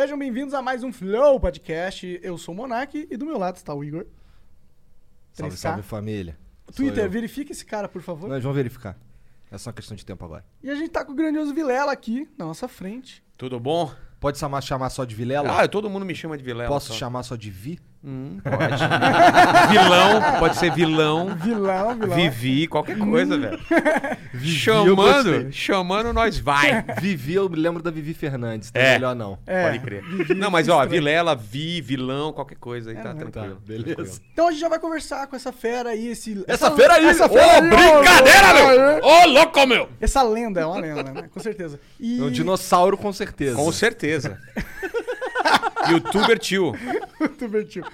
Sejam bem-vindos a mais um Flow Podcast. Eu sou o Monark e do meu lado está o Igor. Salve, 3K. salve família. Sou Twitter, verifica esse cara, por favor. Nós vamos verificar. É só uma questão de tempo agora. E a gente tá com o grandioso Vilela aqui na nossa frente. Tudo bom? Pode chamar, chamar só de Vilela? Ah, todo mundo me chama de Vilela. Posso só. chamar só de Vi? Hum, pode. vilão, pode ser vilão. Vilão, vilão. Vivi, qualquer coisa, velho. eu Chamando, chamando, nós vai. Vivi, eu me lembro da Vivi Fernandes. Tá É. melhor não. É, Pode crer. Vivi Não, mas ó, estranho. Vilela, Vi, vilão, qualquer coisa aí tá né? tranquilo. Tá, beleza. tranquilo. Então a gente já vai conversar com essa fera aí, esse... Essa fera aí! Essa Ô, fera aí, Brincadeira, ô, meu! Ô, louco, meu! Essa lenda é uma lenda, né? Com certeza. E... É um dinossauro com certeza. Com certeza. Youtuber tio. divertiu.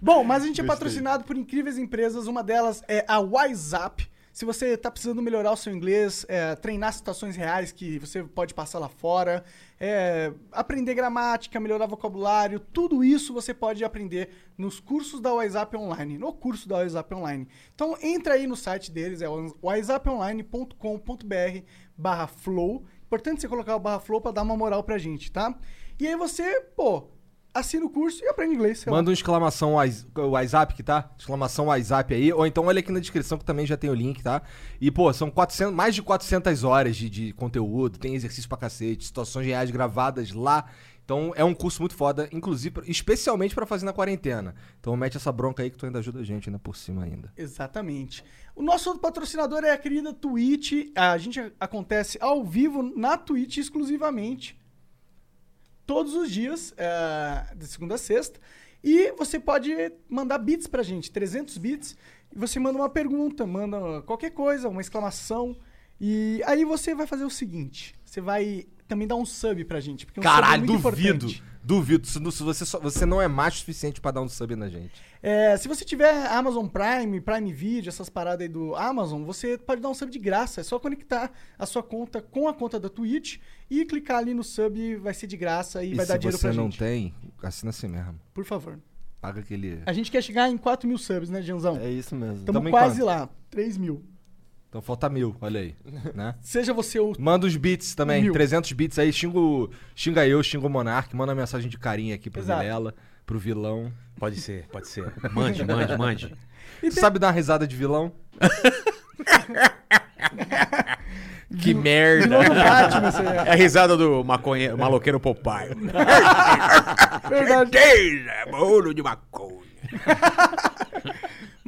Bom, mas a gente é Gostei. patrocinado por incríveis empresas. Uma delas é a WhatsApp. Se você tá precisando melhorar o seu inglês, é, treinar situações reais que você pode passar lá fora, é, aprender gramática, melhorar vocabulário, tudo isso você pode aprender nos cursos da WhatsApp Online, no curso da WhatsApp Online. Então entra aí no site deles, é whatsapponline.com.br barra flow. Importante você colocar o barra flow pra dar uma moral pra gente, tá? E aí você, pô, assina o curso e aprende inglês. sei lá. Manda uma exclamação Whats- WhatsApp que tá? Exclamação WhatsApp aí. Ou então olha aqui na descrição que também já tem o link, tá? E, pô, são 400, mais de 400 horas de, de conteúdo. Tem exercício pra cacete, situações reais gravadas lá. Então é um curso muito foda, inclusive, especialmente pra fazer na quarentena. Então mete essa bronca aí que tu ainda ajuda a gente ainda por cima ainda. Exatamente. O nosso outro patrocinador é a querida Twitch. A gente acontece ao vivo na Twitch exclusivamente. Todos os dias, é, de segunda a sexta. E você pode mandar bits pra gente, 300 bits. E você manda uma pergunta, manda qualquer coisa, uma exclamação. E aí você vai fazer o seguinte: você vai também dar um sub pra gente. Porque um é Caralho, muito duvido. importante. Duvido. Se, se você, só- você não é macho o suficiente pra dar um sub na gente. É, se você tiver Amazon Prime, Prime Video, essas paradas aí do Amazon, você pode dar um sub de graça. É só conectar a sua conta com a conta da Twitch e clicar ali no sub, vai ser de graça e, E vai se dar dinheiro você pra não gente. tem, assina assim mesmo. Por favor. Paga aquele. A gente quer chegar em 4 mil subs, né, Janzão? É isso mesmo. Estamos quase lá. 3 mil. Então falta mil, olha aí. né? Seja você o. Manda os beats também, Mil. 300 beats aí. Xinga, o- xinga eu, xinga o Monark. Manda uma mensagem de carinho aqui pro Exato. Vilela, pro vilão. Pode ser, pode ser. Mande, mande, mande. E Tu tem- sabe dar uma risada de vilão? Que merda. Você É a risada do maconhe... maloqueiro Popeye. Verdade. Certeza, bolo de maconha.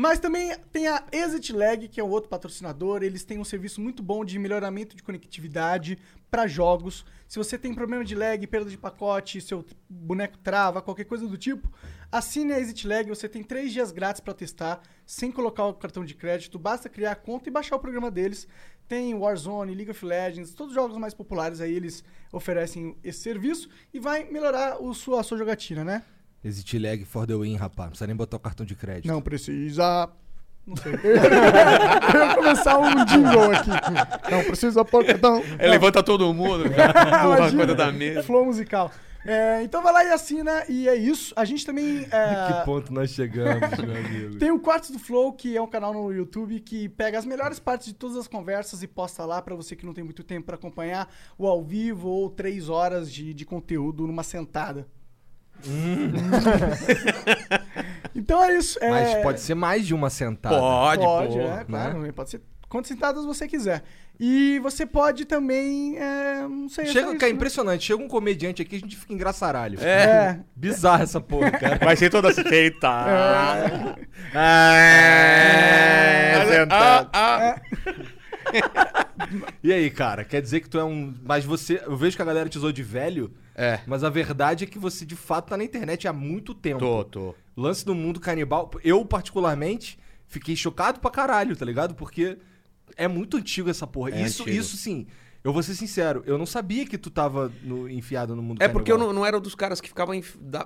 Mas também tem a Exit Lag, que é o outro patrocinador. Eles têm um serviço muito bom de melhoramento de conectividade para jogos. Se você tem problema de lag, perda de pacote, seu boneco trava, qualquer coisa do tipo, assine a Exit Lag. Você tem três dias grátis para testar, sem colocar o cartão de crédito. Basta criar a conta e baixar o programa deles. Tem Warzone, League of Legends, todos os jogos mais populares aí eles oferecem esse serviço e vai melhorar o sua, a sua jogatina, né? Exit lag for the win, rapaz. Não precisa nem botar o cartão de crédito. Não precisa. Não sei. Eu ia começar um jingle aqui. Não precisa pôr cartão. Ele levanta todo mundo, empurra a Imagina. coisa da mesa. Flow musical. É, então vai lá e assina, e é isso. A gente também. é, Que ponto nós chegamos, meu amigo. Tem o Quartos do Flow, que é um canal no YouTube que pega as melhores partes de todas as conversas e posta lá pra você que não tem muito tempo pra acompanhar o ao vivo ou três horas de, de conteúdo numa sentada. então é isso. é- Mas pode ser mais de uma sentada. Pode, Pode, pô. é, claro. Pode ser quantas sentadas você quiser. E você pode também. é, não sei. Chega, só que é isso, né? impressionante. Chega um comediante aqui, a gente fica engraçaralho. É. Bizarro essa porra, cara. Vai ser toda assim, feita. É. Ah, sentado. E aí, cara? Quer dizer que tu é um. Mas você. Eu vejo que a galera te usou de velho. É. Mas a verdade é que você de fato tá na internet há muito tempo. Tô, tô. Lance do mundo canibal. Eu, particularmente, fiquei chocado pra caralho, tá ligado? Porque é muito antigo essa porra. É isso, antigo. isso sim. Eu vou ser sincero, eu não sabia que tu tava no- enfiado no mundo É porque eu canibal. não, não era um dos caras que ficavam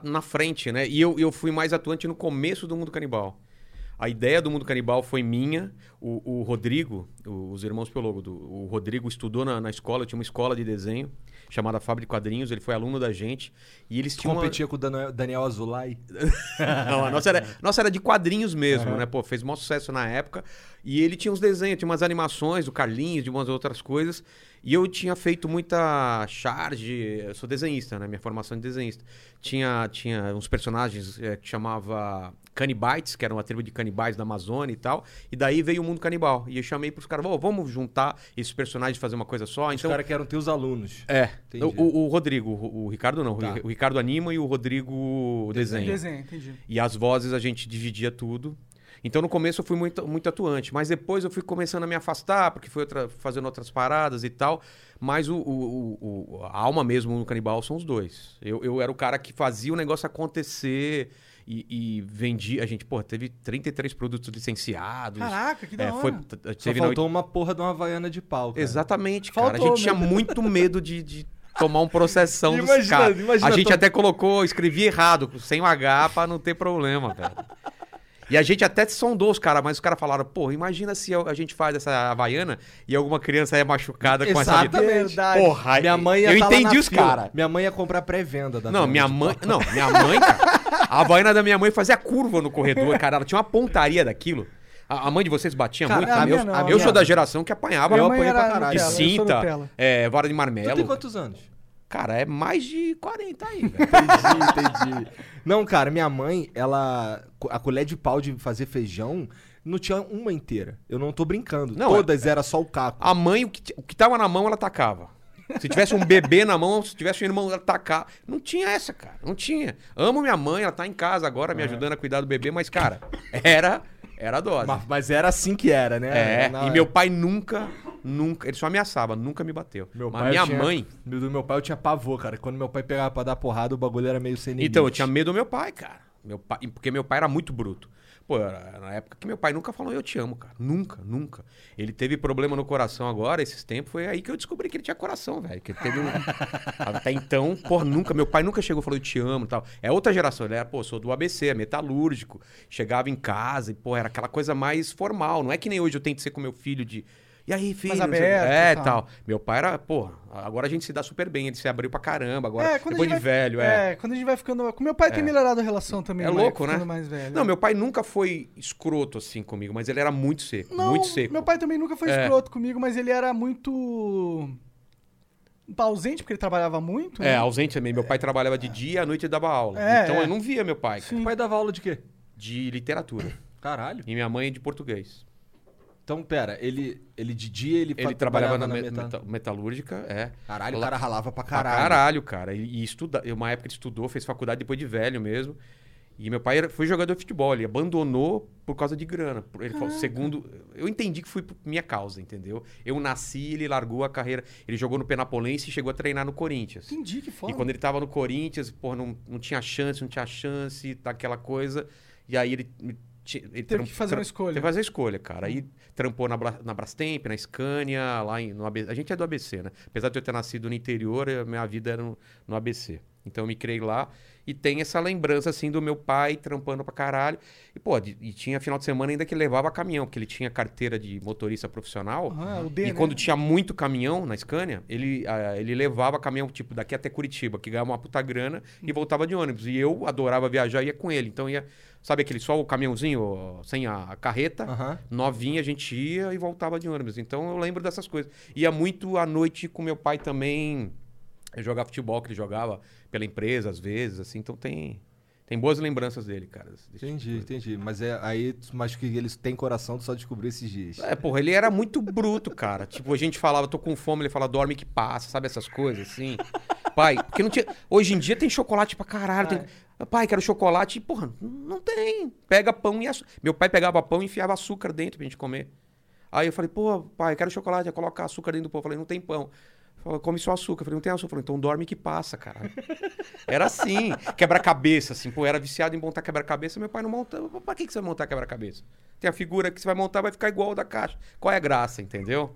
na frente, né? E eu, eu fui mais atuante no começo do mundo canibal. A ideia do mundo canibal foi minha. O, o Rodrigo, os irmãos Pelogo, do, o Rodrigo estudou na, na escola, tinha uma escola de desenho. chamada Fábrica de Quadrinhos. Ele foi aluno da gente. E eles tinham. uma- Competia com o Daniel- Azulay. Não, a nossa era, nossa era de quadrinhos mesmo, né? Pô, fez maior sucesso na época. E ele tinha uns desenhos, tinha umas animações do Carlinhos, de umas outras coisas. E eu tinha feito muita charge. Eu sou desenhista, né? Minha formação de desenhista. Tinha, tinha uns personagens eh, que chamava Canibites, que era uma tribo de canibais da Amazônia e tal. E daí veio o mundo canibal. E eu chamei pros caras, "Ô, vamos juntar esses personagens e fazer uma coisa só. Os Então, caras que eram teus alunos. é, Entendi. o, o- Rodrigo, o, o Ricardo não, Tá. o Ricardo anima e o Rodrigo desenha. Desenho, entendi. E as vozes a gente dividia tudo. Então no começo eu fui muito, muito atuante, mas depois eu fui começando a me afastar, porque fui outra- fazendo outras paradas e tal. Mas o, o- o- a alma mesmo no canibal são os dois. Eu, eu era o cara que fazia o negócio acontecer e, e vendia. A gente, pô, teve 33 produtos licenciados. Caraca, que da É, hora. foi, Só teve na faltou uma porra de uma havaiana de pau, cara. Exatamente, cara. Faltou a gente tinha muito medo de, de tomar um processão dos Imagina, caras. imagina, A gente tô- até colocou, escrevi errado, sem o H pra não ter problema, velho. E a gente até sondou os caras, mas os caras falaram, pô, imagina se a gente faz essa havaiana e alguma criança é machucada com essa... Verdade. Porra, Minha mãe ia eu tá entendi os caras. Minha mãe ia comprar pré-venda da Não, minha mãe. Não, minha mãe, cara. A havaiana da minha mãe fazia curva no corredor, cara. Ela tinha uma pontaria daquilo. A mãe de vocês batia Cara, muito. a minha eu, não, eu a sou da geração que apanhava eu apanhei pra caralho. de cinta, é, vara de Tu marmelo. tem quantos anos? Cara, é mais de 40 aí, velho. Entendi, entendi. Não, cara, minha mãe, ela. A colher de pau de fazer feijão não tinha uma inteira. Eu não tô brincando. Não, Todas era só o caco. A mãe, o que, o que tava na mão, ela tacava. Se tivesse um bebê na mão, se tivesse um irmão, ela tacava. Não tinha essa, cara. Não tinha. Amo minha mãe, ela tá em casa agora me ajudando a cuidar do bebê, mas, cara, era, era a dose. Mas, mas era assim que era, né? É, e meu pai nunca, nunca, ele só ameaçava, nunca me bateu. Meu Mas pai, minha eu tinha- mãe, Do meu pai eu tinha pavor, cara. Quando meu pai pegava pra dar porrada, o bagulho era meio sem limite. então eu tinha medo do meu pai, cara. Meu pai, porque meu pai era muito bruto. Pô, era na época que meu pai nunca falou eu te amo, cara. Nunca, nunca. Ele teve problema no coração agora, esses tempos, foi aí que eu descobri que ele tinha coração, velho. Que ele teve um... Até então, porra, nunca. Meu pai nunca chegou e falou eu te amo e tal. É outra geração. Ele era, pô, sou do ABC, é metalúrgico. Chegava em casa e, pô, era aquela coisa mais formal. Não é que nem hoje eu tento ser com meu filho de. E aí, filho? Aberto É, e tal. tal. Meu pai era, pô, agora a gente se dá super bem. Ele se abriu pra caramba agora. quando a depois de vai- velho, é. É, quando a gente vai ficando. Com meu pai tem melhorado a relação também. É louco, né? mais velho. Não, meu pai nunca foi escroto assim comigo, mas ele era muito seco, Não, muito seco. Meu pai também nunca foi É. escroto comigo, mas ele era muito. ausente, porque ele trabalhava muito. É, né? ausente também. Meu pai trabalhava de dia e à noite ele dava aula. É, então é. eu não via meu pai. Meu pai dava aula de quê? De literatura. Caralho. E minha mãe de português. Então, pera, ele, ele de dia ele, Ele fa- trabalhava na, me- meta- meta- metalúrgica, é. Caralho, o cara ralava pra Pra caralho. caralho, cara. E, e estuda... uma época ele estudou, fez faculdade depois de velho mesmo. E meu pai era- foi jogador de futebol, ele abandonou por causa de grana. Ele falou, segundo. Eu entendi que foi por minha causa, entendeu? Eu nasci, ele largou a carreira. Ele jogou no Penapolense e chegou a treinar no Corinthians. Entendi que foda. E quando ele tava no Corinthians, porra, não, não tinha chance, não tinha chance, daquela coisa. E aí ele. Ele Teve que fazer uma escolha. Teve que fazer a escolha, cara. Aí trampou na, Bra- na Brastemp, na Scania, lá em, no ABC. A gente é do ABC, né? Apesar de eu ter nascido no interior, minha vida era no, no ABC. Então eu me criei lá e tem essa lembrança, assim, do meu pai trampando pra caralho. E, pô, de- e tinha final de semana ainda que levava caminhão, porque ele tinha carteira de motorista profissional. Aham, o D, E né? quando tinha muito caminhão na Scania, ele, ah, ele levava caminhão, tipo, daqui até Curitiba, que ganhava uma puta grana e voltava de ônibus. E eu adorava viajar e ia com ele. Então ia, sabe aquele só o caminhãozinho sem a, carreta? Aham. Novinha, a gente ia e voltava de ônibus. Então eu lembro dessas coisas. Ia muito à noite com meu pai também jogar futebol, que ele jogava pela empresa às vezes, assim. Então tem, tem boas lembranças dele, cara. tipo Entendi, coisa. entendi. Mas é aí, mas que eles têm coração, tu só descobriu esses dias. É, porra, ele era muito bruto, cara. Tipo, a gente falava, tô com fome, ele fala, dorme que passa, sabe essas coisas, assim. Pai, porque não tinha. Hoje em dia tem chocolate pra caralho. Tem... Pai, quero chocolate. E, porra, não tem. Pega pão e açúcar. Meu pai pegava pão e enfiava açúcar dentro pra gente comer. Aí eu falei, pô, pai, quero chocolate. Aí coloca açúcar dentro do pão. Eu falei, não tem pão. Falou, come só açúcar. Eu falei, não tem açúcar. Falei, então dorme que passa, cara. Era assim, quebra-cabeça, assim. Pô, era viciado em montar quebra-cabeça. Meu pai não monta. Pra que, que você vai montar quebra-cabeça? Tem a figura que você vai montar, vai ficar igual ao da caixa. Qual é a graça, entendeu?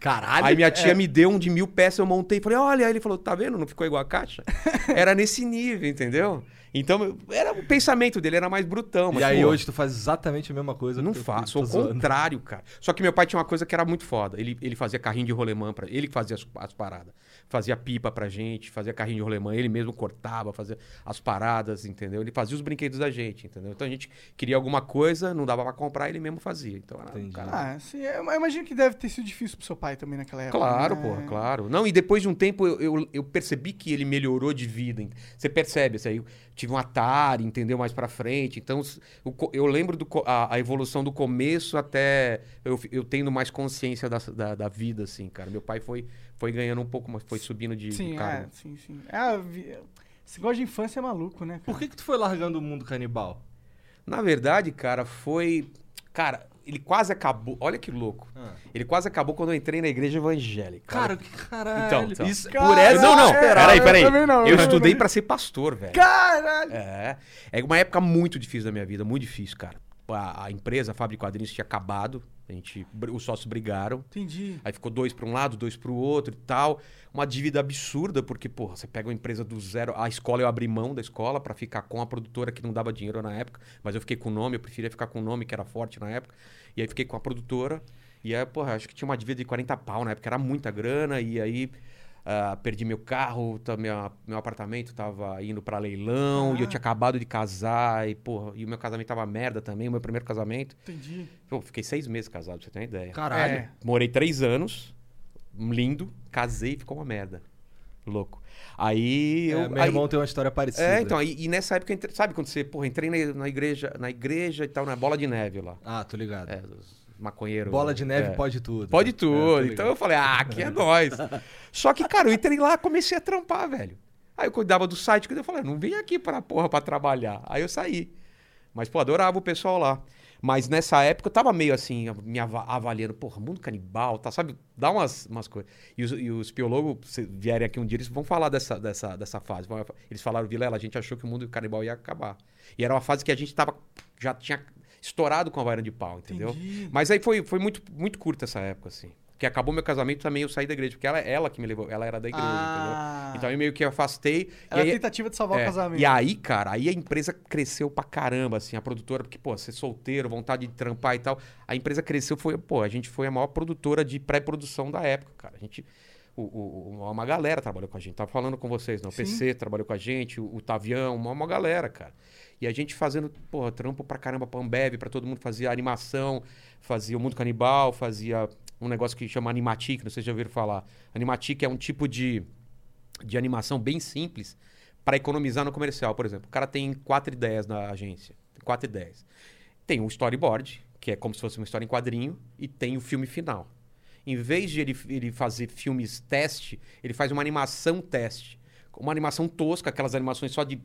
Caralho. Aí minha tia me deu um de mil peças, eu montei. Falei, olha. Aí ele falou, tá vendo? Não ficou igual a caixa? Era nesse nível, entendeu? Então, era o pensamento dele era mais brutão. Mas, e aí pô, hoje tu faz exatamente a mesma coisa. não faço, ao contrário, cara. Só que meu pai tinha uma coisa que era muito foda. Ele, ele fazia carrinho de rolemã para ele que fazia as, as paradas. Fazia pipa pra gente, fazia carrinho de rolemã, ele mesmo cortava, fazia as paradas, entendeu? Ele fazia os brinquedos da gente, entendeu? Então a gente queria alguma coisa, não dava pra comprar, ele mesmo fazia. Então era, Entendi. cara, Ah, sim, eu eu imagino que deve ter sido difícil pro seu pai também naquela época. Claro, né? porra, claro. Não, e depois de um tempo eu, eu, eu percebi que ele melhorou de vida. Você percebe, isso aí. Eu tive um Atari, entendeu? Mais pra frente. Então, co- eu lembro do a, a evolução do começo até eu, eu tendo mais consciência da, da, da vida, assim, cara. Meu pai foi, foi ganhando um pouco, mas foi subindo de, de Sim, cargo. é, sim, sim. É, vi- esse negócio de infância é maluco, né? Por que que tu foi largando o mundo canibal? Na verdade, cara, foi. Cara, ele quase acabou. Olha que louco. Ele quase acabou quando eu entrei na igreja evangélica. Cara, que caralho. Então, então. Isso, Caralho, por essa não, não, é, peraí, eu peraí. também não, eu eu estudei pra ser pastor, velho. Caralho! É. É uma época muito difícil da minha vida, muito difícil, cara. A, a empresa, a fábrica de quadrinhos tinha acabado. A gente, os sócios brigaram. Entendi. Aí ficou dois para um lado, dois para o outro e tal. Uma dívida absurda, porque, porra, você pega uma empresa do zero. A escola eu abri mão da escola para ficar com a produtora que não dava dinheiro na época, mas eu fiquei com o nome, eu preferia ficar com o nome que era forte na época. E aí fiquei com a produtora. E aí, porra, acho que tinha uma dívida de 40 pau na época, era muita grana. E aí ah, perdi meu carro, tá, minha- meu apartamento tava indo para leilão, e eu Ah. tinha acabado de casar, e, porra, e o meu casamento tava merda também, o meu primeiro casamento. Entendi. Pô, fiquei seis meses casado, pra você ter uma ideia. Caralho. É. Morei três anos, lindo, casei e ficou uma merda. Louco. Aí eu. É, meu aí- irmão tem uma história parecida. é, então, aí- e nessa época, eu entre- sabe quando você, porra, entrei na, na igreja, na igreja e tal, na bola de neve lá. Ah, tô ligado. É, os maconheiros. Bola de neve é. pode tudo. Pode É, tudo. ligado. então eu falei, ah, aqui é nós. Só que, cara, eu entrei lá, comecei a trampar, velho. Aí eu cuidava do site, eu falei, não vim aqui pra porra pra trabalhar. Aí eu saí. Mas, pô, adorava o pessoal lá. Mas nessa época eu tava meio assim, me ava- avaliando, porra, mundo canibal, tá? Sabe? Dá umas, umas coisas. E os, e os biólogos, se vierem aqui um dia, eles vão falar dessa, dessa, dessa fase. Eles falaram, Vilela, a gente achou que o mundo canibal ia acabar. E era uma fase que a gente tava, já tinha estourado com a vaina de pau, entendeu? Entendi. Mas aí foi, foi muito, muito curta essa época, assim. Porque acabou meu casamento também, eu saí da igreja. Porque ela, ela que me levou, ela era da igreja, Ah. entendeu? Então eu meio que afastei. Era e a aí- tentativa de salvar é, o casamento. E aí, cara, aí a empresa cresceu pra caramba, assim, a produtora, porque, pô, ser solteiro, vontade de trampar e tal. A empresa cresceu, foi, pô, a gente foi a maior produtora de pré-produção da época, cara. A gente. O, o- o- uma galera trabalhou com a gente. Tava falando com vocês, não? O Sim. PC trabalhou com a gente, o, o Tavião, uma, uma galera, cara. E a gente fazendo, porra, trampo pra caramba pra Ambev, pra todo mundo. Fazia animação, fazia o Mundo Canibal, fazia um negócio que chama Animatic, não sei se já ouviram falar. Animatic é um tipo de, de animação bem simples para economizar no comercial, por exemplo. O cara tem quatro ideias na agência. Quatro ideias. Tem um storyboard, que é como se fosse uma história em quadrinho, e tem o filme final. Em vez de ele, ele fazer filmes teste, ele faz uma animação teste. Uma animação tosca, aquelas animações só de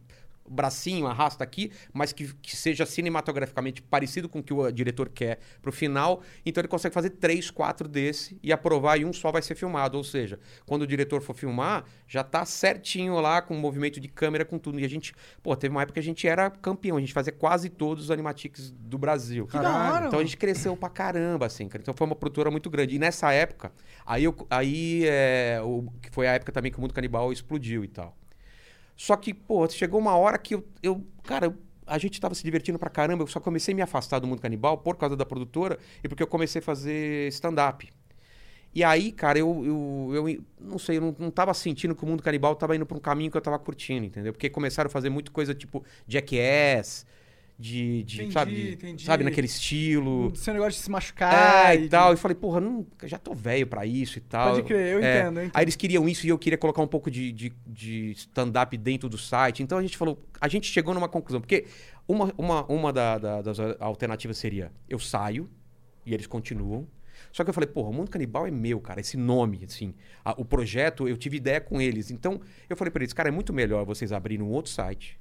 bracinho, arrasta aqui, mas que, que seja cinematograficamente parecido com o que o uh, diretor quer pro final. Então ele consegue fazer três, quatro desse e aprovar e um só vai ser filmado. Ou seja, quando o diretor for filmar, já tá certinho lá com o movimento de câmera, com tudo. E a gente, pô, teve uma época que a gente era campeão, a gente fazia quase todos os animatics do Brasil. Hora, Então a gente cresceu pra caramba, assim, cara. Então foi uma produtora muito grande. E nessa época, aí, eu, aí é, o, que foi a época também que o mundo canibal explodiu e tal. Só que, pô, chegou uma hora que eu, eu cara, eu- a gente tava se divertindo pra caramba, eu só comecei a me afastar do mundo canibal por causa da produtora e porque eu comecei a fazer stand-up. E aí, cara, eu, eu, eu não sei, eu não, não tava sentindo que o mundo canibal tava indo pra um caminho que eu tava curtindo, entendeu? Porque começaram a fazer muito coisa tipo Jackass, de, de Entendi, sabe, entendi. sabe, naquele estilo. Seu negócio de se machucar. É, de- e tal. E falei, porra, não, já tô velho pra isso e tal. Pode crer, eu É. entendo, eu entendo. Aí eles queriam isso e eu queria colocar um pouco de, de, de stand-up dentro do site. Então a gente falou, a gente chegou numa conclusão. Porque uma, uma, uma da- da- das alternativas seria, eu saio e eles continuam. Só que eu falei, porra, o Mundo Canibal é meu, cara, esse nome, assim. A- o projeto, eu tive ideia com eles. Então, eu falei pra eles, cara, é muito melhor vocês abrirem um outro site,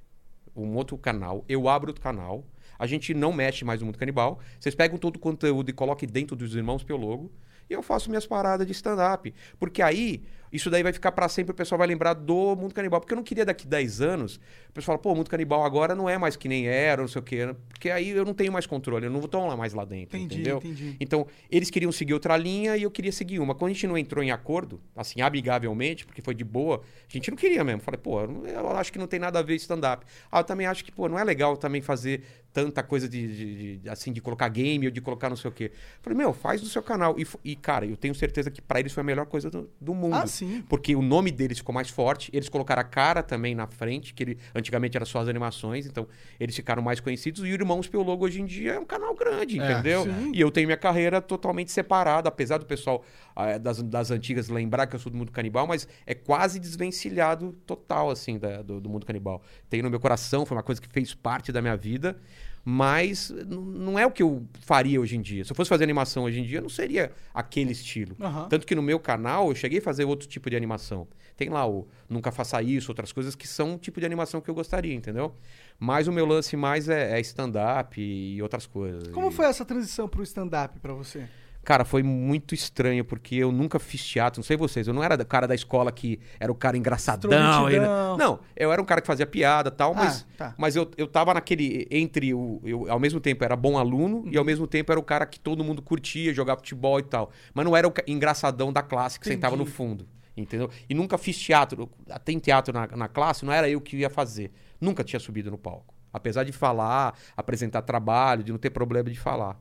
um outro canal. Eu abro outro canal. A gente não mexe mais no Mundo Canibal. Vocês pegam todo o conteúdo e coloquem dentro dos Irmãos Piologo. e eu faço minhas paradas de stand-up. Porque aí, isso daí vai ficar pra sempre, o pessoal vai lembrar do Mundo Canibal. Porque eu não queria daqui 10 anos, o pessoal fala, pô, o Mundo Canibal agora não é mais que nem era, não sei o quê. Porque aí eu não tenho mais controle, eu não vou lá mais lá dentro, Entendi, entendeu? entendi. Então, eles queriam seguir outra linha e eu queria seguir uma. Quando a gente não entrou em acordo, assim, amigavelmente, porque foi de boa, a gente não queria mesmo. Falei, pô, eu acho que não tem nada a ver stand-up. Ah, eu também acho que, pô, não é legal também fazer tanta coisa de, de- de- assim, de colocar game ou de colocar não sei o quê. Falei, meu, faz no seu canal. E, e, cara, eu tenho certeza que pra eles foi a melhor coisa do, do mundo. Ah, sim. Porque o nome deles ficou mais forte, eles colocaram a cara também na frente, que ele, antigamente era só as animações, então eles ficaram mais conhecidos. E o Irmãos Piologo hoje em dia é um canal grande, É, entendeu? E eu tenho minha carreira totalmente separada, apesar do pessoal ah, das, das antigas lembrar que eu sou do mundo canibal, mas é quase desvencilhado total, assim, da- do, do mundo canibal. Tem no meu coração, foi uma coisa que fez parte da minha vida, mas não é o que eu faria hoje em dia. Se eu fosse fazer animação hoje em dia, não seria aquele estilo. Aham. Tanto que no meu canal eu cheguei a fazer outro tipo de animação. Tem lá o Nunca Faça Isso, outras coisas que são um tipo de animação que eu gostaria, entendeu? Mas o meu lance mais é, é stand-up e outras coisas. Como E- foi essa transição pro stand-up pra você? Cara, foi muito estranho, porque eu nunca fiz teatro, não sei vocês, eu não era o cara da escola que era o cara engraçadão. Ele- Não, eu era um cara que fazia piada e tal, mas, Ah, tá. mas eu, eu tava naquele. Entre o. Eu, ao mesmo tempo era bom aluno e ao mesmo tempo era o cara que todo mundo curtia, jogar futebol e tal. Mas não era o engraçadão da classe que Entendi. sentava no fundo. Entendeu? E nunca fiz teatro. Tem teatro na, na classe, não era eu que ia fazer. Nunca tinha subido no palco. Apesar de falar, apresentar trabalho, de não ter problema de falar.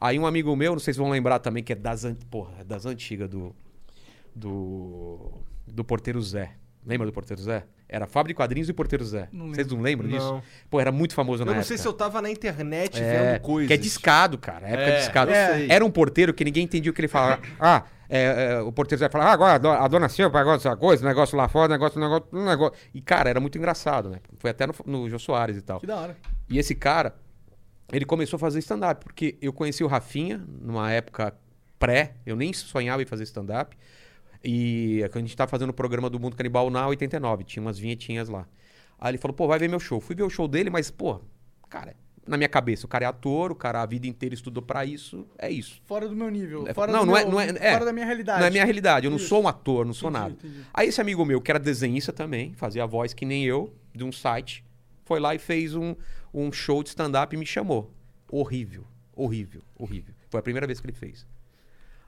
Aí um amigo meu, não sei se vão lembrar também, que é das, an- porra, é das antigas do, do. do Porteiro Zé. Lembra do Porteiro Zé? Era Fábrica de Quadrinhos e Porteiro Zé. Não Vocês não lembram disso? Não. Pô, era muito famoso Eu na não época. sei se eu tava na internet É, vendo coisas. Que é discado, cara. Época É, discado. eu sei. Era um porteiro que ninguém entendia o que ele falava. Ah, é, é, o porteiro vai falar, ah, agora a do- a dona Silva agora essa coisa, negócio lá fora, negócio, negócio, negócio. E, cara, era muito engraçado, né? Foi até no, no Jô Soares e tal. Que da hora. E esse cara, ele começou a fazer stand-up, porque eu conheci o Rafinha numa época pré, eu nem sonhava em fazer stand-up. E a gente tava fazendo o programa do Mundo Canibal na 89, tinha umas vinhetinhas lá. Aí ele falou, pô, vai ver meu show. Fui ver o show dele, mas, pô, cara, na minha cabeça, o cara é ator, o cara a vida inteira estudou pra isso, é isso. Fora do meu nível. É, Fora não, não é- meu- não é- é. Fora da minha realidade. Não é minha realidade, eu não Isso. sou um ator, não sou Entendi, nada. entendi. Aí esse amigo meu, que era desenhista também, fazia a voz que nem eu, de um site, foi lá e fez um, um show de stand-up e me chamou. Horrível, horrível, horrível. Foi a primeira vez que ele fez.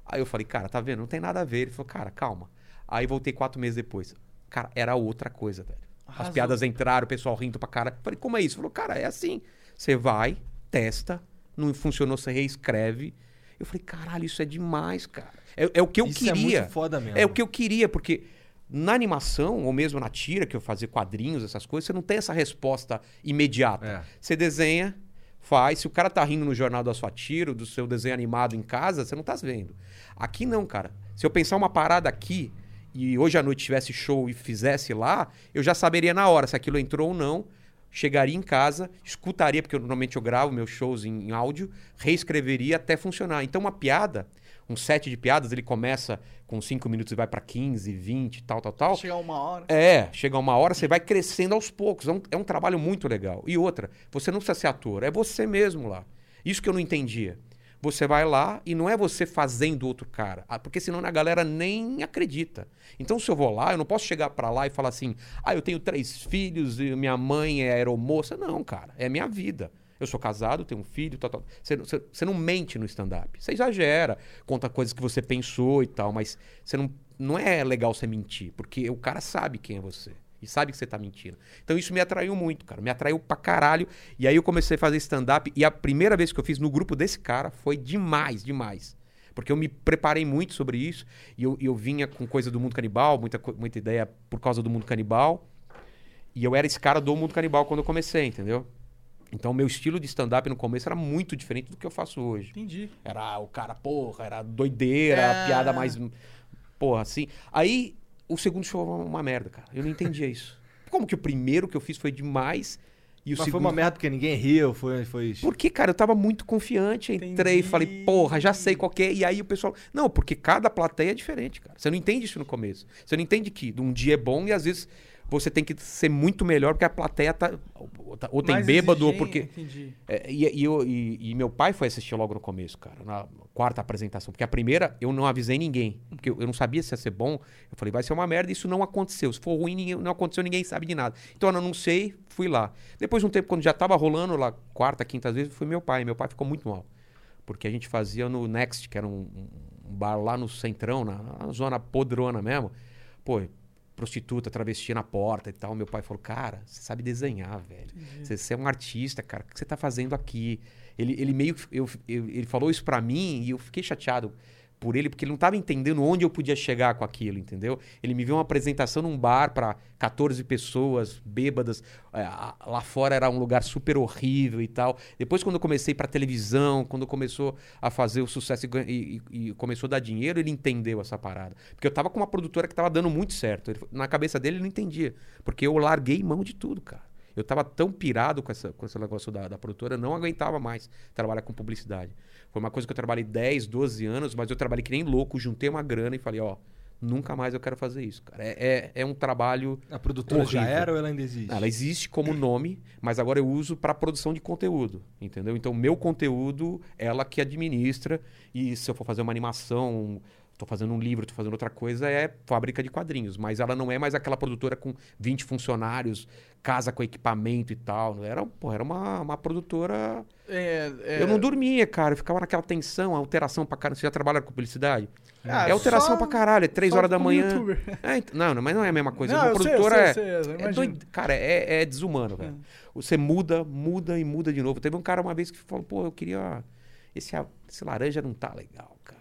Aí eu falei, cara, tá vendo? Não tem nada a ver. Ele falou, cara, calma. Aí voltei quatro meses depois. Cara, era outra coisa, velho. As Arrasou. piadas entraram, o pessoal rindo pra cara. Falei, como é isso? Falou, cara, é assim. Você vai, testa, não funcionou, você reescreve. Eu falei, caralho, isso é demais, cara. É, é o que eu Isso é queria. muito foda mesmo. É o que eu queria, porque na animação, ou mesmo na tira, que eu fazia quadrinhos, essas coisas, você não tem essa resposta imediata. É. Você desenha, faz. Se o cara tá rindo no jornal da sua tira, do seu desenho animado em casa, você não tá vendo. Aqui não, cara. Se eu pensar uma parada aqui e hoje à noite tivesse show e fizesse lá, eu já saberia na hora se aquilo entrou ou não. Chegaria em casa, escutaria, porque eu, normalmente eu gravo meus shows em, em áudio, reescreveria até funcionar. Então, uma piada, um set de piadas, ele começa com 5 minutos e vai pra 15, 20, tal, tal, tal. Chegar uma hora. É, chega uma hora, você vai crescendo aos poucos. É um, é um trabalho muito legal. E outra, você não precisa ser ator, é você mesmo lá. Isso que eu não entendia. Você vai lá e não é você fazendo outro cara, Ah, porque senão a galera nem acredita. Então, se eu vou lá, eu não posso chegar pra lá e falar assim: ah, eu tenho três filhos e minha mãe é aeromoça. Não, cara, é minha vida. Eu sou casado, tenho um filho, tal, tal. Você, você- você não mente no stand-up. Você exagera, conta coisas que você pensou e tal, mas você não, não é legal você mentir, porque o cara sabe quem é você. E sabe que você tá mentindo. Então isso me atraiu muito, cara. Me atraiu pra caralho. E aí eu comecei a fazer stand-up. E a primeira vez que eu fiz no grupo desse cara foi demais, demais. Porque eu me preparei muito sobre isso. E eu, eu vinha com coisa do mundo canibal, muita, muita ideia por causa do mundo canibal. E eu era esse cara do mundo canibal quando eu comecei, entendeu? Então, o meu estilo de stand-up no começo era muito diferente do que eu faço hoje. Entendi. Era o cara, porra, era doideira, É. piada mais. Porra, assim. Aí, o segundo show foi uma merda, cara. Eu não entendia isso. Como que o primeiro que eu fiz foi demais e o Mas segundo. foi uma merda porque ninguém riu, foi. foi... Porque, cara, eu tava muito confiante, entrei e Entendi. falei, porra, já sei qual que é. E aí o pessoal. Não, porque cada plateia é diferente, cara. Você não entende isso no começo. Você não entende que um dia é bom e às vezes você tem que ser muito melhor porque a plateia tá. Ou, tá- tem Mais bêbado, ou porque. Entendi. É, e, e e- e meu pai foi assistir logo no começo, cara, na quarta apresentação. Porque a primeira eu não avisei ninguém. Porque eu, eu não sabia se ia ser bom. Eu falei, vai ser uma merda. Isso não aconteceu. Se for ruim, ninguém- não aconteceu, ninguém sabe de nada. Então eu não sei, fui lá. Depois de um tempo, quando já tava rolando lá, quarta, quinta vezes, foi meu pai. Meu pai ficou muito mal. Porque a gente fazia no Next, que era um, um bar lá no Centrão, na, na zona podrona mesmo. Pô, prostituta, travesti na porta e tal. Meu pai falou, cara, você sabe desenhar, velho. Você, você é um artista, cara. O que você tá fazendo aqui? Ele, ele meio que. Eu, eu- ele falou isso pra mim e eu fiquei chateado por ele, porque ele não tava entendendo onde eu podia chegar com aquilo, entendeu? Ele me viu uma apresentação num bar pra 14 pessoas bêbadas. é, lá fora era um lugar super horrível e tal. Depois, quando eu comecei pra televisão, quando começou a fazer o sucesso e, e- e- começou a dar dinheiro, ele entendeu essa parada. Porque eu tava com uma produtora que tava dando muito certo. Ele- na cabeça dele, ele não entendia. Porque eu larguei mão de tudo, cara. Eu tava tão pirado com, essa, com esse negócio da, da produtora, não aguentava mais trabalhar com publicidade. Foi uma coisa que eu trabalhei 10, 12 anos, mas eu trabalhei que nem louco, juntei uma grana e falei, ó, nunca mais eu quero fazer isso, cara. É, é, é um trabalho. A produtora já Horrível. era ou ela ainda existe? Ela existe como nome, mas agora eu uso para produção de conteúdo, entendeu? Então, meu conteúdo, ela que administra, e se eu for fazer uma animação, tô fazendo um livro, tô fazendo outra coisa, é fábrica de quadrinhos. Mas ela não é mais aquela produtora com 20 funcionários, casa com equipamento e tal. Era, pô, era uma, uma produtora. É, é- Eu não dormia, cara. Eu ficava naquela tensão, alteração pra caralho. Você já trabalha com publicidade? Ah, é alteração só- pra caralho, é 3 só horas da manhã. É, não, não, mas não é a mesma coisa. Não, uma sei, eu produtora sei, eu é, sei, eu é doido. Cara, é, é desumano, velho. Você muda, muda e muda de novo. Teve um cara uma vez que falou, pô, eu queria. Esse, esse laranja não tá legal, cara.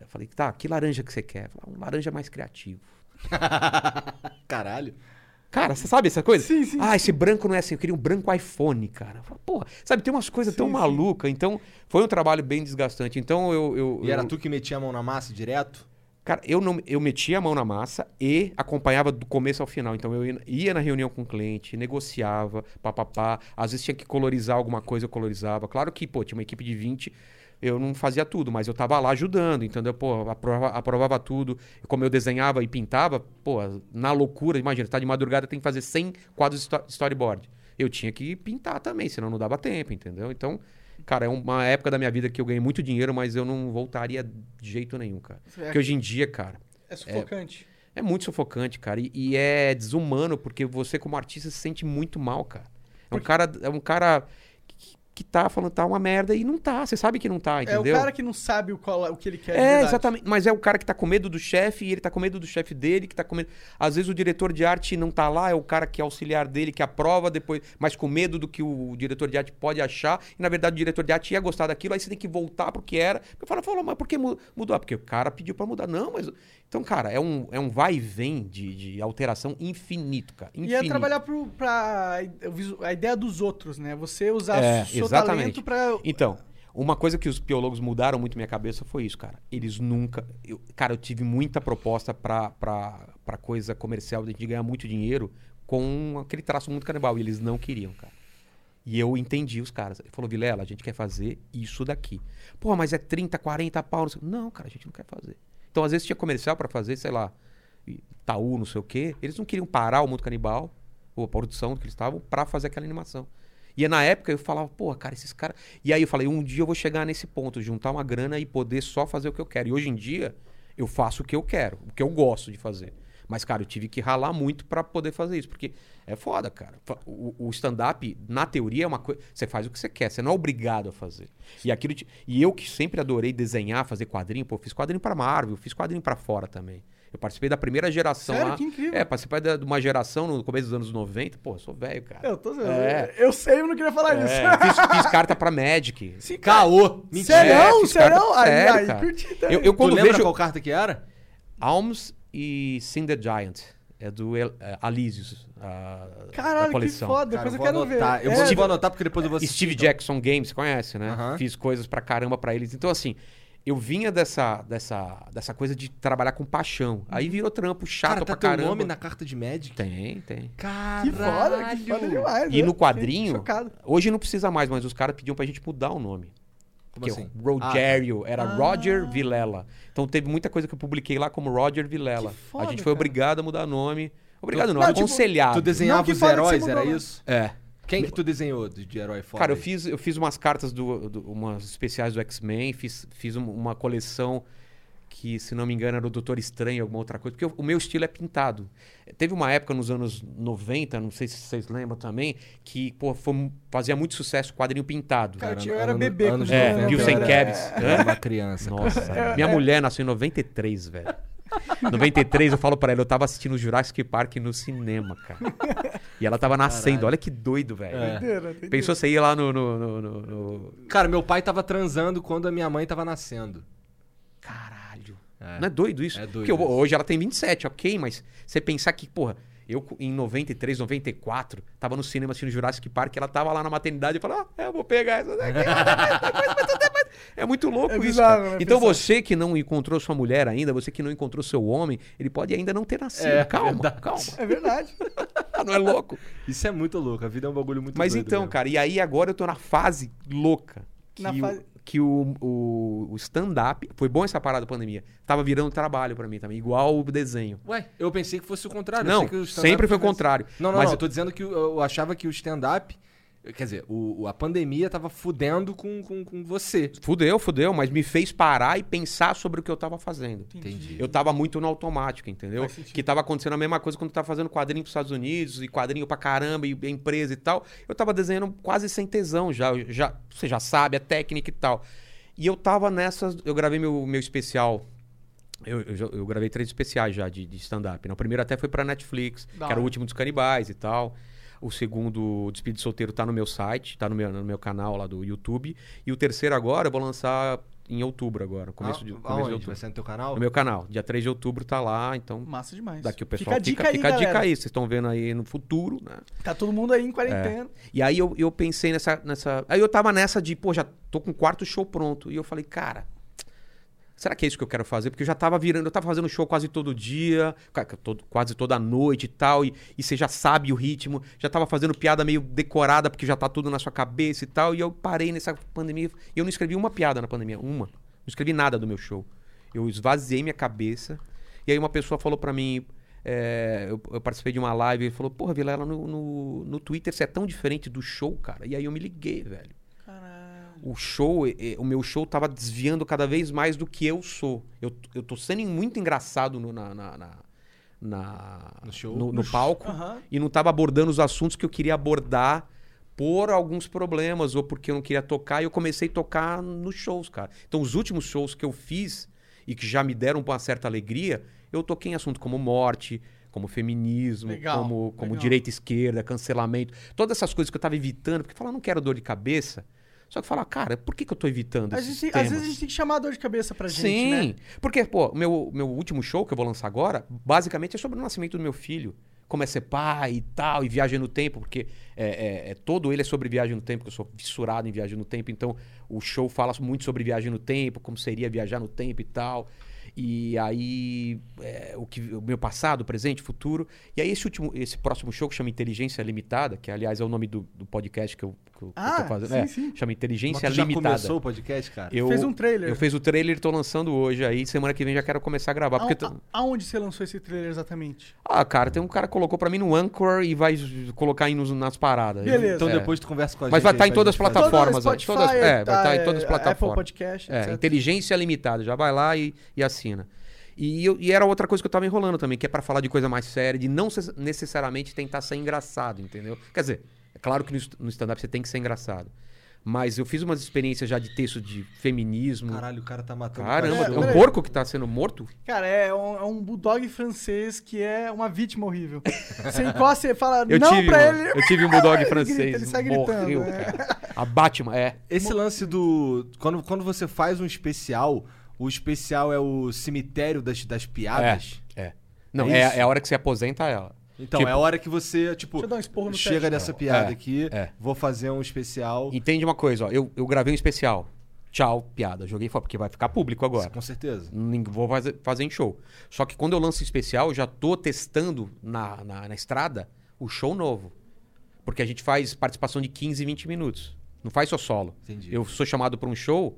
Aí eu falei, tá, que laranja que você quer? Falei, um laranja mais criativo. Caralho. Cara, você sabe essa coisa? Sim, sim, Ah, esse branco não é assim, eu queria um branco iPhone, cara. Falei, Porra, sabe, tem umas coisas tão malucas. Então, foi um trabalho bem desgastante. Então, eu. eu E era eu- tu que metia a mão na massa direto? Cara, eu, não, eu metia a mão na massa e acompanhava do começo ao final. Então eu ia, ia na reunião com o cliente, negociava, papapá. Às vezes tinha que colorizar alguma coisa, eu colorizava. Claro que, pô, tinha uma equipe de 20, eu não fazia tudo, mas eu tava lá ajudando, entendeu? Pô, aprovava, aprovava tudo. Como eu desenhava e pintava, pô, na loucura, imagina, tá de madrugada, tem que fazer 100 quadros storyboard. Eu tinha que pintar também, senão não dava tempo, entendeu? Então, cara, é uma época da minha vida que eu ganhei muito dinheiro, mas eu não voltaria de jeito nenhum, cara. É, Porque hoje em dia, cara, é sufocante. é muito sufocante, cara. E, e é desumano, porque você, como artista, se sente muito mal, cara. É um cara, é um cara que, tá falando tá uma merda e não tá. Você sabe que não tá, É, entendeu? o cara que não sabe o, qual- o que ele quer É, exatamente. Mas é o cara que tá com medo do chefe e ele tá com medo do chefe dele, que tá com medo. Às vezes o diretor de arte não tá lá, é o cara que é auxiliar dele, que aprova depois, mas com medo do que o diretor de arte pode achar. E na verdade o diretor de arte ia gostar daquilo, aí você tem que voltar pro que era. Eu falo, falo, mas por que mu- mudou? Ah, Porque o cara pediu pra mudar. Não, mas. Então, cara, é um, é um vai e vem de, de alteração infinito, cara. E Infinito. é trabalhar pro, pra a ideia dos outros, né? Você usar É, o seu exatamente. talento pra... Então, uma coisa que os biólogos mudaram muito minha cabeça foi isso, cara. Eles nunca. eu- cara, eu tive muita proposta pra, pra, pra coisa comercial, de ganhar muito dinheiro com aquele traço muito canibal. E eles não queriam, cara. E eu entendi os caras. Ele falou, Vilela, a gente quer fazer isso daqui. Pô, mas é 30, 40 pau. Não, cara, a gente não quer fazer. Então, às vezes tinha comercial pra fazer, sei lá, Itaú, não sei o quê. Eles não queriam parar o mundo canibal, ou a produção que eles estavam, pra fazer aquela animação. E na época eu falava, pô, cara, esses caras. E aí eu falei, um dia eu vou chegar nesse ponto, juntar uma grana e poder só fazer o que eu quero. E hoje em dia, eu faço o que eu quero, o que eu gosto de fazer. Mas, cara, eu tive que ralar muito pra poder fazer isso, porque é foda, cara. O, o stand-up, na teoria, é uma coisa. Você faz o que você quer, você não é obrigado a fazer. E aquilo. te- E eu que sempre adorei desenhar, fazer quadrinho, pô, fiz quadrinho pra Marvel, fiz quadrinho pra fora também. Eu participei da primeira geração Sério? lá. Que incrível. É, participei de uma geração no começo dos anos 90. Pô, eu sou velho, cara. Eu, tô... É. eu sei, eu não queria falar É, isso. fiz, fiz carta pra Magic. Sim. Caô! É, fiz Sério? carta- Aí, sério, aí, cara. curti também. Eu, eu Tu quando lembra vejo qual carta que era? Alms e Cinder Giant. É do El, é, Alísios, Caralho, que coleção. foda. Cara, Depois eu, vou quero anotar. ver. Eu É. vou, anotar porque depois eu vou assistir. Steve então. Jackson Games, você conhece, né? Aham. Fiz coisas pra caramba pra eles. Então, assim, eu vinha dessa, dessa, dessa coisa de trabalhar com paixão. Aí virou trampo chato Cara, tá pra caramba. nome na carta de Magic? Tem, tem. Caralho! Que foda, que foda demais. E né? no quadrinho, hoje não precisa mais, mas os caras pediam pra gente mudar o nome. Como Porque assim? o Rogério era Ah. Roger Vilela. Então teve muita coisa que eu publiquei lá como Roger Vilela. Que foda, a gente foi cara. obrigado a mudar nome. Obrigado, não, Não, tipo, aconselhado. Tu desenhava Não que os que heróis, era isso? É. Quem que tu desenhou de, de herói foda? Cara, eu fiz, eu fiz umas cartas do, do- umas especiais do X-Men, fiz, fiz um- uma coleção que, se não me engano, era o Doutor Estranho, alguma outra coisa, porque o, o meu estilo é pintado. Teve uma época nos anos 90, não sei se vocês lembram também, que pô, foi- fazia muito sucesso o quadrinho pintado. Cara, Cara, eu era ano- bebê anos quando eu É, era- Gilson era- Kevs. Era uma criança. cara. Nossa, minha mulher nasceu em 93, velho. 93, eu falo pra ela, eu tava assistindo Jurassic Park no cinema, cara. E ela tava nascendo, Caralho. olha que doido, velho. É. Pensou você ir lá no, no- no- no- no- Cara, meu pai tava transando quando a minha mãe tava nascendo. Caralho. É. Não é doido isso? É doido Porque isso. hoje ela tem 27, ok, mas você pensar que, porra, eu em 93, 94, tava no cinema assistindo Jurassic Park, ela tava lá na maternidade e falou: Ah, eu vou pegar essa daqui. É muito louco É isso. bizarro, né? Então Pensar. você que não encontrou sua mulher ainda, você que não encontrou seu homem, ele pode ainda não ter nascido. É, calma, verdade. calma. É verdade. Não é louco? Isso é muito louco. A vida é um bagulho muito Mas doido então, mesmo. cara, e aí agora eu tô na fase louca. Na fase- que o, o, o stand-up. Foi bom essa parada da pandemia. Tava virando trabalho pra mim também, igual o desenho. Ué, eu pensei que fosse o contrário. Não, o sempre foi o contrário. Não, não, Mas não. Eu tô dizendo que eu- eu achava que o stand-up. Quer dizer, o, a pandemia tava fudendo com, com, com você. Fudeu, fudeu, mas me fez parar e pensar sobre o que eu tava fazendo. Entendi. Eu tava muito no automático, entendeu? Que tava acontecendo a mesma coisa quando eu tava fazendo quadrinho pros Estados Unidos e quadrinho pra caramba e empresa e tal. Eu tava desenhando quase sem tesão já. Já você já sabe a técnica e tal. E eu tava nessas. Eu gravei meu, meu especial. Eu, eu, eu gravei três especiais já de, de stand-up. né? O primeiro até foi pra Netflix, Da que era o último dos canibais e tal. O segundo, o Despedido Solteiro, tá no meu site, tá no meu, no meu canal lá do YouTube. E o terceiro agora eu vou lançar em outubro agora, começo de, Ah, começo de outubro. Vai ser no teu canal? No meu canal. Dia 3 de outubro tá lá, então Massa demais. daqui o pessoal Fica a dica aí, fica a dica aí. Vocês estão vendo aí no futuro, né? Tá todo mundo aí em quarentena. E aí eu, eu pensei nessa, nessa. Aí eu tava nessa de, pô, já tô com o quarto show pronto. E eu falei, cara, será que é isso que eu quero fazer? Porque eu já tava virando, eu tava fazendo show quase todo dia, quase toda noite e tal. E, e você já sabe o ritmo, já tava fazendo piada meio decorada, porque já tá tudo na sua cabeça e tal. E eu parei nessa pandemia. E eu não escrevi uma piada na pandemia, uma. Não escrevi nada do meu show. Eu esvaziei minha cabeça. E aí uma pessoa falou pra mim. é, eu, eu participei de uma live e falou, porra, Vilela, no, no, no Twitter você é tão diferente do show, cara. E aí eu me liguei, velho. O show, o meu show tava desviando cada vez mais do que eu sou. Eu, eu tô sendo muito engraçado no, na, na, na- na- No show? no, no palco Aham. e não tava abordando os assuntos que eu queria abordar por alguns problemas ou porque eu não queria tocar e eu comecei a tocar nos shows, cara. Então os últimos shows que eu fiz e que já me deram uma certa alegria, eu toquei em assunto como morte, como feminismo, Legal, como, como legal. direita e esquerda, cancelamento, todas essas coisas que eu tava evitando, porque falar não quero dor de cabeça. Só que falar, cara, por que, que eu tô evitando esses gente temas? às vezes a gente tem que chamar a dor de cabeça pra gente, Sim, né? porque, pô, meu, meu último show que eu vou lançar agora, basicamente é sobre o nascimento do meu filho. Como é ser pai e tal, e viagem no tempo, porque é, é- é- todo ele é sobre viagem no tempo, que eu sou fissurado em viagem no tempo, então o show fala muito sobre viagem no tempo, como seria viajar no tempo e tal. E aí, é, o, que, o meu passado, presente, futuro. E aí, esse último, esse próximo show que chama Inteligência Limitada, que aliás é o nome do, do podcast que eu, que eu, que eu Ah, tô fazendo. sim, é, sim. Chama Mas Inteligência tu já Limitada. começou o podcast, cara? Eu, Fez um trailer. Eu fiz o trailer e tô lançando hoje aí. Semana que vem já quero começar a gravar. Porque A- aonde você lançou esse trailer exatamente? Ah, cara, tem um cara que colocou pra mim no Anchor e vai colocar aí nos- nas paradas. Beleza. Então É. depois tu conversa com a Mas gente. vai aí estar em pra todas as gente fazer. plataformas. Toda né? Spotify, Todas- é, vai tá, estar em todas as é, plataformas. Apple Podcast, É, inteligência limitada. Já vai lá e, e E, eu- e era outra coisa que eu tava enrolando também, que é pra falar de coisa mais séria, de não necessariamente tentar ser engraçado, entendeu? Quer dizer, é claro que no st- no stand-up você tem que ser engraçado. Mas eu fiz umas experiências já de texto de feminismo. Caralho, o cara tá matando Caramba, É, é um porco que tá sendo morto? Cara, é um, é um bulldog francês que é uma vítima horrível. Você encosta e fala Eu não tive, pra um- ele. eu tive um bulldog Ele francês. grita, ele sai morreu, gritando, é. cara. A Batman, é. Esse lance do. Quando, quando você faz um especial, o especial é o cemitério das, das piadas. É. Não, É é, isso? é a hora que você aposenta ela. Então, Tipo- é a hora que você, tipo, Deixa eu dar um esporro no chega teste. dessa piada É, aqui, é. vou fazer um especial. Entende uma coisa, ó. Eu, eu gravei um especial. Tchau, piada. Joguei fora, porque vai ficar público agora. Com certeza. Vou fazer, fazer em show. Só que quando eu lanço especial, eu já tô testando na, na, na estrada o show novo. Porque a gente faz participação de 15, 20 minutos. Não faz só solo. Entendi. Eu sou chamado para um show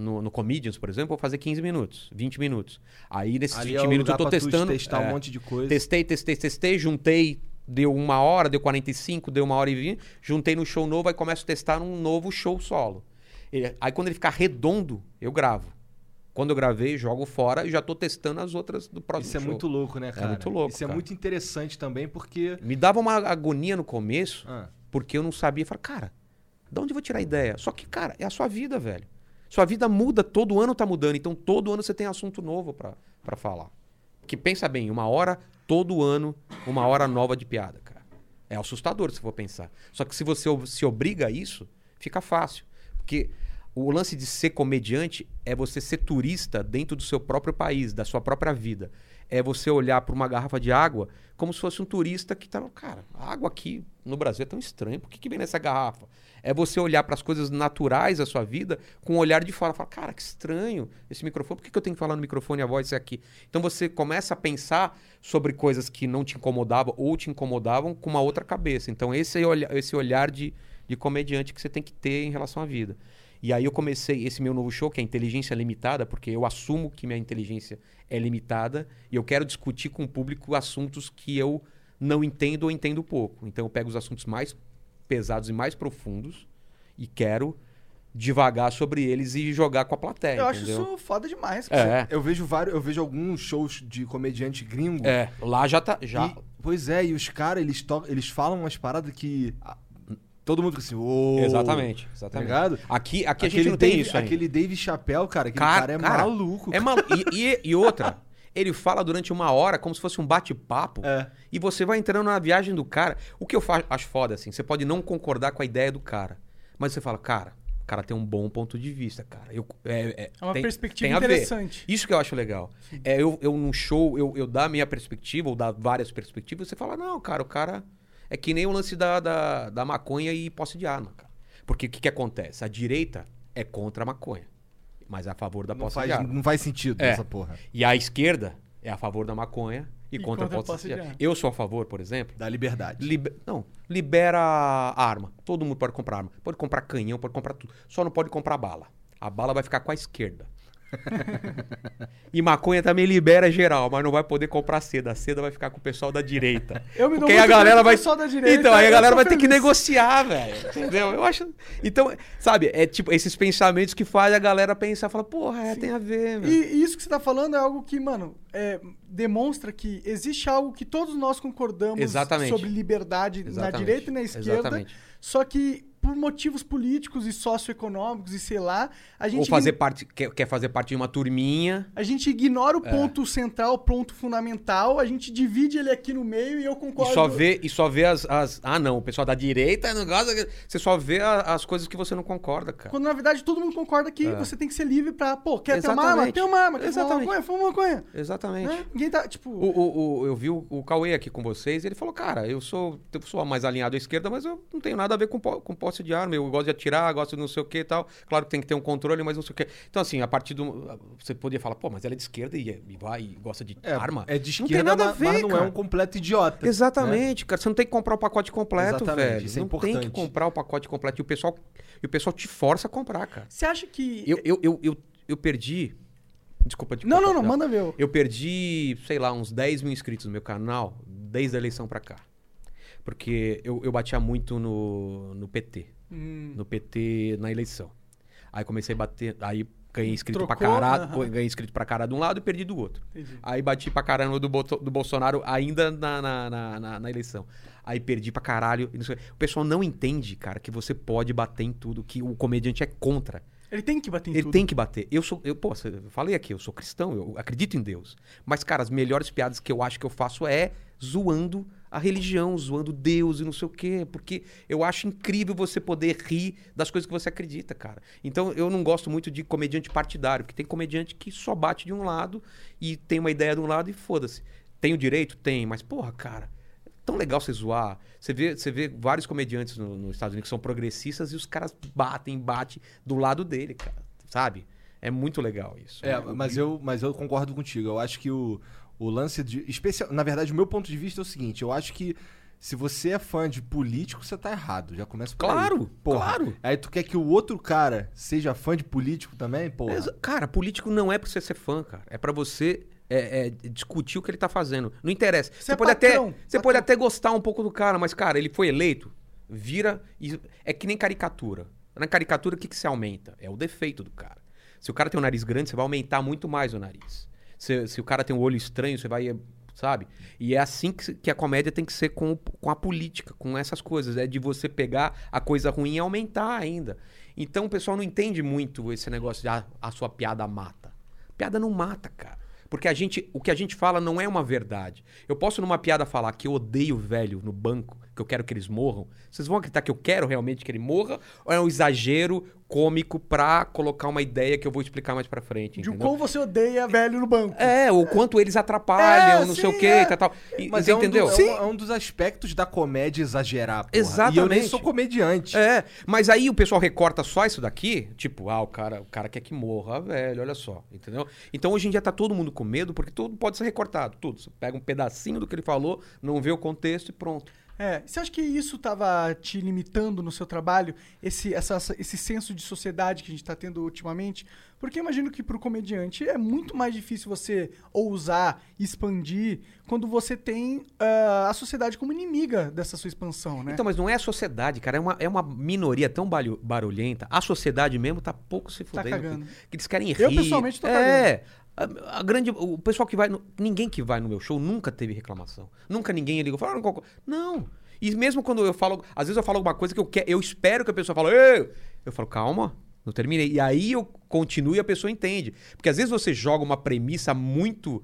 no, no Comedians, por exemplo, vou fazer 15 minutos, 20 minutos. Aí nesses Ali 20 é minutos eu tô testando. testar é, um monte de coisa. Testei, testei, testei, juntei, deu uma hora, deu 45, deu uma hora e vinte, juntei no show novo, aí começo a testar um novo show solo. Aí quando ele ficar redondo, eu gravo. Quando eu gravei, jogo fora e já tô testando as outras do próximo Isso é show. muito louco, né, cara? muito louco, Isso é cara. muito interessante também, porque. Me dava uma agonia no começo, Ah, porque eu não sabia. Falei, cara, de onde eu vou tirar a ideia? Só que, cara, é a sua vida, velho. Sua vida muda, todo ano tá mudando. Então, todo ano você tem assunto novo pra falar. Que pensa bem, uma hora, todo ano, uma hora nova de piada, cara. É assustador se for pensar. Só que se você se obriga a isso, fica fácil. Porque o lance de ser comediante é você ser turista dentro do seu próprio país, da sua própria vida. É você olhar para uma garrafa de água como se fosse um turista que tá, cara, a água aqui no Brasil é tão estranha, por que, que vem nessa garrafa? É você olhar para as coisas naturais da sua vida com um olhar de fora, falar, cara, que estranho esse microfone, por que, que eu tenho que falar no microfone e a voz é aqui? Então você começa a pensar sobre coisas que não te incomodavam ou te incomodavam com uma outra cabeça. Então esse é esse olhar de, de comediante que você tem que ter em relação à vida. E aí eu comecei esse meu novo show, que é Inteligência Limitada, porque eu assumo que minha inteligência é limitada e eu quero discutir com o público assuntos que eu não entendo ou entendo pouco. Então eu pego os assuntos mais pesados e mais profundos e quero devagar sobre eles e jogar com a plateia, Eu acho entendeu? isso foda demais. É, eu vejo vários, eu vejo alguns shows de comediante gringo. é, lá já tá, já E- pois é, e os caras, eles, eles falam umas paradas que. Todo mundo fica assim, ô. Exatamente, Tá exatamente. ligado? Aqui, aqui a gente não tem Dave, isso ainda. Aquele Dave Chappelle, cara, aquele Cara- cara, é cara, maluco. É maluco. E, e- e outra, ele fala durante uma hora como se fosse um bate-papo. É. E você vai entrando na viagem do cara. O que eu fa- acho foda, assim, você pode não concordar com a ideia do cara. Mas você fala, cara, o cara tem um bom ponto de vista, cara. Eu, é, É uma tem- perspectiva tem interessante. Isso que eu acho legal. É eu, eu num show, eu, eu dar a minha perspectiva, ou dar várias perspectivas, você fala, não, cara, o cara. É que nem o lance da, da, da maconha e posse de arma, cara. Porque o que, que acontece? A direita é contra a maconha, mas é a favor da Não posse faz, de arma. não faz sentido É. essa porra. E a esquerda é a favor da maconha e, E contra, contra a posse, de arma. arma. Eu sou a favor, por exemplo. Da liberdade. libe- Não, libera a arma. Todo mundo pode comprar arma. Pode comprar canhão, pode comprar tudo. Só não pode comprar bala. A bala vai ficar com a esquerda. e maconha também libera geral, mas não vai poder comprar seda. A seda vai ficar com o pessoal da direita. Eu me dou Porque aí a galera vai. pessoal da direita, então, aí a galera vai ter que feliz. negociar, velho. Entendeu? Eu acho. Então, sabe, é tipo esses pensamentos que fazem a galera pensar, falar, porra, é, tem a ver, meu. E, isso que você tá falando é algo que, mano, é, demonstra que existe algo que todos nós concordamos Exatamente. sobre liberdade na Exatamente. direita e na esquerda. Exatamente. Só que por motivos políticos e socioeconômicos e sei lá, a gente Ou fazer parte, quer, quer fazer parte de uma turminha. a gente ignora É. o ponto central, o ponto fundamental, a gente divide ele aqui no meio e eu E concordo. só vê, e só vê as, as- Ah, não, o pessoal da direita não gosta. Você só vê a- as coisas que você não concorda, cara. Quando na verdade todo mundo concorda que você tem que ser livre pra, pô, quer ter uma arma? É. Exatamente. Tem uma arma, quer fumar Exatamente. maconha? Fuma maconha. Exatamente. Né? Ninguém tá, tipo... O, o- o- eu vi o, o Cauê aqui com vocês, ele falou, cara, eu sou, eu sou mais alinhado à esquerda, mas eu não tenho nada a ver com, com posse de arma. Eu gosto de atirar, gosto de não sei o que e tal. Claro que tem que ter um controle, mas não sei o que. Então, assim, a partir do. Você podia falar, pô, mas ela é de esquerda e, e vai e gosta de É, arma. é de Não tem esquerda, nada a mas, ver, mas não é cara. um completo idiota. Exatamente, cara. Você não tem que comprar o pacote completo, Exatamente, velho. isso é não tem que importante. comprar o pacote completo. E o pessoal, e o pessoal te força a comprar, cara. Você acha que... Eu, eu, eu, eu, eu perdi. Desculpa te Não, não, não, manda ver. Eu perdi, sei lá, uns 10 mil inscritos no meu canal desde a eleição pra cá. Porque eu, eu batia muito no, no PT. Hum. No PT na eleição. Aí comecei a bater. Aí ganhei inscrito pra caralho. Ganhei inscrito pra cara de um lado e perdi do outro. Entendi. Aí bati pra caramba do, do Bolsonaro ainda na, na, na, na- na eleição. Aí perdi pra caralho. O pessoal não entende, cara, que você pode bater em tudo, que o comediante é contra. Ele tem que bater em Ele tudo. tem que bater. Eu sou, eu, pô, eu falei aqui, eu sou cristão, eu acredito em Deus. Mas, cara, as melhores piadas que eu acho que eu faço é zoando a religião, zoando Deus e não sei o quê. Porque eu acho incrível você poder rir das coisas que você acredita, cara. Então, eu não gosto muito de comediante partidário, porque tem comediante que só bate de um lado e tem uma ideia de um lado e foda-se. Tem o direito? Tem, mas, porra, cara. é Tão legal você zoar. Você vê, você vê vários comediantes no- nos Estados Unidos que são progressistas e os caras batem, batem do lado dele, cara. Sabe? É muito legal isso. É, mas eu, mas eu concordo contigo. Eu acho que o, o lance de. Especial, na verdade, o meu ponto de vista é o seguinte: eu acho que Se você é fã de político, você tá errado. Já começa por Claro, aí. Porra. claro. Aí tu quer que o outro cara seja fã de político também? Porra. Exa- Cara, político não é pra você ser fã, cara. É pra você é, é, discutir o que ele tá fazendo. Não interessa. Você, é pode patrão, até, você patrão. pode até gostar um pouco do cara, mas, cara, ele foi eleito, vira. e- É que nem caricatura. Na caricatura, o que, que se aumenta? É o defeito do cara. Se o cara tem um nariz grande, você vai aumentar muito mais o nariz. Se, o cara tem um olho estranho, você vai. Sabe? E é assim que, que a comédia tem que ser com, com a política, com essas coisas. É de você pegar a coisa ruim e aumentar ainda. Então o pessoal não entende muito esse negócio de ah, a sua piada mata. Piada não mata, cara. Porque a gente, o que a gente fala não é uma verdade. Eu posso numa piada falar que eu odeio velho no banco, que eu quero que eles morram. Vocês vão acreditar que eu quero realmente que ele morra? Ou é um exagero cômico pra colocar uma ideia que eu vou explicar mais pra frente? De o entendeu? quão você odeia velho no banco. É, o quanto eles atrapalham, É, não sim, sei o quê, é. e tal, tal. E- Mas você é um, do- entendeu? é, um, é um dos aspectos da comédia exagerar, porra. E eu nem Exatamente. sou comediante. É, mas aí o pessoal recorta só isso daqui, tipo, ah, o cara, o cara quer que morra, velho, olha só, entendeu? Então hoje em dia tá todo mundo com medo, porque tudo pode ser recortado, tudo. Você pega um pedacinho do que ele falou, não vê o contexto e pronto. É, você acha que isso tava te limitando no seu trabalho, esse, essa- esse senso de sociedade que a gente tá tendo ultimamente? Porque eu imagino que pro comediante é muito mais difícil você ousar, expandir, quando você tem ah, a sociedade como inimiga dessa sua expansão, né? Então, mas não é a sociedade, cara, é uma, é uma minoria tão barulhenta. A sociedade mesmo tá pouco se Tá fudendo. cagando. Que, eles querem rir. Eu, pessoalmente, tô É. A, a grande, o pessoal que vai. No, ninguém que vai no meu show nunca teve reclamação. Nunca ninguém ligou. Falaram, "Ah, não, não. E mesmo quando eu falo. Às vezes eu falo alguma coisa que eu, quero, eu espero que a pessoa fale. "Ei!" Eu falo, calma, não terminei. E aí eu continuo e a pessoa entende. Porque às vezes você joga uma premissa muito.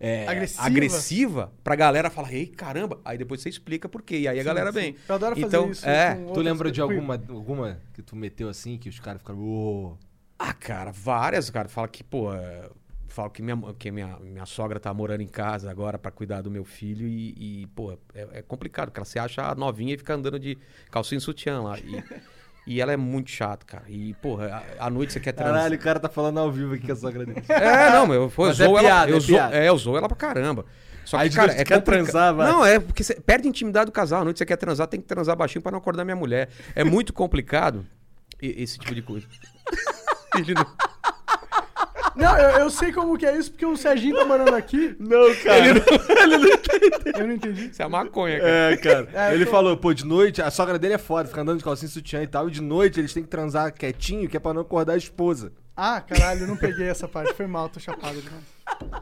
é, Agressiva. agressiva pra galera falar, ei, caramba. Aí depois você explica por quê. E aí a Sim, galera sim. vem. Eu adoro fazer Então, isso. é. Tu lembra de alguma, alguma que tu meteu assim, que os caras ficaram. "Ô". Ah, cara, várias, cara. Fala que, pô, é, fala que minha, que minha, minha sogra tá morando em casa agora pra cuidar do meu filho e, e, pô, é, é complicado, porque ela se acha novinha e fica andando de calcinha e sutiã lá. E, e ela é muito chata, cara. E, porra, à noite você quer transar. Caralho, o cara tá falando ao vivo aqui que a sogra dele. É, não, meu, eu, eu Mas é zoo ela, piada, eu é zoo, piada. é, eu zoo ela pra caramba. Só que, Aí cara, é quer complica- transar, vai. Não, é porque você perde a intimidade do casal. À noite você quer transar, tem que transar baixinho pra não acordar minha mulher. É muito complicado esse tipo de coisa. Ele não- Não, eu, eu sei como que é isso, porque o Serginho tá morando aqui. Não, cara. Eu não entendi. Isso é maconha, cara. É, cara. É, ele tô- falou, pô, de noite, a sogra dele é foda, fica andando de calcinha e sutiã e tal, e de noite eles têm que transar quietinho, que é pra não acordar a esposa. Ah, caralho, eu não peguei essa parte. Foi mal, tô chapado. Né?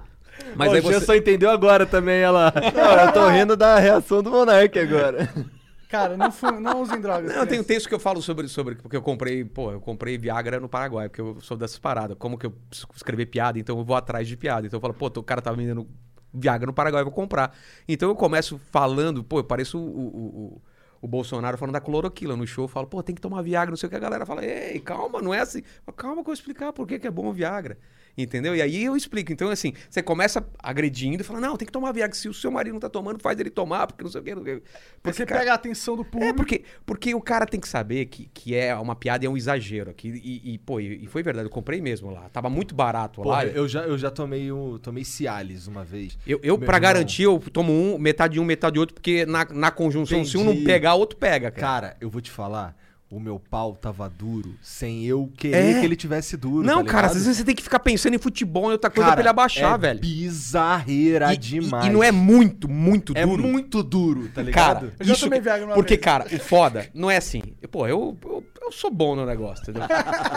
Mas Ó, aí você... só entendeu agora também, ela. Não, eu tô rindo da reação do Monark agora. Cara, não, não usem drogas. Não, tem um texto que eu falo sobre, sobre. Porque eu comprei, pô, eu comprei Viagra no Paraguai, porque eu sou dessas paradas. Como que eu escrever piada, então eu vou atrás de piada. Então eu falo, pô, o cara tá vendendo Viagra no Paraguai, eu vou comprar. Então eu começo falando, pô, eu pareço o, o, o, o Bolsonaro falando da cloroquila no show. Eu falo, pô, tem que tomar Viagra, não sei o que. A galera fala, ei, calma, não é assim. Calma que eu vou explicar por que, que é bom o Viagra. Entendeu? E aí eu explico. Então, assim, você começa agredindo e fala, não, tem que tomar Viagra. Se o seu marido não tá tomando, faz ele tomar, porque não sei o que. Não sei o quê. Porque, você cara, pega a atenção do público. é, porque, porque o cara tem que saber que, que é uma piada e é um exagero aqui. E, e, pô, e, foi verdade, eu comprei mesmo lá. Tava muito barato lá. Porra, eu já, eu já tomei um. Tomei Cialis uma vez. Eu, eu pra irmão. garantir, eu tomo um, metade de um, metade de outro, porque na, na conjunção, se um não Entendi. pegar, o outro pega, cara. Cara, eu vou te falar, o meu pau tava duro sem eu querer É? que ele tivesse duro. não, tá cara, às vezes você tem que ficar pensando em futebol e outra coisa Cara, pra ele abaixar, é velho. Bizarreira E, demais. e, e não é muito, muito É duro. muito duro, tá ligado? Cara, Eu já isso tomei Viagra uma Porque, vez. cara, o foda não é assim. Pô, eu, eu, eu sou bom no negócio, entendeu?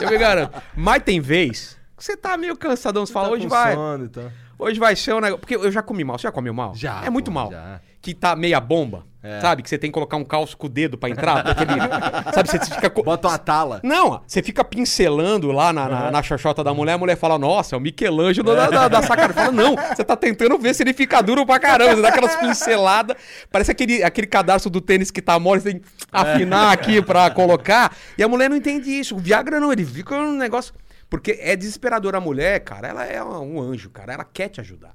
eu me garanto. Mas tem vez que você tá meio cansadão, você fala, Tá hoje vai. sono. Hoje vai ser um negócio. Porque eu já comi mal. Você já comeu mal? Já, É muito pô, mal. já. Que tá meia bomba. É. Sabe? Que você tem que colocar um calço com o dedo pra entrar. porque ele- sabe? Você fica. co- Bota uma tala. Não, você fica pincelando lá na, na, na xoxota da mulher, a mulher fala, nossa, é o Michelangelo da, da, da sacada. Fala, não, você tá tentando ver se ele fica duro pra caramba. Você dá aquelas pinceladas. Parece aquele, aquele cadastro do tênis que tá mole, você tem que afinar aqui pra colocar. E a mulher não entende isso. O Viagra não, ele fica um negócio. Porque é desesperador a mulher, cara. Ela é um anjo, cara. Ela quer te ajudar.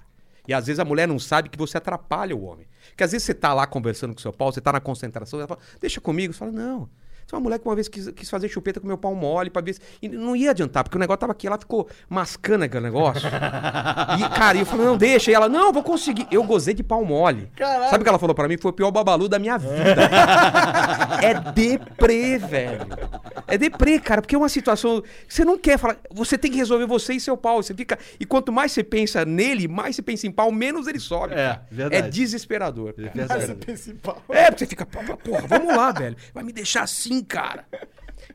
E às vezes a mulher não sabe que você atrapalha o homem. Que às vezes você tá lá conversando com seu pau, você tá na concentração, ela fala, deixa comigo. Você fala, não. Tinha uma mulher que uma vez quis, quis fazer chupeta com meu pau mole pra ver se. E não ia adiantar, porque o negócio tava aqui, ela ficou mascando aquele negócio. e, cara, e eu falei, não, deixa. E ela, não, vou conseguir. Eu gozei de pau mole. Caralho. Sabe o que ela falou pra mim? Foi o pior babalu da minha vida. é deprê, velho. É deprê, cara, porque é uma situação. Você não quer falar. Você tem que resolver você e seu pau. Você fica. E quanto mais você pensa nele, mais você pensa em pau, menos ele sobe. É, cara. verdade. É desesperador. cara. Essa é a Verdade. principal. É, porque você fica, porra, vamos lá, velho. Vai me deixar assim, cara.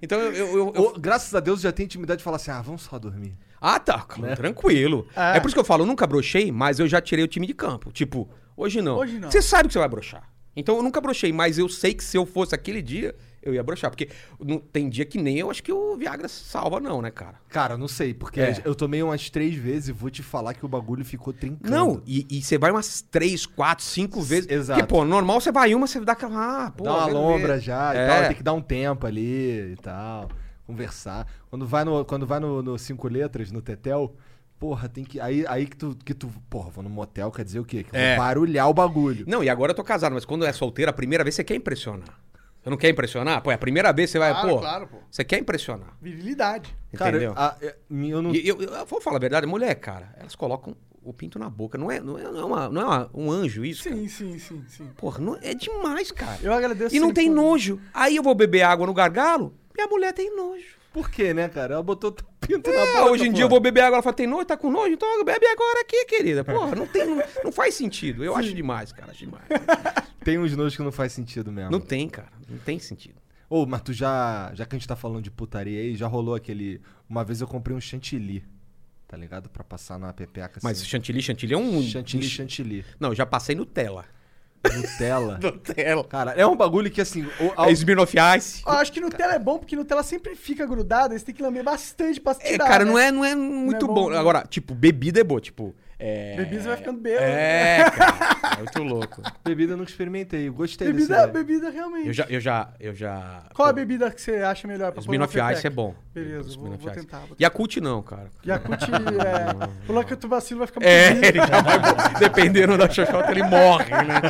Então eu. eu- eu- eu- graças a Deus já tem intimidade de falar assim, ah, vamos só dormir. Ah, tá, calma, tranquilo. É. É. por isso que eu falo, eu nunca brochei, mas eu já tirei o time de campo. Tipo, hoje não. Hoje não. Você sabe que você vai brochar. Então eu nunca brochei, mas eu sei que se eu fosse aquele dia, eu ia brochar. Porque não, tem dia que nem eu acho que o Viagra salva, não, né, cara? Cara, não sei, porque É. eu tomei umas três vezes e vou te falar que o bagulho ficou trincando. Não, e, e você vai umas três, quatro, cinco vezes. exato. Porque, pô, normal você vai uma, você dá aquela. Ah, pô, Dá uma lombra já e É. tal, tem que dar um tempo ali e tal, conversar. Quando vai no, quando vai no, no cinco letras, no Tetel, porra, tem que. Aí, aí que, tu, que tu. Porra, vou no motel, quer dizer o quê? Que eu É. vou barulhar o bagulho. Não, e agora eu tô casado, mas quando é solteiro, a primeira vez você quer impressionar. Você não quer impressionar? Pô, é a primeira vez você vai, Claro, pô. claro, pô. Você quer impressionar. Virilidade. Entendeu? Cara, a- é, eu não. E eu, eu, eu vou falar a verdade, mulher, cara, elas colocam o pinto na boca. Não é, não é, não é, uma- não é uma- um anjo isso? cara? Sim, sim, sim, sim. Porra, não, é demais, cara. Eu agradeço E não tem nojo. Aí eu vou beber água no gargalo, minha mulher tem nojo. Por quê, né, cara? Ela botou o pinto na É, boca. hoje em dia eu vou beber água, ela fala, tem nojo, tá com nojo? Então bebe agora aqui, querida. Porra, não, tem, não, não faz sentido. Eu acho demais, cara, acho demais. Tem uns nojos que não faz sentido mesmo. Não tem, cara, não tem sentido. Ô, mas tu já. Já que a gente tá falando de putaria aí, já rolou aquele. Uma vez eu comprei um chantilly. Tá ligado? Pra passar na pepeca Mas assim. chantilly, chantilly é um... Chantilly, chantilly. Não, já passei Nutella. Nutella. Nutella. Cara, é um bagulho que assim. o- ao- É Smirnoff Ice. Eu acho que Nutella é bom porque Nutella sempre fica grudada, você tem que lamber bastante pra É, tirar. cara, né? não é, não é muito bom, bom. né? Agora, tipo, bebida é boa, tipo. É... Bebida você vai ficando bêbado. É, cara. É muito louco. Bebida eu nunca experimentei. Eu gostei Bebida, desse. bebida realmente. Eu já, eu já, eu já. Qual a pô, bebida que você acha melhor pra pôr na Smirnoff Ice é bom. Beleza, vou, Smirnoff vou Ice. tentar. Vou... Yakult não, cara. Yakult é... O lactobacilo vai ficar muito É, ele já vai. Dependendo da xoxota, ele morre, né?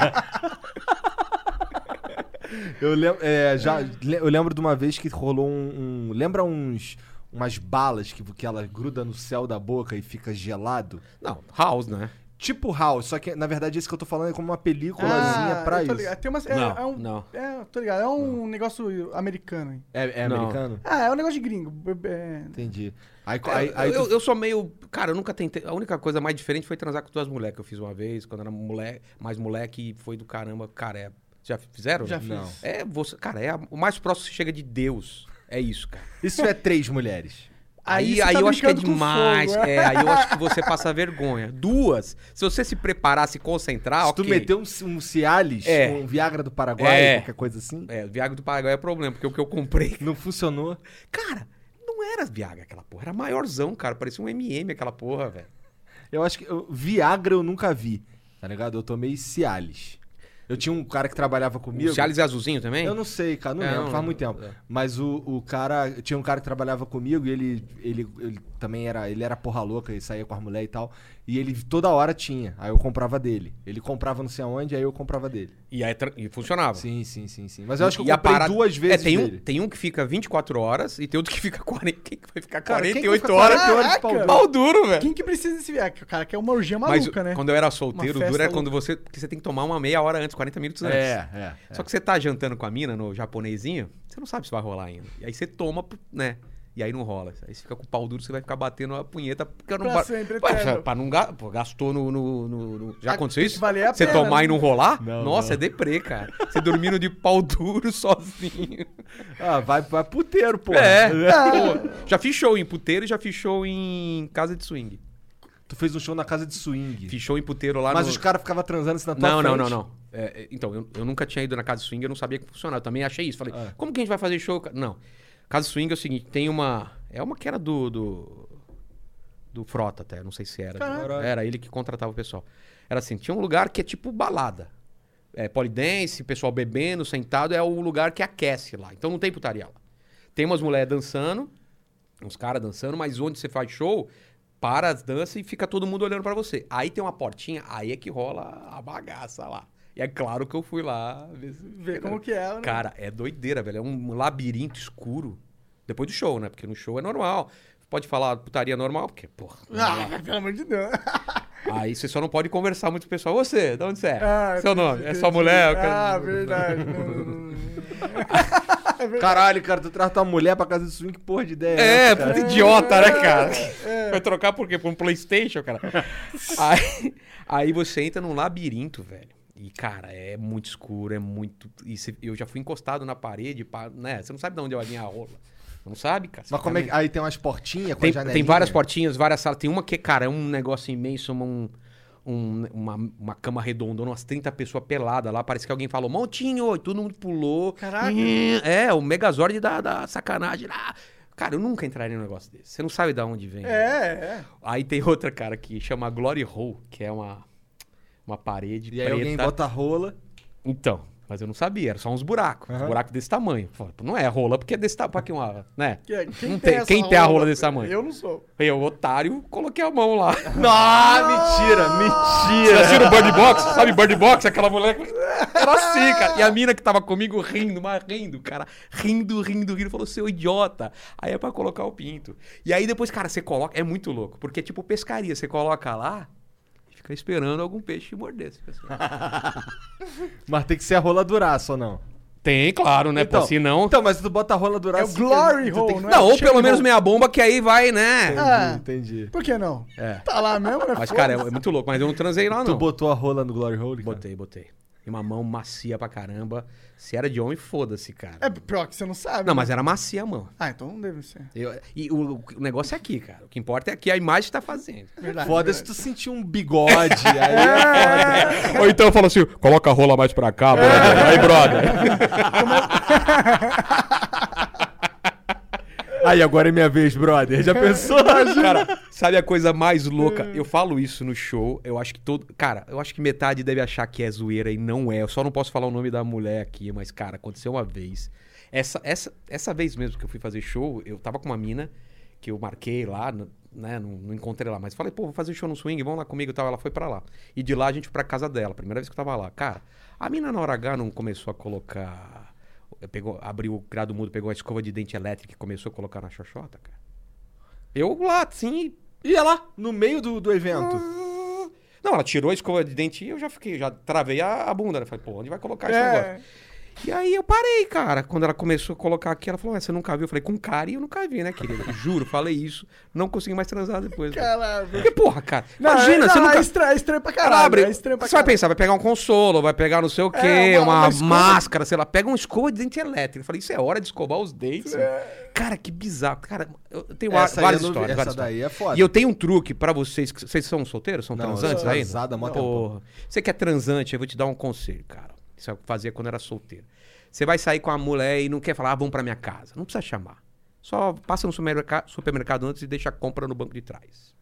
Eu lembro, é, já, eu lembro de uma vez que rolou um. um- lembra uns. Umas balas que, que ela gruda no céu da boca e fica gelado? Não, House, né? Tipo House, só que na verdade esse que eu tô falando é como uma películazinha pra Ah, eu tô isso. ligado. Tem umas, é, Não, é um, não. É, tô ligado. É um negócio americano. hein? É, é Não. americano? Ah, é um negócio de gringo. É... Entendi. Aí, aí, eu, aí tu- eu, eu sou meio. Cara, eu nunca tentei. A única coisa mais diferente foi transar com duas mulheres que eu fiz uma vez, quando era moleque, mais moleque, e foi do caramba. Cara, é. Já fizeram? Já fiz. Não. É, você, cara, é a- o mais próximo que chega de Deus. É isso, cara. Isso é três mulheres. Aí Aí, você aí, tá eu acho que é demais. fogo, é. é, aí eu acho que você passa vergonha. Duas, se você se preparar, se concentrar, Se ok. tu meter um, um Cialis, É. um Viagra do Paraguai, É. qualquer coisa assim, É, Viagra do Paraguai é problema, porque o que eu comprei. não funcionou. Cara, não era Viagra aquela porra, era maiorzão, cara. Parecia um MM aquela porra, velho. Eu acho que. eu- Viagra eu nunca vi, tá ligado? Eu tomei Cialis. Eu tinha um cara que trabalhava comigo. O Cialis é azulzinho também? Eu não sei, cara, não É, lembro, não- faz muito tempo. é. Mas o, o cara, tinha um cara que trabalhava comigo e ele, ele, ele também era, ele era porra louca e saía com as mulheres e tal. E ele toda hora tinha, aí eu comprava dele. Ele comprava não sei aonde, aí eu comprava dele. E aí e funcionava. Sim, sim, sim, sim. Mas eu acho que eu E comprei parada- duas vezes É, tem um, dele. tem um que fica 24 horas e tem outro que fica 40. Quem que vai ficar Cara, quem que 48 fica horas? 40 horas de pau duro? Pau duro, velho. Quem que precisa desse viagem? O cara quer uma orgia Mas maluca, né? quando eu era solteiro, o duro é quando você. Porque você tem que tomar uma meia hora antes, 40 minutos antes. É, é. é. Só que você tá jantando com a mina no japonesinho, você não sabe se vai rolar ainda. E aí você toma, né? E aí não rola. Aí você fica com o pau duro, você vai ficar batendo a punheta porque eu não Pra sempre, pra não ga- pô, gastou no, no- no- no- Já Ah, aconteceu isso? valer a você pena, tomar né? e não rolar? Não, Nossa, não. é deprê, cara. Você dormindo de pau duro sozinho. Ah, vai, vai puteiro, pô. É. Pô, já fiz show em puteiro e já fiz show em casa de swing. Tu fez um show na casa de swing. Fiz show em puteiro lá Mas no... os caras ficavam transando assim na tua Não, não, frente. não, não. É, é, então, eu, eu nunca tinha ido na casa swing, eu não sabia que funcionava. Eu também achei isso. Falei, Ah. como que a gente vai fazer show? Não. Casa swing é o seguinte, tem uma... É uma que era do... Do, do Frota até, não sei se era. Caraca. Era ele que contratava o pessoal. Era assim, tinha um lugar que é tipo balada. É polidense, pessoal bebendo, sentado, é o lugar que aquece lá. Então não tem putaria lá. Tem umas mulheres dançando, uns caras dançando, mas onde você faz show, para as danças e fica todo mundo olhando pra você. Aí tem uma portinha, aí é que rola a bagaça lá. E é claro que eu fui lá ver, se- Ver como que é, né? Cara, é doideira, velho. É um labirinto escuro. Depois do show, né? Porque no show é normal. Pode falar putaria normal, porque, porra. Ah, pelo amor de Deus. Aí você só não pode conversar muito com o pessoal. Você, de onde você é? Ah, Seu entendi, nome? É entendi. sua mulher? Quero- Ah, verdade. Não, não. Caralho, cara, tu traz tua mulher pra casa de swing, que porra de ideia É, cara? puta idiota, né, cara? É. Vai trocar por quê? Por um Playstation, cara? aí, aí você entra num labirinto, velho. E, cara, é muito escuro, é muito... E você- eu já fui encostado na parede, pá, né? Você não sabe de onde vir a rola. Você não sabe, cara. Mas como é que... Aí tem umas portinhas com Tem, a janelinha. tem várias portinhas, várias salas. Tem uma que, cara, é um negócio imenso, um, um- uma, uma cama redondona, umas 30 pessoas peladas lá. Parece que alguém falou, Montinho, e todo mundo pulou. Caraca. É, o Megazord da, da sacanagem lá. Cara, eu nunca entraria num negócio desse. Você não sabe de onde vem. É, é. Aí tem outra, cara, que chama Glory Hole, que é uma, uma parede E aí preta. alguém bota a rola. Então, mas eu não sabia, era só uns buracos. Uns Aham. buracos desse tamanho. Não é rola, porque é desse tamanho. Pra que uma, né? Que- Quem, Não tem, tem- quem tem a rola desse tamanho? Eu não sou. Eu, otário, coloquei a mão lá. Ah, mentira, Você mentira. assistiu o Bird Box? Sabe Bird Box? Aquela mulher. Era assim, cara. E a mina que tava comigo rindo, mas rindo, cara. Rindo, rindo, rindo. Falou, seu idiota. Aí é pra colocar o pinto. E aí depois, cara, você coloca. É muito louco. Porque é tipo pescaria. Você coloca lá fica esperando algum peixe te morder. Você fica assim. Mas tem que ser a rola duraça ou não? Tem, claro, né? Então, Pô, se não. Então, mas se tu bota a rola duraça... É o glory tu tem hole, que- não é? Não, ou pelo menos meia bomba, que aí vai, né? Ah. Entendi. Por que não? É. Tá lá mesmo, né? Mas, cara, é, é muito louco. Mas eu não transei lá, Tu não. botou a rola no glory hole, cara? Botei, botei. E uma mão macia pra caramba. Se era de homem, foda-se, cara. É pior que você não sabe. Não, né? mas era macia a mão. Ah, então não deve ser. Eu- e o, o negócio é aqui, cara. O que importa é aqui a imagem que tá fazendo. Verdade. Foda se tu sentir um bigode, aí é foda. Ou então fala assim, coloca a rola mais pra cá, brother. Aí, brother. Aí, agora é minha vez, brother. Já pensou? Cara, sabe a coisa mais louca? Eu falo isso no show, eu acho que todo... Cara, eu acho que metade deve achar que é zoeira e não é. Eu só não posso falar o nome da mulher aqui, mas, cara, aconteceu uma vez. Essa, essa, essa vez mesmo que eu fui fazer show, eu tava com uma mina que eu marquei lá, né? Não, não encontrei lá, mas falei, pô, vou fazer show no swing, vamos lá comigo e tal. Ela foi pra lá. E de lá a gente foi pra casa dela, primeira vez que eu tava lá. Cara, a mina na hora H não começou a colocar. Pegou, abriu o grado mudo, pegou a escova de dente elétrica e começou a colocar na xoxota, cara. Eu lá, assim, Ia lá, no meio do, do evento. não, ela tirou a escova de dente e eu já fiquei, já travei a, a bunda, né? Falei, pô, onde vai colocar esse É. negócio? E aí eu parei, cara. Quando ela começou a colocar aqui, ela falou, você nunca viu? Eu falei, com cara e eu nunca vi, né, querida? Juro, falei isso. Não consegui mais transar depois. velho. Caralho. Porque, porra, cara, Não, imagina, é, você não, nunca... É estranho, é estranho pra caralho. abre, é estranho pra você vai caralho. pensar, vai pegar um consolo, vai pegar não sei o quê, É, uma- uma, uma máscara, sei lá. Pega uma escova de dente elétrico. Eu falei, isso é hora de escovar os dentes. É. Cara, que bizarro. Cara, eu tenho Essa aí várias eu não histórias. essa várias daí histórias. é foda. E eu tenho um truque pra vocês. Vocês são solteiros? São Não, transantes mó tempão. Porra. Você que é transante, eu vou te dar um conselho, cara. Isso eu fazia quando era solteiro. Você vai sair com a mulher e não quer falar, ah, vamos pra minha casa. Não precisa chamar. Só passa no supermercado, supermercado antes e deixa a compra no banco de trás.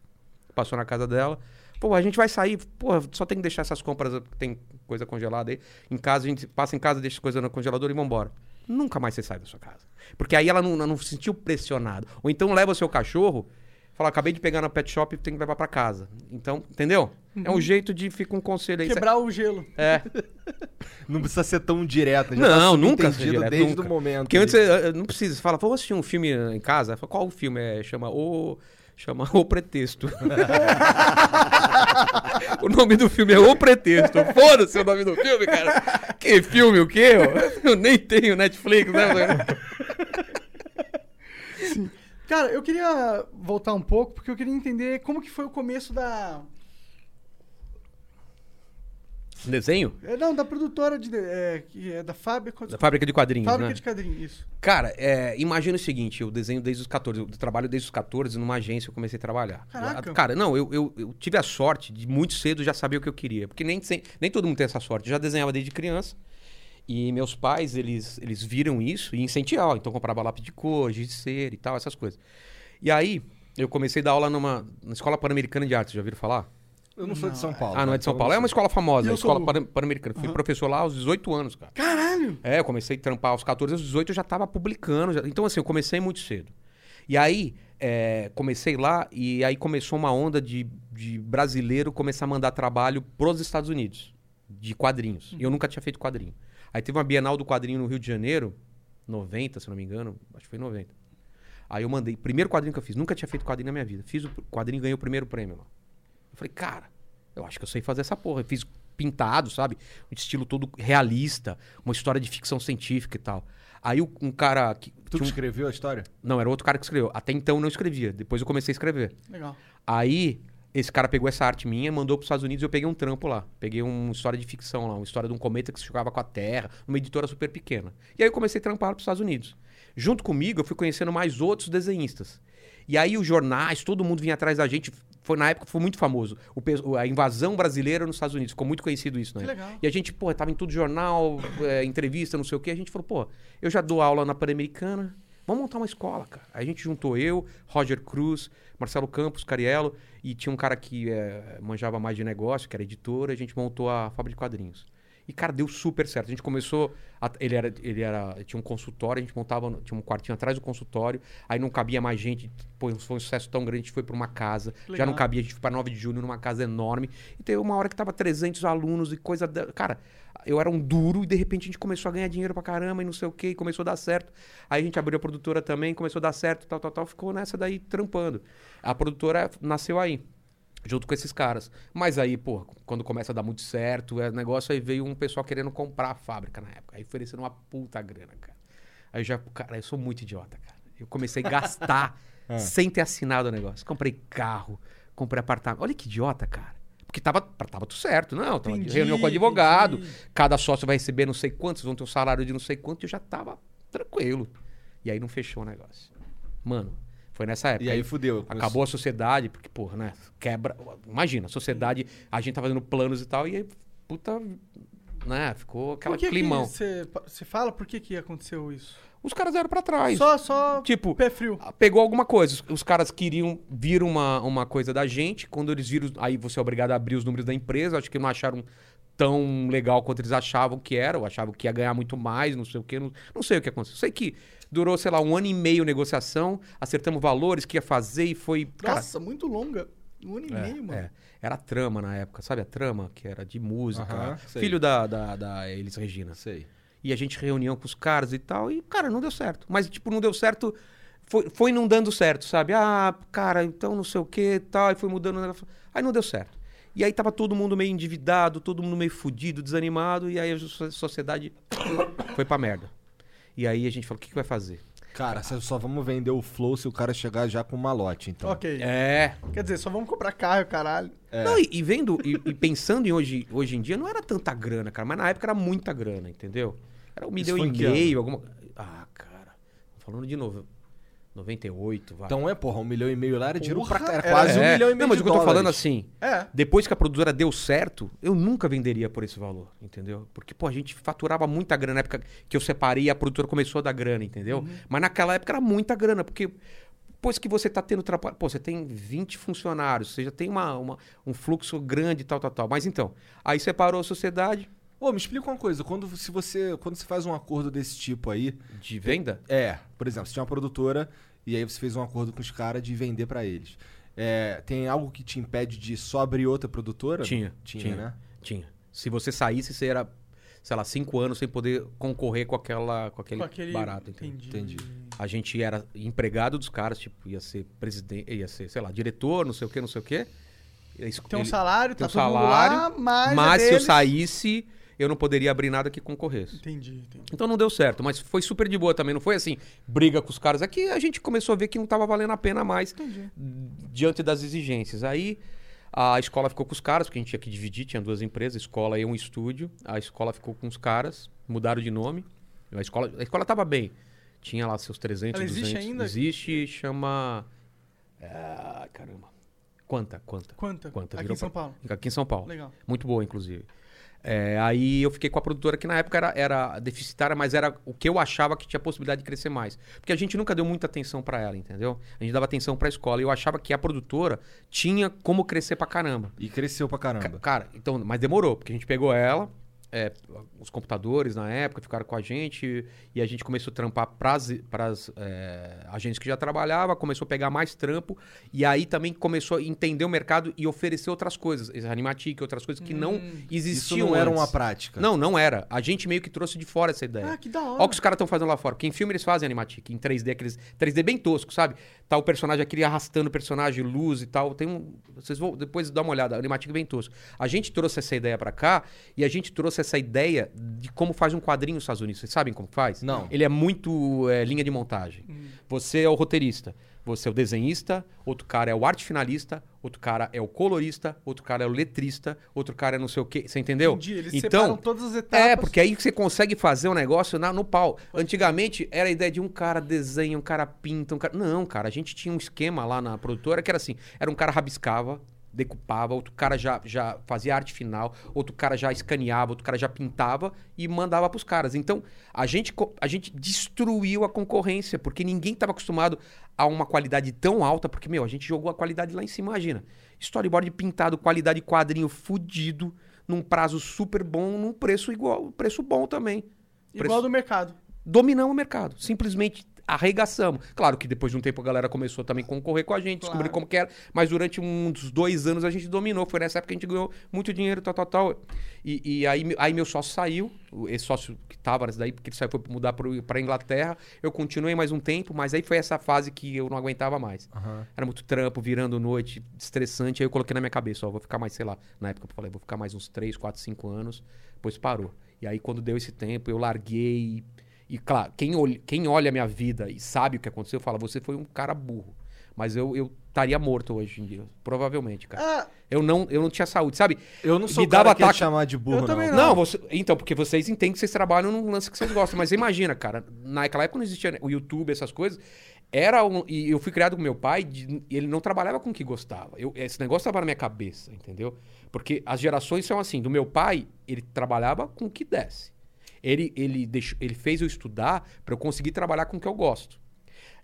Passou na casa dela. Pô, a gente vai sair. Pô, só tem que deixar essas compras. Tem coisa congelada aí. Em casa, a gente passa em casa, deixa as coisas no congelador e vambora. Nunca mais você sai da sua casa. Porque aí ela não, não se sentiu pressionada. Ou então leva o seu cachorro. Fala, acabei de pegar na pet shop e tem que levar pra casa. Então, entendeu? É um jeito de ficar um conselho aí. Quebrar o gelo. É. Não precisa ser tão direta. já Não, tá nunca ser direto, desde nunca. o momento. Porque antes você não precisa. Você fala, vou assistir um filme em casa. Fala, Qual o filme é? Chama O. Chama O Pretexto. o nome do filme é O Pretexto. Foda-se o nome do filme, cara. Que filme, o quê? Eu nem tenho Netflix, né? Cara, eu queria voltar um pouco, porque eu queria entender como que foi o começo da... Desenho? é, Não, da produtora de... É, é da fábrica... Da fábrica de quadrinhos, Fábrica né? de quadrinhos, isso. Cara, é, imagina o seguinte, eu desenho desde os 14, eu trabalho desde os 14, numa agência eu comecei a trabalhar. Caraca. Cara, não, eu, eu, eu tive a sorte de muito cedo já saber o que eu queria, porque nem, sem- nem todo mundo tem essa sorte. Eu já desenhava desde criança, e meus pais, eles, eles viram isso e incentivavam, então comprava lápis de cor, giz de cera e tal, essas coisas. E aí, eu comecei a dar aula numa na Escola Pan-Americana de Artes, já ouviram falar? Eu não sou de São Paulo. Ah, não é de São Paulo, é eu uma escola famosa, a sou Escola do- Pan- Pan-Americana. Fui professor lá aos 18 anos, cara. Caralho! É, eu comecei a trampar aos 14, aos 18 eu já tava publicando. já- Então, assim, eu comecei muito cedo. E aí, é, comecei lá e aí começou uma onda de, de brasileiro começar a mandar trabalho pros Estados Unidos. de quadrinhos. E eu nunca tinha feito quadrinho. Aí teve uma Bienal do quadrinho no Rio de Janeiro, 90, se não me engano, acho que foi 90. Aí eu mandei, primeiro quadrinho que eu fiz, nunca tinha feito quadrinho na minha vida. Fiz o quadrinho e ganhei o primeiro prêmio lá. Eu falei, cara, eu acho que eu sei fazer essa porra. Eu fiz pintado, sabe? Um estilo todo realista, uma história de ficção científica e tal. Aí o- um cara que. Tu que um- escreveu a história? Não, era outro cara que escreveu. Até então eu não escrevia. Depois eu comecei a escrever. Legal. Aí, esse cara pegou essa arte minha, mandou para os Estados Unidos e eu peguei um trampo lá. Peguei uma história de ficção lá, uma história de um cometa que se chocava com a Terra, uma editora super pequena. E aí eu comecei a trampar para os Estados Unidos. Junto comigo, eu fui conhecendo mais outros desenhistas. E aí os jornais, todo mundo vinha atrás da gente. Foi na época foi muito famoso. O a invasão brasileira nos Estados Unidos. Ficou muito conhecido isso, né? Legal. E a gente, pô, tava em tudo jornal, é, entrevista, não sei o quê. A gente falou, pô, eu já dou aula na Pan-Americana, vamos montar uma escola, cara. Aí a gente juntou eu, Roger Cruz, Marcelo Campos, Cariello, e tinha um cara que é, manjava mais de negócio, que era editor, a gente montou a fábrica de quadrinhos. E, cara, deu super certo. A gente começou. a- ele, era, ele era. Tinha um consultório, a gente montava. Tinha um quartinho atrás do consultório. Aí não cabia mais gente. Pô, foi um sucesso tão grande, a gente foi pra uma casa. Já Legal. não cabia, a gente foi pra 9 de julho numa casa enorme. E teve uma hora que tava 300 alunos e coisa. Da... Cara, eu era um duro e de repente a gente começou a ganhar dinheiro pra caramba e não sei o quê. E começou a dar certo. Aí a gente abriu a produtora também, começou a dar certo, tal, tal, tal. Ficou nessa daí trampando. A produtora nasceu aí junto com esses caras. Mas aí, pô, quando começa a dar muito certo, é negócio, aí veio um pessoal querendo comprar a fábrica na época. Aí oferecendo uma puta grana, cara. Aí eu já, cara, eu sou muito idiota, cara. Eu comecei a gastar sem ter assinado o negócio. Comprei carro, comprei apartamento. Olha que idiota, cara. Porque tava, tava tudo certo, não. Tava de Entendi, reunião com o advogado. entendi. Cada sócio vai receber não sei quantos, vão ter um salário de não sei quanto. E eu já tava tranquilo. E aí não fechou o negócio. Mano, foi nessa época. E aí fudeu. Acabou a sociedade, porque, porra, né? Quebra. Imagina, a sociedade, a gente tá fazendo planos e tal, e aí, puta. Né? Ficou aquela que climão. Você fala por que, que aconteceu isso? Os caras eram pra trás. Só, só Tipo, pé frio. pegou alguma coisa. Os- Os caras queriam, viram uma, uma coisa da gente. Quando eles viram, aí você é obrigado a abrir os números da empresa. Acho que não acharam tão legal quanto eles achavam que era. Ou achavam que ia ganhar muito mais, não sei o quê. Não, não sei o que aconteceu. Sei que durou, sei lá, um ano e meio negociação. Acertamos valores que ia fazer e foi. Cara, Nossa, muito longa. Um ano e meio, mano. é. Era a trama na época, sabe a trama? Que era de música. Filho da, da, da Elis Regina. Sei. E a gente reunião com os caras e tal. E, cara, não deu certo. Mas, tipo, não deu certo. Foi, foi não dando certo, sabe? Ah, cara, então não sei o que tal. E foi mudando o negócio. Aí não deu certo. E aí tava todo mundo meio endividado, todo mundo meio fudido, desanimado. E aí a so- sociedade foi pra merda. E aí a gente falou: o que, que vai fazer? Cara, só vamos vender o Flow se o cara chegar já com um malote, então. Ok. É. Quer dizer, só vamos comprar carro, caralho. Não, e, e vendo, e, e pensando em hoje, hoje em dia, não era tanta grana, cara. Mas na época era muita grana, entendeu? Era um milhão e meio, alguma. Ah, cara. Falando de novo. 98, vai. Então é, porra, um milhão e meio lá era dinheiro Porra, pra. Era quase um É. milhão e meio Não, mas de o que eu tô dólares. falando assim, É. depois que a produtora deu certo, eu nunca venderia por esse valor, entendeu? Porque, pô, a gente faturava muita grana na época que eu separei e a produtora começou a dar grana, entendeu? Uhum. Mas naquela época era muita grana, porque depois que você tá tendo trabalho, pô, você tem 20 funcionários, você já tem uma, uma- um fluxo grande e tal, tal, tal. Mas então, aí separou a sociedade Ô, me explica uma coisa. Quando, se você, quando você faz um acordo desse tipo aí... de venda. É, por exemplo, você tinha uma produtora e aí você fez um acordo com os caras de vender pra eles. É, tem algo que te impede de só abrir outra produtora? Tinha, Tinha, tinha. né? Tinha. Se você saísse, você era, sei lá, cinco anos sem poder concorrer com, aquela, com aquele, Com aquele... barato? Entendi. Entendi. A gente era empregado dos caras, tipo, ia ser presidente, ia ser, sei lá, diretor, não sei o quê, não sei o quê. Eles- Tem um salário, tem tá um todo mundo salário, lá, mas, mas é se eu saísse, eu não poderia abrir nada que concorresse. Entendi, entendi. Então não deu certo, mas foi super de boa também, não foi assim, briga com os caras aqui, a gente começou a ver que não tava valendo a pena mais Entendi. diante das exigências. Aí a escola ficou com os caras, porque a gente tinha que dividir, tinha duas empresas, escola e um estúdio. A escola ficou com os caras, mudaram de nome. A escola, a escola tava bem. Tinha lá seus 300, Ela existe 200. ainda? Existe, chama... Ah, caramba. Quanta, quanta. Quanta? Quanta, Aqui virou em São pra- Paulo. Aqui em São Paulo. Legal. Muito boa, inclusive. É, aí eu fiquei com a produtora que na época era, era deficitária, mas era o que eu achava que tinha possibilidade de crescer mais. Porque a gente nunca deu muita atenção pra ela, entendeu? A gente dava atenção pra escola. E eu achava que a produtora tinha como crescer pra caramba. E cresceu pra Ca- caramba. Cara, então, mas demorou, porque a gente pegou ela, é, os computadores na época, ficaram com a gente e a gente começou a trampar para as agências que já trabalhava, começou a pegar mais trampo e aí também começou a entender o mercado e oferecer outras coisas, Animatic, outras coisas que não Isso existiam não era antes. uma prática. Não, não era. A gente meio que trouxe de fora essa ideia. Ah, que da hora. Olha o que os caras estão fazendo lá fora. Porque em filme eles fazem animatic, em 3D, aqueles 3D bem tosco, sabe? Tá o personagem aquele arrastando o personagem, luz e tal. Tem um. Vocês vão depois dar uma olhada, animatic bem tosco. A gente trouxe essa ideia pra cá e a gente trouxe essa ideia de como faz um quadrinho nos Estados Unidos. Vocês sabem como faz? Não. Ele é muito é, linha de montagem. Você é o roteirista. Você é o desenhista, outro cara é o arte finalista, outro cara é o colorista, outro cara é o letrista, outro cara é não sei o quê. Você entendeu? Entendi, eles então, separam todas as etapas. é, porque aí você consegue fazer um negócio na- no pau. Antigamente era a ideia de um cara desenha, um cara pinta, um cara. Não, cara, a gente tinha um esquema lá na produtora que era assim: era um cara rabiscava, decupava, outro cara já, já fazia arte final, outro cara já escaneava, outro cara já pintava e mandava pros caras. Então, a gente, a gente destruiu a concorrência, porque ninguém estava acostumado a uma qualidade tão alta, porque, meu, a gente jogou a qualidade lá em cima, imagina. Storyboard pintado, qualidade quadrinho fudido, num prazo super bom, num preço igual, preço bom também. Igual Preço- do mercado. dominamos o mercado. Simplesmente arregaçamos. Claro que depois de um tempo a galera começou também a concorrer com a gente, descobrir Claro. como que era, mas durante uns dois anos a gente dominou. Foi nessa época que a gente ganhou muito dinheiro, tal, tal, tal. E, e aí, aí meu sócio saiu, esse sócio que tava nessa daí, porque ele saiu foi mudar pra Inglaterra. Eu continuei mais um tempo, mas aí foi essa fase que eu não aguentava mais. Era muito trampo, virando noite, estressante. Aí eu coloquei na minha cabeça, ó, vou ficar mais, sei lá, na época eu falei, vou ficar mais uns 3, 4, 5 anos. Depois parou. E aí quando deu esse tempo, eu larguei. E claro, quem, olha- quem olha a minha vida e sabe o que aconteceu, fala, você foi um cara burro. Mas eu eu estaria morto hoje em dia, provavelmente, cara. Ah, Eu não, eu não tinha saúde, sabe? Eu não sou Me dava ataque- chamar de burro, Eu também não. Não. Não, você- então, porque vocês entendem que vocês trabalham num lance que vocês gostam. Mas imagina, cara, naquela época não existia o YouTube, essas coisas. Era um, e eu fui criado com meu pai, de- ele não trabalhava com o que gostava. Eu, esse negócio estava na minha cabeça, entendeu? Porque as gerações são assim. Do meu pai, ele trabalhava com o que desse. Ele, ele, deixou, ele fez eu estudar para eu conseguir trabalhar com o que eu gosto.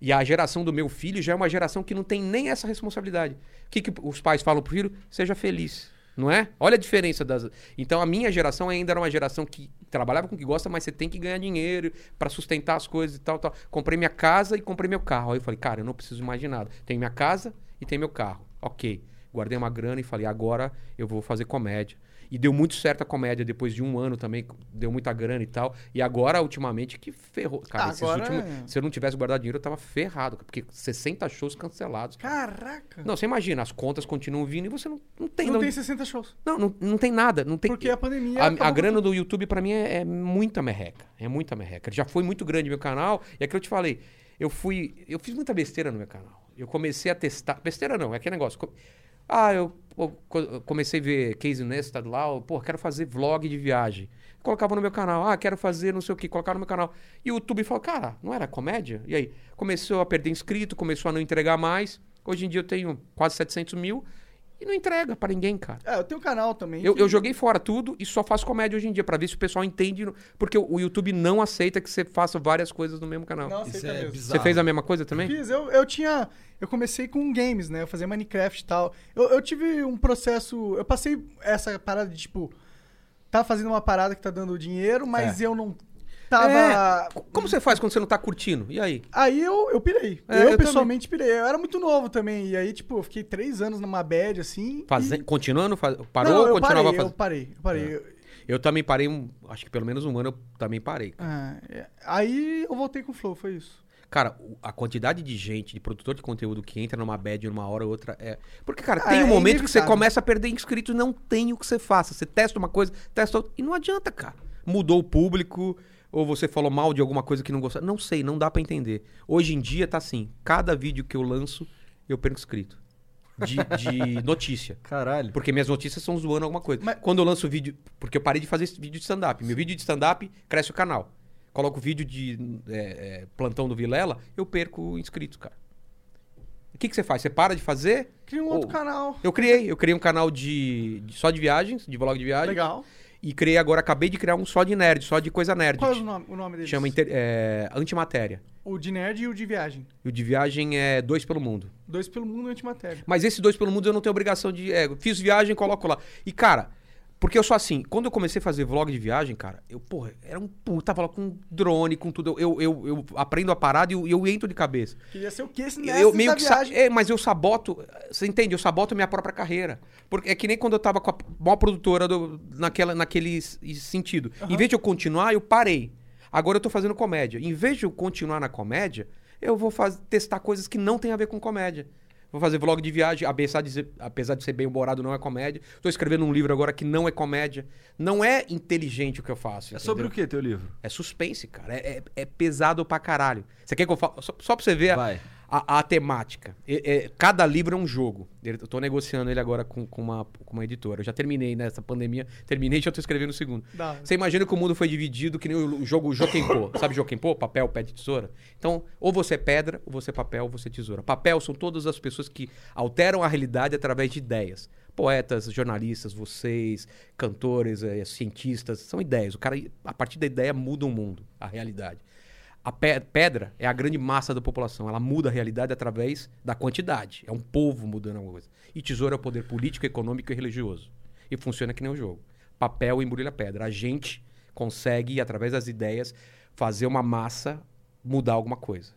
E a geração do meu filho já é uma geração que não tem nem essa responsabilidade. O que, que os pais falam pro filho? Seja feliz. Não é? Olha a diferença das. Então a minha geração ainda era uma geração que trabalhava com o que gosta, mas você tem que ganhar dinheiro para sustentar as coisas e tal, tal. Comprei minha casa e comprei meu carro. Aí eu falei, cara, eu não preciso mais de nada. Tenho minha casa e tenho meu carro. Ok. Guardei uma grana e falei, agora eu vou fazer comédia. E deu muito certo a comédia depois de um ano também, deu muita grana e tal. E agora, ultimamente, que ferrou. Cara, Agora últimos- é- se eu não tivesse guardado dinheiro, eu tava ferrado. Porque 60 shows cancelados. caraca. Não, você imagina, as contas continuam vindo e você não, não tem. não não, tem 60 shows. não, não, não tem nada. Não tem, Porque a pandemia. a, a grana do YouTube pra mim é, é muita merreca. É muita merreca. Já foi muito grande meu canal. E aquilo eu te falei. Eu fui. Eu fiz muita besteira no meu canal. Eu comecei a testar. Besteira não, é aquele negócio. Ah, eu, eu comecei a ver Casey Neistat lá. eu, Pô, quero fazer vlog de viagem. Colocava no meu canal. Ah, quero fazer não sei o que. Colocava no meu canal. E o YouTube falou, cara, não era comédia? E aí? Começou a perder inscrito, começou a não entregar mais. Hoje em dia eu tenho quase 700 mil. E não entrega pra ninguém, cara. É, eu tenho um canal também. Eu, que- eu joguei fora tudo e só faço comédia hoje em dia, pra ver se o pessoal entende. Porque o YouTube não aceita que você faça várias coisas no mesmo canal. Não, Isso aceita é mesmo. bizarro. Você fez a mesma coisa também? Fiz, eu, eu tinha. Eu comecei com games, né? Eu fazia Minecraft e tal. Eu, eu tive um processo. Eu passei essa parada de tipo. Tá fazendo uma parada que tá dando dinheiro, mas eu não tava. É, co- Como você faz quando você não tá curtindo? E aí? Aí eu, eu pirei. É, eu, eu pessoalmente pirei. Eu era muito novo também. E aí, tipo, eu fiquei três anos numa bad, assim. Faze... e... Continuando? Faz... Parou não, ou eu continuava parei, eu fazendo? parei, eu parei. Eu- Eu também parei, um... acho que pelo menos um ano eu também parei. Ah, é. Aí eu voltei com o Flow, foi isso. Cara, a quantidade de gente, de produtor de conteúdo que entra numa bad numa hora ou outra é. Porque, cara, Ah, tem um é momento que você começa a perder inscritos, não tem o que você faça. Você testa uma coisa, testa outra, e não adianta, cara. Mudou o público, ou você falou mal de alguma coisa que não gostou. Não sei, não dá pra entender. Hoje em dia tá assim: cada vídeo que eu lanço, eu perco inscrito. De, de notícia. Caralho. Porque minhas notícias são zoando alguma coisa. Mas- Quando eu lanço vídeo. Porque eu parei de fazer esse vídeo de stand-up. Meu vídeo de stand-up cresce o canal. Coloco vídeo de é, é, plantão do Vilela, eu perco inscritos, cara. O que, que você faz? Você para de fazer? Criei um Ou- outro canal. Eu criei. Eu criei um canal de, de- só de viagens, de vlog de viagem. Legal. E criei agora, acabei de criar um só de nerd, só de coisa nerd. Qual é o nome, o nome deles? Chama inter- é, Antimatéria. O de nerd e o de viagem. E o de viagem é Dois pelo Mundo. Dois pelo mundo e antimatéria. Mas esse dois pelo mundo eu não tenho obrigação de. É, fiz viagem, coloco lá. E, cara, Porque eu sou assim, quando eu comecei a fazer vlog de viagem, cara, eu, porra, era um puta, tava com drone, com tudo. Eu, eu, eu aprendo a parada e eu, eu entro de cabeça. Queria ser o quê? Esse Eu meio que viagem. é, mas eu saboto, você entende? Eu saboto minha própria carreira. Porque é que nem quando eu tava com a maior produtora do- naquela, naquele sentido. Em vez de eu continuar, eu parei. Agora eu tô fazendo comédia. Em vez de eu continuar na comédia, eu vou faz- testar coisas que não tem a ver com comédia. Vou fazer vlog de viagem, apesar de ser, apesar de ser bem humorado, não é comédia. Tô escrevendo um livro agora que não é comédia. Não é inteligente o que eu faço. É sobre o entendeu? que teu livro? É suspense, cara. É, é- é pesado pra caralho. Você quer que eu fale? Só, só pra você ver Vai. a- a temática. É- é- cada livro é um jogo. Eu tô negociando ele agora com, com uma, com uma editora. Eu já terminei nessa pandemia. Terminei e já tô escrevendo o segundo. Hora. Você imagina que o mundo foi dividido que nem o jogo Jokenpô. Sabe Jokenpô? Papel, pé de tesoura? Então, ou você é pedra, ou você é papel, ou você é tesoura. Papel são todas as pessoas que alteram a realidade através de ideias. Poetas, jornalistas, vocês, cantores, eh, cientistas, são ideias. O cara, a partir da ideia, muda o mundo, a realidade. A pe- pedra é a grande massa da população. Ela muda a realidade através da quantidade. É um povo mudando alguma coisa. E tesouro é o poder político, econômico e religioso. E funciona que nem um jogo. Papel embrulha pedra. A gente consegue, através das ideias, fazer uma massa mudar alguma coisa.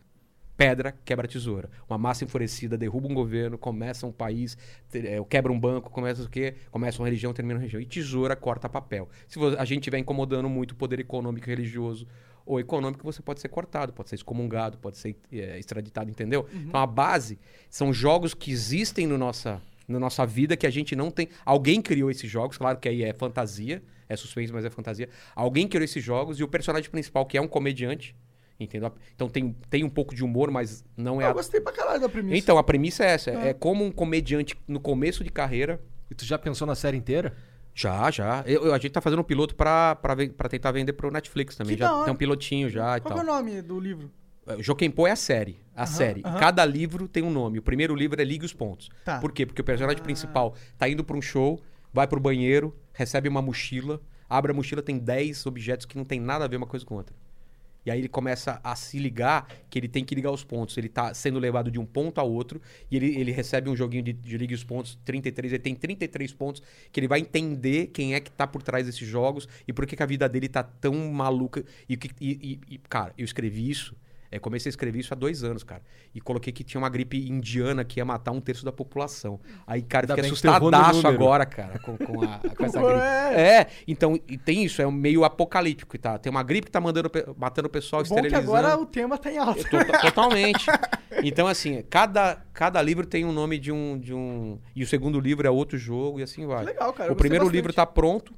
Pedra quebra tesoura. Uma massa enfurecida derruba um governo, começa um país, eh, quebra um banco, começa o quê? Começa uma religião, termina uma religião. E tesoura corta papel. Se a gente estiver incomodando muito o poder econômico e religioso ou econômico, você pode ser cortado, pode ser excomungado, pode ser eh, extraditado, entendeu? Então a base são jogos que existem no nossa, na nossa vida que a gente não tem. Alguém criou esses jogos, claro que aí é fantasia, é suspense, mas é fantasia. Alguém criou esses jogos e o personagem principal, que é um comediante, entendeu? Então tem, tem um pouco de humor, mas não é Eu a gostei pra caralho da premissa. então, a premissa é essa. É como um comediante no começo de carreira. E tu já pensou na série inteira? Já, já. Eu- eu- a gente tá fazendo um piloto pra, pra, ven- pra tentar vender pro Netflix também. Que já tem um pilotinho já e Qual tal. que é o nome do livro? O Jokenpô é a série. A série. aham. Cada livro tem um nome. O primeiro livro é Ligue os Pontos. Tá. Por quê? Porque o personagem principal tá indo pra um show, vai pro banheiro, recebe uma mochila, abre a mochila, tem 10 objetos que não tem nada a ver uma coisa com outra. E aí ele começa a se ligar que ele tem que ligar os pontos. Ele tá sendo levado de um ponto a outro e ele, ele recebe um joguinho de, de ligue os pontos, 33, ele tem 33 pontos que ele vai entender quem é que tá por trás desses jogos e por que, que a vida dele tá tão maluca. E, e- e- e, cara, eu escrevi isso, é, comecei a escrever isso há dois anos, cara. E coloquei que tinha uma gripe indiana que ia matar um terço da população. Aí, cara, Ainda fiquei que assustadaço agora, cara, com, com a- com essa gripe. é. É, então, e tem isso, é um meio apocalíptico, tá? Tem uma gripe que tá mandando, matando o pessoal, Bom que esterilizando. agora o tema tá em alta. Tota- Totalmente. Então, assim, cada, cada livro tem um nome de um, de um. E o segundo livro é outro jogo e assim vai. Que legal, cara, O primeiro bastante. livro tá pronto.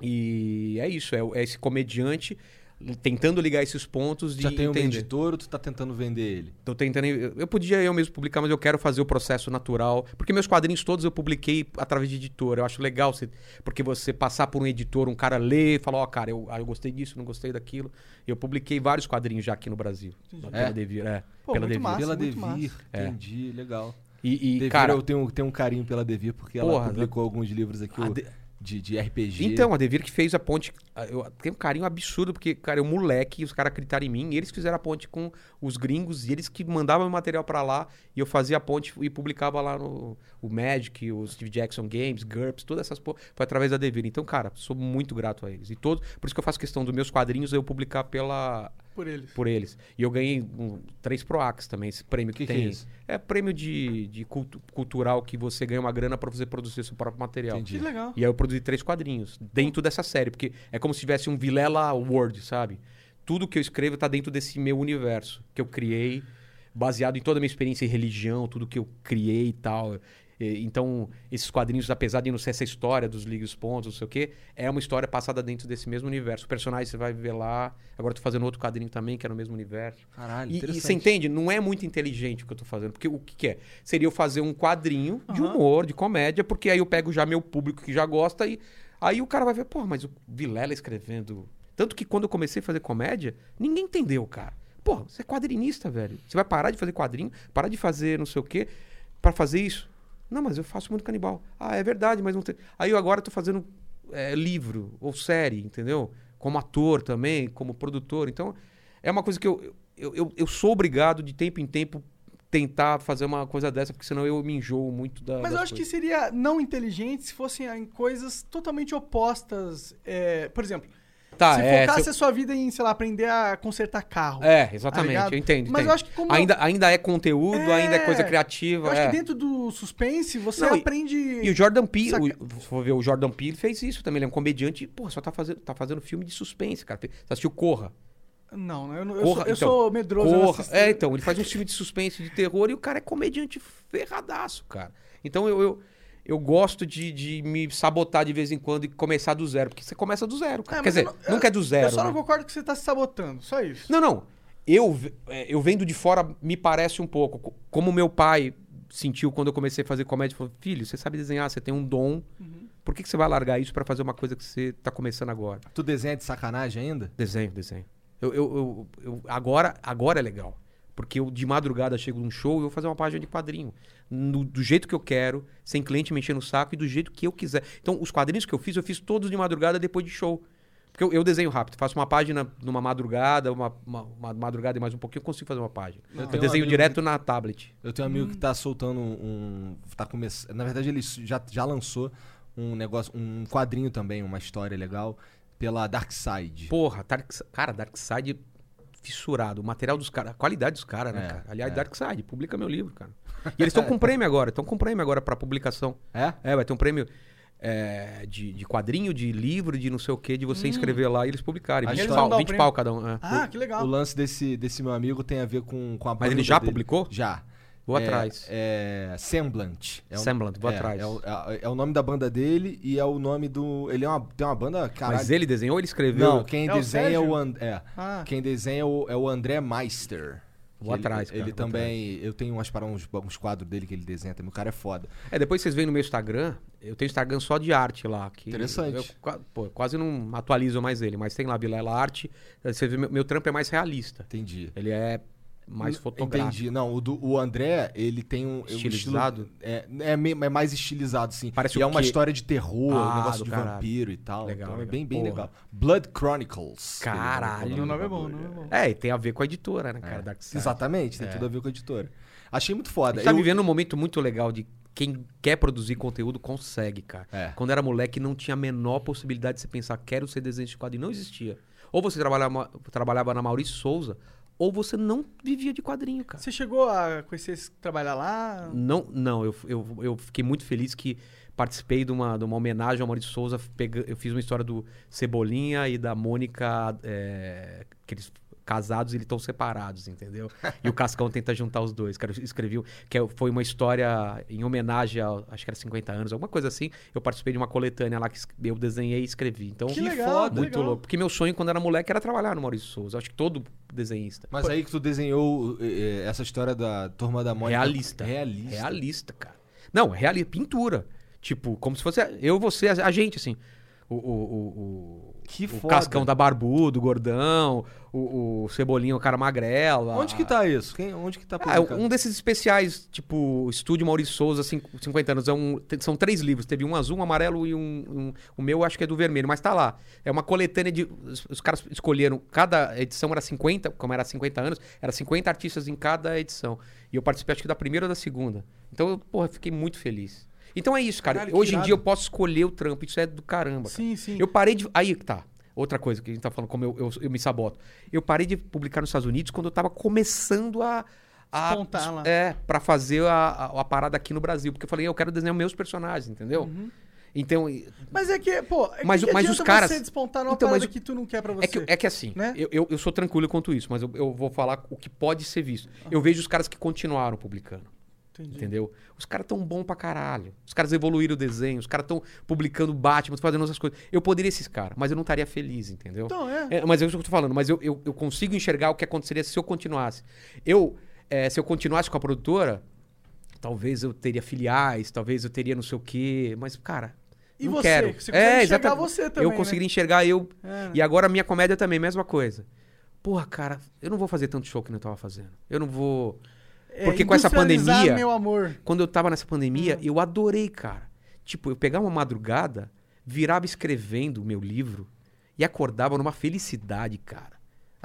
E é isso, é, é esse comediante tentando ligar esses pontos de Já tem um entender. editor ou tu tá tentando vender ele? Tô tentando. Eu, podia eu mesmo publicar, mas eu quero fazer o processo natural. Porque meus quadrinhos todos eu publiquei através de editor. Eu acho legal, você, porque você passar por um editor, um cara lê e fala: Ó, cara, eu, ah, eu gostei disso, não gostei daquilo. Eu publiquei vários quadrinhos já aqui no Brasil. Pela É? Devir, é. Pô, pela muito Devir. massa, pela muito Devir, É. entendi, legal. E, e, Devir, cara, eu tenho, tenho um carinho pela Devir porque ela Porra, publicou alguns livros aqui De- de, de RPG. Então, a Devir que fez a ponte. ah, Eu tenho um carinho absurdo, porque, cara, eu moleque, os caras acreditaram em mim, e eles fizeram a ponte com os gringos, e eles que mandavam o material pra lá, e eu fazia a ponte e publicava lá no o Magic, o Steve Jackson Games, GURPS, todas essas porra, foi através da Devir. Então, cara, sou muito grato a eles. E todos, por isso que eu faço questão dos meus quadrinhos eu publicar pela Por eles. por eles. E eu ganhei um, três Proax também, esse prêmio que, Que que tem. é isso? É prêmio de, de cultu- cultural que você ganha uma grana pra você produzir seu próprio material. Entendi. Que legal. E aí eu produzi três quadrinhos dentro dessa série, porque é como se tivesse um Vilela World, sabe? Tudo que eu escrevo tá dentro desse meu universo que eu criei, baseado em toda a minha experiência em religião, tudo que eu criei e tal. Então, esses quadrinhos, apesar de não ser essa história dos Liga os Pontos, não sei o quê, é uma história passada dentro desse mesmo universo. O personagem você vai ver lá. Agora eu tô fazendo outro quadrinho também, que é no mesmo universo. Caralho, E, e você entende? Não é muito inteligente o que eu tô fazendo. Porque o que, que é? Seria eu fazer um quadrinho de Aham. humor, de comédia, porque aí eu pego já meu público que já gosta e aí o cara vai ver, pô, mas o Vilela escrevendo. Tanto que quando eu comecei a fazer comédia, ninguém entendeu, cara. Pô, você é quadrinista, velho. Você vai parar de fazer quadrinho, parar de fazer não sei o quê, pra fazer isso. Não, mas eu faço muito canibal. Ah, é verdade, mas não tem. Aí eu agora tô fazendo é, livro ou série, entendeu? Como ator também, como produtor. Então, é uma coisa que eu, eu, eu, eu sou obrigado de tempo em tempo tentar fazer uma coisa dessa, porque senão eu me enjoo muito da. Mas eu acho que coisas. seria não inteligente se fossem em coisas totalmente opostas. é, por exemplo, Tá, se é, focasse se a sua vida em, sei lá, aprender a consertar carro. eu- é, tá exatamente, ligado? eu entendo. Mas entendo. eu acho que como. ainda, ainda é conteúdo, É, ainda é coisa criativa. eu acho é. que dentro do suspense você Não, e- aprende. E o Jordan Peele, Saca- for ver, o Jordan Peele fez isso também. Ele é um comediante, pô, só tá fazendo, tá fazendo filme de suspense, cara. Você assistiu Corra? Não, eu, não- eu Corra, sou, eu então, sou medroso. eu Corra. É, então, ele faz um filme de suspense, de terror, e o cara é comediante ferradaço, cara. Então eu, eu, eu gosto de, de me sabotar de vez em quando e começar do zero, porque você começa do zero, cara. É, Quer dizer, não- nunca é do zero. Eu só né? não concordo que você tá se sabotando, só isso. Não, não. Eu, é, eu vendo de fora me parece um pouco. co- Como meu pai sentiu quando eu comecei a fazer comédia. Falou, filho, você sabe desenhar, você tem um dom. Uhum. Por que, que você vai largar isso pra fazer uma coisa que você tá começando agora? Tu desenha de sacanagem ainda? Desenho, desenho. Eu, eu, eu, eu- agora, agora é legal. Porque eu de madrugada chego num show e eu vou fazer uma página de quadrinho. No- do jeito que eu quero, sem cliente mexendo o saco e do jeito que eu quiser. Então, os quadrinhos que eu fiz, eu fiz todos de madrugada depois de show. Porque eu, eu desenho rápido. Faço uma página numa madrugada, uma, uma- uma madrugada e mais um pouquinho, eu consigo fazer uma página. Eu, tenho um desenho amigo direto na tablet. Eu tenho um amigo que tá soltando um. Tá começando. Na verdade, ele já, já lançou um negócio, um quadrinho também, uma história legal, pela Dark Side. Porra, Dark, cara, Darkseid fissurado. O material dos caras, a qualidade dos caras, né, É, cara? Aliás, é. Darkseid, publica meu livro, cara. E eles estão com prêmio agora, estão com prêmio agora pra publicação. É? É, vai ter um prêmio é, de, de quadrinho, de livro, de não sei o quê, de você inscrever lá e eles publicarem. A 20 história- pau, Hum. Eles o 20 prêmio. pau cada um. é. Ah, que legal. O lance desse, desse meu amigo tem a ver com, com a Mas ele já dele. publicou? Já. Vou É- atrás. É Semblant. É o- Semblant, vou é, atrás. É, o- é- é o nome da banda dele e é o nome do. Ele é uma, tem uma banda. Caralho. Mas ele desenhou ou ele escreveu? Não, quem É o desenha é Sérgio? o, And- é, Ah. quem desenha é o, é o André Meister. Vou Ele- atrás, cara, Ele vou também. Eu tenho umas, para uns, uns quadros dele que ele desenha também. O cara é foda. É, depois vocês veem no meu Instagram, eu tenho Instagram só de arte lá. Que Interessante. Eu, pô, quase não atualizo mais ele, mas tem lá Vilela Arte. Você vê, meu, meu trampo é mais realista. Entendi. Ele é mais fotográfico. Entendi. Não, o, do, o André, ele tem um. um Estilizado? estilo- é, é, é mais estilizado, sim. Parece e o é uma quê? história de terror, Ah, um negócio de caralho. vampiro e tal. Legal, então é legal. bem, bem Porra. legal. Blood Chronicles. Caralho. O nome é bom, o nome é bom. É, e tem a ver com a editora, né, cara? É, Darkseid. Exatamente, tem É. tudo a ver com a editora. Achei muito A foda. gente tá Eu- vivendo um momento muito legal de quem quer produzir conteúdo consegue, cara. É. Quando era moleque, não tinha a menor possibilidade de você pensar, quero ser desenhista de quadrinho. Não existia. Ou você trabalhava, trabalhava na Maurício Souza, ou você não vivia de quadrinho, cara. Você chegou a conhecer esse trabalhar lá? Não, não eu, eu, eu fiquei muito feliz que participei de uma, de uma homenagem ao Maurício Souza. pega- eu fiz uma história do Cebolinha e da Mônica, é, que eles casados e eles estão separados, entendeu? E o Cascão tenta juntar os dois. Cara, eu escrevi, o- que é- foi uma história em homenagem ao, acho que era 50 anos, alguma coisa assim. Eu participei de uma coletânea lá que eu desenhei e escrevi. Então, Que legal, que muito legal. louco. Porque meu sonho quando era moleque era trabalhar no Maurício Souza. Acho que todo desenhista. Mas aí que tu desenhou eh, eh, essa história da Turma da Mônica. Realista. Realista. Realista, cara. Não, realista. Pintura. Tipo, como se fosse eu, você, a, a gente, assim. O, o, o, o, Que o foda. Cascão da Barbudo, o Gordão, o, o Cebolinha, o cara magrelo. a- Onde que tá isso? Quem, onde que tá Ah, publicado? um desses especiais, tipo, Estúdio Maurício Souza, cin- 50 anos. É um, são três livros. Teve um azul, um amarelo e um, um- O meu acho que é do vermelho, mas tá lá. É uma coletânea de. Os, os caras escolheram. Cada edição era 50, como era 50 anos, era 50 artistas em cada edição. E eu participei, acho que da primeira ou da segunda. Então, eu, porra, fiquei muito feliz. Então é isso, cara. Caralho, que Hoje em dia eu posso escolher o trampo. Isso é do caramba. cara. Sim, sim. Eu parei de. Aí que tá. Outra coisa que a gente tá falando, como eu, eu, eu me saboto. Eu parei de publicar nos Estados Unidos quando eu tava começando a. a Despontar lá. É, pra fazer a, a, a parada aqui no Brasil. Porque eu falei, eu quero desenhar meus personagens, entendeu? Uhum. Então, Mas é que, pô, é Mas que o- que mas os caras- você despontar numa Então, mas parada o- que tu não quer pra você. é que, é que assim, né? eu, eu, eu sou tranquilo quanto isso, mas eu, eu vou falar o que pode ser visto. Eu vejo os caras que continuaram publicando. Entendi. Entendeu? Os caras tão bom pra caralho. Os caras evoluíram o desenho, os caras tão publicando Batman, fazendo outras coisas. Eu poderia ser esse cara, mas eu não estaria feliz, entendeu? Então, é. É, mas é isso que eu tô falando, mas eu, eu, eu consigo enxergar o que aconteceria se eu continuasse. Eu, é, se eu continuasse com a produtora, talvez eu teria filiais, talvez eu teria não sei o quê, mas, cara. E não você? quero. Você é, enxergar exatamente. você também, Eu né? conseguiria enxergar eu. É. E agora a minha comédia também, mesma coisa. Porra, cara, eu não vou fazer tanto show que eu tava fazendo. Eu não vou. É, Porque com essa pandemia- meu amor. Quando eu tava nessa Hum. pandemia, eu adorei, cara. Tipo, eu pegava uma madrugada, virava escrevendo o meu livro e acordava numa felicidade, cara.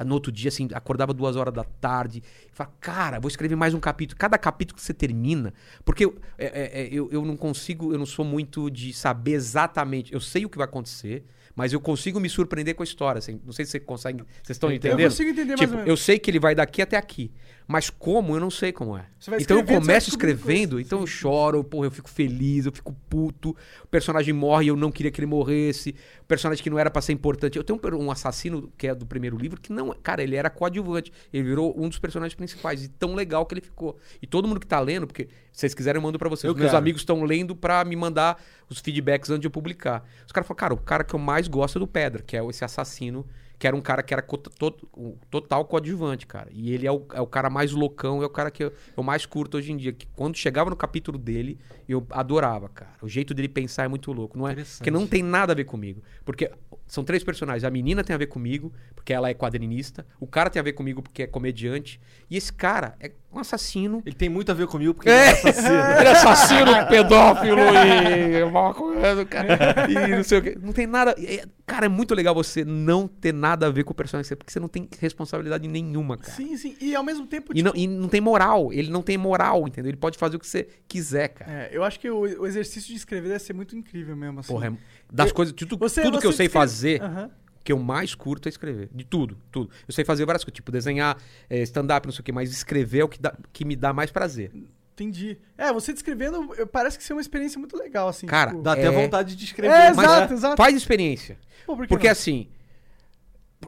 No outro dia, assim, acordava duas horas da tarde. E falava, cara, vou escrever mais um capítulo. Cada capítulo que você termina. Porque eu, é, é, é, eu, eu não consigo, eu não sou muito de saber exatamente. Eu sei o que vai acontecer, mas eu consigo me surpreender com a história. assim. não sei se você consegue. Vocês estão entendendo? Eu consigo entender mais Tipo, ou menos. eu sei que ele vai daqui até aqui. Mas como, eu não sei como é. Então eu começo escrevendo, então eu choro, porra, eu fico feliz, eu fico puto. O personagem morre e eu não queria que ele morresse. O personagem que não era pra ser importante. Eu tenho um um assassino que é do primeiro livro que não. Cara, ele era coadjuvante. Ele virou um dos personagens principais. E tão legal que ele ficou. E todo mundo que tá lendo, porque se vocês quiserem, eu mando pra vocês. Eu Os meus quero. amigos estão lendo pra me mandar os feedbacks antes de eu publicar. Os caras falaram, cara, o cara que eu mais gosto é do Pedra, que é esse assassino, que era um cara que era co- to- um total coadjuvante, cara. E ele é o, é o cara mais loucão, é o cara que eu, eu mais curto hoje em dia. Que quando chegava no capítulo dele, eu adorava, cara. O jeito dele pensar é muito louco. Não é, porque não tem nada a ver comigo. Porque são três personagens. A menina tem a ver comigo, porque ela é quadrinista. O cara tem a ver comigo, porque é comediante. E esse cara é um assassino. Ele tem muito a ver comigo porque É. ele é assassino. Ele é assassino, pedófilo e maconheiro, cara. E não sei o quê. Não tem nada. é- Cara, é muito legal você não ter nada a ver com o personagem, porque você não tem responsabilidade nenhuma, cara. Sim, sim. E ao mesmo tempo. E, não, e não tem moral. Ele não tem moral, entendeu? Ele pode fazer o que você quiser, cara. É, eu acho que o, o exercício de escrever deve ser muito incrível mesmo. Assim. Porra, é- das Eu- coisas. Tudo, Você- tudo que eu você sei descreve- fazer. Aham. O que eu mais curto é escrever. De tudo, tudo. Eu sei fazer várias coisas, tipo desenhar, eh, stand-up, não sei o quê, mas escrever é o que, dá- que me dá mais prazer. Entendi. É, você descrevendo parece que ser uma experiência muito legal, assim. Cara, tipo- Dá até É. vontade de escrever. É, mas- exato, exato. Faz experiência. Pô, por que Porque não? assim.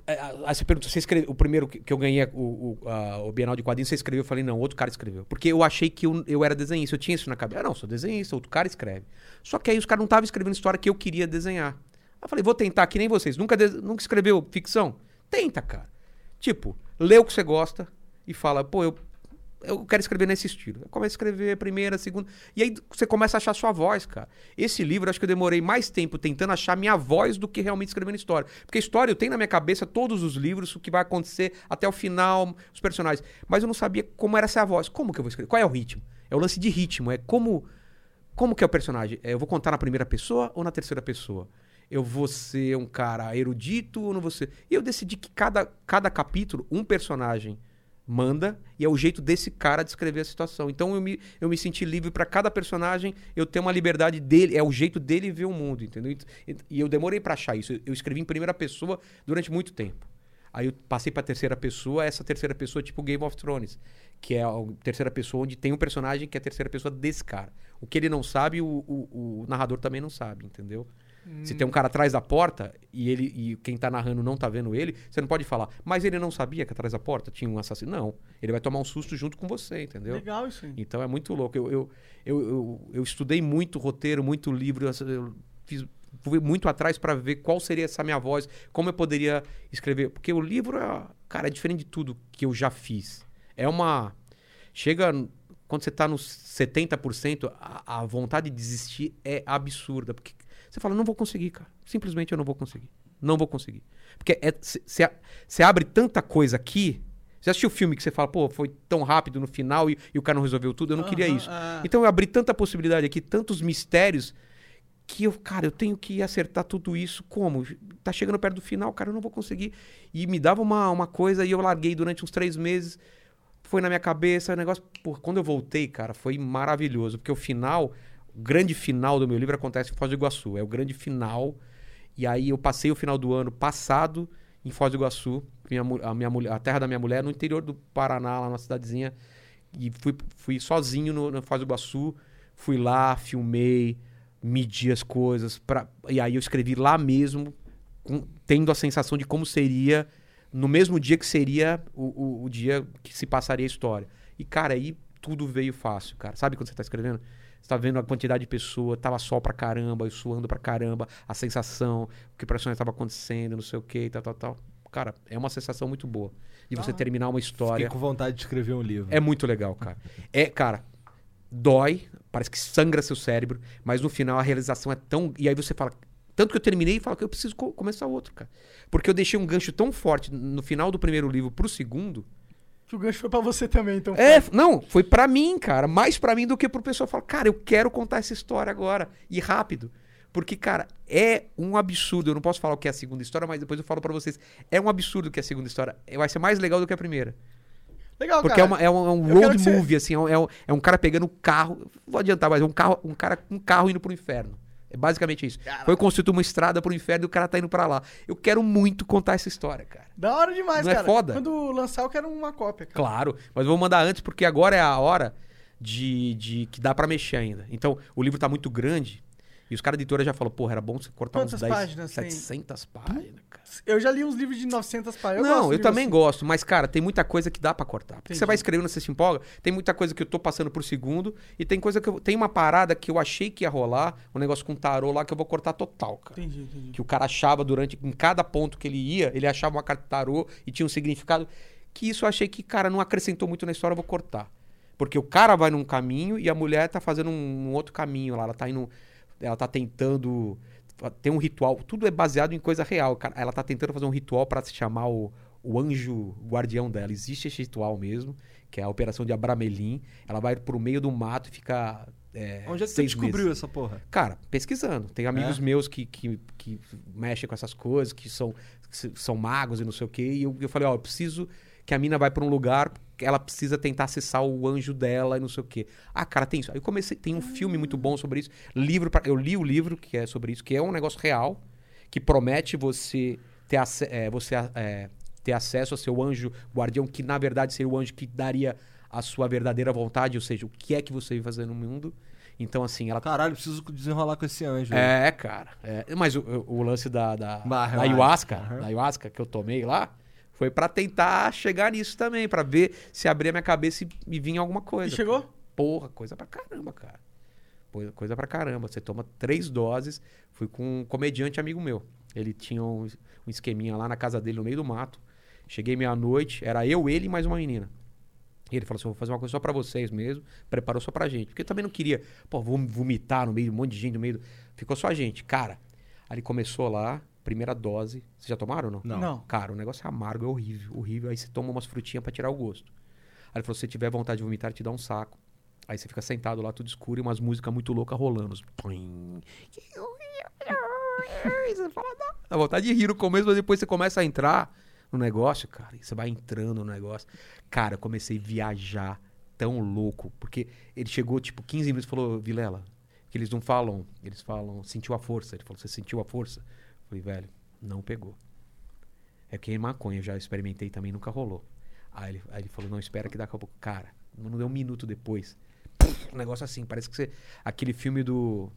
é, Aí você pergunta, você escreveu, o primeiro que que eu ganhei o, o, a- o Bienal de Quadrinhos, você escreveu? Eu falei, não, outro cara escreveu. Porque eu achei que eu, eu era desenhista, eu tinha isso na cabeça. Ah, não, sou desenhista, outro cara escreve. Só que aí os caras não estavam escrevendo história que eu queria desenhar. Eu falei, vou tentar, que nem vocês. Nunca, nunca escreveu ficção? Tenta, cara. Tipo, lê o que você gosta e fala, pô, eu, eu quero escrever nesse estilo. Eu começo a escrever primeira, segunda. E aí você começa a achar sua voz, cara. Esse livro, acho que eu demorei mais tempo tentando achar minha voz do que realmente escrevendo história. Porque história, eu tenho na minha cabeça todos os livros, o que vai acontecer até o final, os personagens. Mas eu não sabia como era essa voz. Como que eu vou escrever? Qual é o ritmo? É o lance de ritmo. É como. Como que é o personagem? É, eu vou contar na primeira pessoa ou na terceira pessoa? Eu vou ser um cara erudito ou não vou ser? E eu decidi que cada, cada capítulo, um personagem manda e é o jeito desse cara de escrever a situação. Então eu me, eu me senti livre para cada personagem, eu ter uma liberdade dele, é o jeito dele ver o mundo, entendeu? E, eu demorei para achar isso. Eu, escrevi em primeira pessoa durante muito tempo. Aí eu passei pra terceira pessoa, essa terceira pessoa é tipo Game of Thrones, que é a terceira pessoa onde tem um personagem que é a terceira pessoa desse cara. O que ele não sabe, o, o- o narrador também não sabe, entendeu? Se tem um cara atrás da porta e ele e quem tá narrando não tá vendo ele, você não pode falar, mas ele não sabia que atrás da porta tinha um assassino. Não, ele vai tomar um susto junto com você, entendeu? Legal isso aí. Então é muito louco. Eu, eu, eu, eu, eu estudei muito roteiro, muito livro, eu- eu fiz fui muito atrás para ver qual seria essa minha voz, como eu poderia escrever. Porque o livro, é, cara, é diferente de tudo que eu já fiz. É uma. Chega. Quando você tá nos 70%, a, a vontade de desistir é absurda. Porque você fala, não vou conseguir, cara. Simplesmente eu não vou conseguir. Não vou conseguir. Porque você abre tanta coisa aqui. Você assistiu o filme que você fala, pô, foi tão rápido no final e, e o cara não resolveu tudo? Eu não queria Aham, isso. ah. Então eu abri tanta possibilidade aqui, tantos mistérios, que eu, cara, eu tenho que acertar tudo isso como? Tá chegando perto do final, cara, eu não vou conseguir. E me dava uma, uma coisa e eu larguei durante uns três meses. Foi na minha cabeça, o negócio. Pô, quando eu voltei, cara, foi maravilhoso. Porque o final, o grande final do meu livro acontece em Foz do Iguaçu. É o grande final. E aí eu passei o final do ano passado em Foz do Iguaçu, minha, a, minha mulher, a terra da minha mulher, no interior do Paraná, lá numa cidadezinha. E fui, fui sozinho no, no Foz do Iguaçu. Fui lá, filmei, medi as coisas. Pra, e aí eu escrevi lá mesmo, com- tendo a sensação de como seria no mesmo dia que seria o, o, o dia que se passaria a história. E, cara, aí tudo veio fácil, cara. Sabe quando você tá escrevendo? Você tá vendo a quantidade de pessoa, tava sol pra caramba, eu suando pra caramba, a sensação, o que personagem estava acontecendo, não sei o que, tal, tal, tal. Cara, é uma sensação muito boa. De você Ah. terminar uma história. Fiquei com vontade de escrever um livro. É muito legal, cara. É, cara, dói, parece que sangra seu cérebro, mas no final a realização é tão. E aí você fala. Tanto que eu terminei e falo que eu preciso co- começar outro, cara. Porque eu deixei um gancho tão forte no final do primeiro livro pro segundo. Que o gancho foi pra você também, então. É, não, foi pra mim, cara. Mais pra mim do que pro pessoal falar, cara, eu quero contar essa história agora. E rápido. Porque, cara, é um absurdo. Eu não posso falar o que é a segunda história, mas depois eu falo pra vocês. É um absurdo que é a segunda história. Vai ser mais legal do que a primeira. Legal, Porque cara. é, uma- é um, é um road que você- movie, assim. É um, é um- é um cara pegando um carro. Vou adiantar, mas é um, carro, um cara com um carro indo pro inferno. É basicamente isso. Foi construído uma estrada pro inferno e o cara tá indo pra lá. Eu quero muito contar essa história, cara. Da hora demais, Não é cara. foda? Quando lançar, eu quero uma cópia, cara. Claro, mas eu vou mandar antes porque agora é a hora de, de que dá pra mexer ainda. Então, o livro tá muito grande e os caras da editora já falaram, porra, era bom você cortar Quantas uns 10, páginas tem? 700 páginas, cara. Eu já li uns livros de 900 páginas. não, de eu também assim. gosto, mas, cara, tem muita coisa que dá pra cortar. Porque você Entendi. vai escrevendo, você se empolga, tem muita coisa que eu tô passando por segundo, e tem coisa que eu. Tem uma parada que eu achei que ia rolar, um negócio com tarô lá que eu vou cortar total, cara. Entendi, entendi. Que o cara achava durante. Em cada ponto que ele ia, ele achava uma carta de tarô e tinha um significado. Que isso eu achei que, cara, não acrescentou muito na história, eu vou cortar. Porque o cara vai num caminho e a mulher tá fazendo um, um outro caminho lá. Ela tá indo. Ela tá tentando. Tem um ritual. Tudo é baseado em coisa real. Ela tá tentando fazer um ritual pra se chamar o, o anjo guardião dela. Existe esse ritual mesmo, que é a operação de Abramelin. Ela vai pro meio do mato e fica. É, Onde é que você descobriu meses. essa porra? Cara, pesquisando. Tem amigos É? meus que, que, que mexem com essas coisas, que são, que são magos e não sei o quê. E eu, eu falei, ó, eu preciso que a mina vai pra um lugar, que ela precisa tentar acessar o anjo dela e não sei o quê. Ah, cara, tem isso. Aí eu comecei, tem um filme muito bom sobre isso. Livro, pra, eu li o livro que é sobre isso, que é um negócio real, que promete você ter, ace- é, você, é, ter acesso ao seu anjo guardião, que na verdade seria o anjo que daria a sua verdadeira vontade, ou seja, o que é que você veio fazer no mundo. Então, assim, ela Caralho, preciso desenrolar com esse anjo. é, cara. É, mas o, o- lance da, da, Bah, da ayahuasca, Aham. da ayahuasca que eu tomei lá, foi pra tentar chegar nisso também, pra ver se abrir a minha cabeça e, e vinha alguma E coisa. chegou? cara. Porra, coisa pra caramba, cara. Coisa, coisa pra caramba. Você toma três doses. Fui com um comediante amigo meu. Ele tinha um, um esqueminha lá na casa dele, no meio do mato. Cheguei meia-noite, era eu, ele e mais uma menina. E ele falou assim: vou fazer uma coisa só pra vocês mesmo. Preparou só pra gente. Porque eu também não queria, pô, vou vomitar no meio de um monte de gente no meio. do- Ficou só a gente. Cara, aí ele começou lá, primeira dose. Vocês já tomaram ou não? Não. Não. Cara, o negócio é amargo, é horrível, horrível. Aí você toma umas frutinhas pra tirar o gosto. Aí ele falou: se você tiver vontade de vomitar, ele te dá um saco. Aí você fica sentado lá, tudo escuro, e umas músicas muito loucas rolando. Os. Você fala, "Não." Dá vontade de rir no começo, mas depois você começa a entrar no negócio, cara, e você vai entrando no negócio. Cara, eu comecei a viajar tão louco, porque ele chegou, tipo, 15 minutos e falou, Vilela, que eles não falam, eles falam, sentiu a força. Ele falou, você sentiu a força? Falei, velho, não pegou. É que maconha eu já experimentei também, nunca rolou. Aí ele, aí ele falou, não, espera que daqui a pouco. Cara, não deu um minuto depois. Um negócio assim, parece que você. Aquele filme do.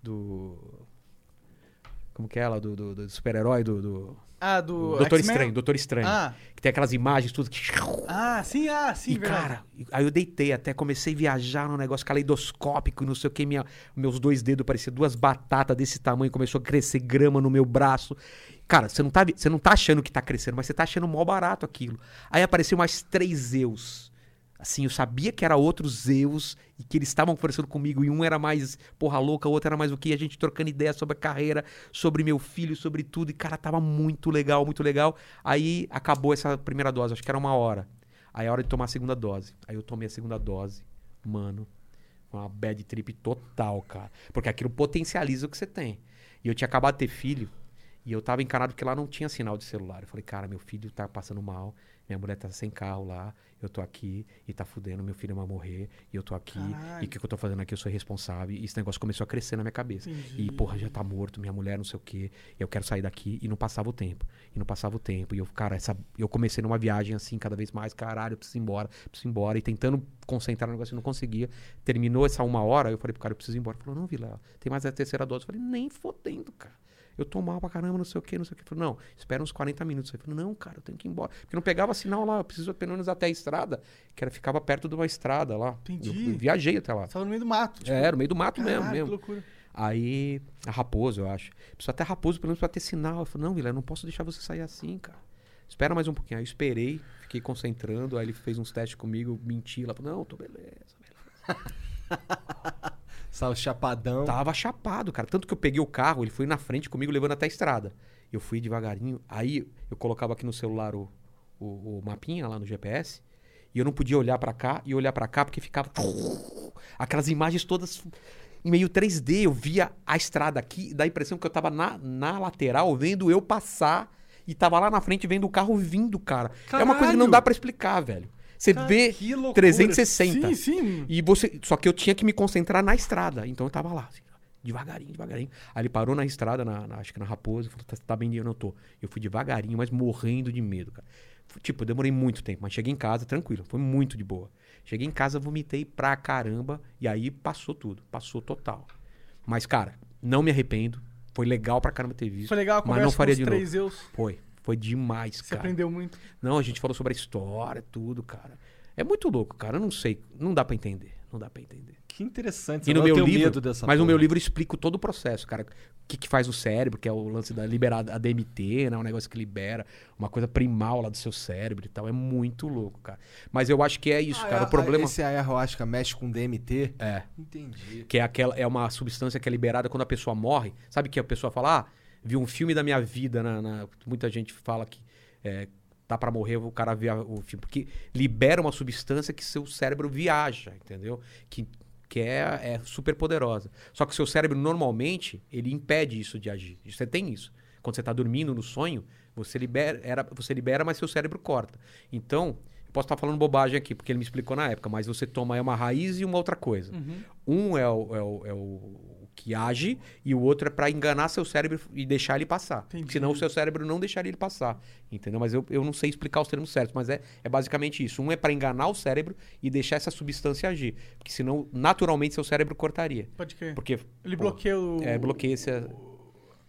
Do. Como que é ela? Do, do, do super-herói do. do Ah, do. Doutor? Estranho, Doutor Estranho. Ah. Que tem aquelas imagens, tudo que. Ah, sim, ah, sim, e, verdade. cara, aí eu deitei até, comecei a viajar num negócio caleidoscópico e não sei o que. Minha, meus dois dedos pareciam duas batatas desse tamanho, começou a crescer grama no meu braço. Cara, você não tá, você não tá achando que tá crescendo, mas você tá achando mó barato aquilo. Aí apareceu mais três Zeus. Assim, eu sabia que era outros Zeus e que eles estavam conversando comigo e um era mais porra louca, o outro era mais o que, a gente trocando ideia sobre a carreira, sobre meu filho, sobre tudo. E, cara, tava muito legal, muito legal. Aí acabou essa primeira dose, acho que era uma hora. Aí é hora de tomar a segunda dose. Aí eu tomei a segunda dose. Mano, uma bad trip total, cara. Porque aquilo potencializa o que você tem. E eu tinha acabado de ter filho. E eu tava encanado porque lá não tinha sinal de celular. Eu falei, cara, meu filho tá passando mal. Minha mulher tá sem carro lá. Eu tô aqui e tá fudendo. Meu filho vai morrer. E eu tô aqui. Caralho. E o que, que eu tô fazendo aqui? Eu sou responsável. E esse negócio começou a crescer na minha cabeça. Entendi. E, porra, já tá morto. Minha mulher não sei o quê. Eu quero sair daqui. E não passava o tempo. E não passava o tempo. E eu, cara, essa, eu comecei numa viagem assim, cada vez mais. Caralho, eu preciso ir embora. Preciso ir embora. E tentando concentrar no negócio, eu não conseguia. Terminou essa uma hora. Eu falei pro cara, eu preciso ir embora. Ele falou, não, Vila, tem mais a terceira dose. Eu falei, nem fodendo, cara. Eu tomava pra caramba, não sei o que, não sei o que. Ele falou, não, espera uns 40 minutos. Eu falei, não, cara, eu tenho que ir embora. Porque não pegava sinal lá, eu preciso pelo menos até a estrada, que era, ficava perto de uma estrada lá. Entendi. Eu, eu viajei até lá. Você tava no meio do mato. tipo, É, era no meio do mato mesmo, caralho, mesmo. Que loucura. Aí, a Raposo, eu acho. Precisa até Raposo, pelo menos pra ter sinal. Eu falei, não, Vila, eu não posso deixar você sair assim, cara. Espera mais um pouquinho. Aí eu esperei, fiquei concentrando. Aí ele fez uns testes comigo, menti lá. Falei, não, tô beleza, beleza. Chapadão. Tava chapado, cara. Tanto que eu peguei o carro, ele foi na frente comigo, levando até a estrada. Eu fui devagarinho. Aí eu colocava aqui no celular o, o, o mapinha lá no GPS. E eu não podia olhar pra cá e olhar pra cá porque ficava. Aquelas imagens todas em meio 3D, eu via a estrada aqui, dá a impressão que eu tava na, na lateral vendo eu passar e tava lá na frente vendo o carro vindo, cara. É uma coisa que não Caralho! dá pra explicar, velho. Você Cara, vê que loucura. 360. Sim, sim. E você. Só que eu tinha que me concentrar na estrada. Então eu tava lá, assim, devagarinho, devagarinho. Aí ele parou na estrada, na, na- acho que na Raposa, falou: tá, tá bem, eu não tô. Eu fui devagarinho, mas morrendo de medo, cara. Tipo, eu demorei muito tempo, mas cheguei em casa tranquilo, foi muito de boa. Cheguei em casa, vomitei pra caramba, e aí passou tudo, passou total. Mas, cara, não me arrependo. Foi legal pra caramba ter visto. Foi legal a mas não faria de novo. eus. Foi, foi demais, Você cara. aprendeu muito. Não, a gente falou sobre a história, tudo, cara. É muito louco, cara. Eu não sei, não dá pra entender. Não dá pra entender. Que interessante. E no eu meu tenho livro, medo dessa mas no meu livro eu explico todo o processo, cara. O que, que faz o cérebro, que é o lance da liberar a DMT, né? Um negócio que libera uma coisa primal lá do seu cérebro e tal. É muito louco, cara. Mas eu acho que é isso, Ah, cara. é- o problema Esse ayahuasca mexe com DMT? é Entendi. que é aquela é uma substância que é liberada quando a pessoa morre. Sabe que a pessoa fala, ah, vi um filme da minha vida, na, na- muita gente fala que é, tá pra morrer, o cara vê o filme. Porque libera uma substância que seu cérebro viaja, entendeu? Que, que é, é super poderosa. Só que o seu cérebro, normalmente, ele impede isso de agir. Você tem isso. Quando você tá dormindo no sonho, você libera, era, você libera, mas seu cérebro corta. Então, eu posso estar falando bobagem aqui, porque ele me explicou na época, mas você toma é uma raiz e uma outra coisa. Um é o, é o- é o que age e o outro é pra enganar seu cérebro e deixar ele passar. Entendi. Senão o seu cérebro não deixaria ele passar. Entendeu? Mas eu, eu não sei explicar os termos certos, mas é, é basicamente isso. Um é pra enganar o cérebro e deixar essa substância agir. Porque senão, naturalmente, seu cérebro cortaria. Pode crer. Porque. Ele pô, bloqueia o, É, bloqueia esse.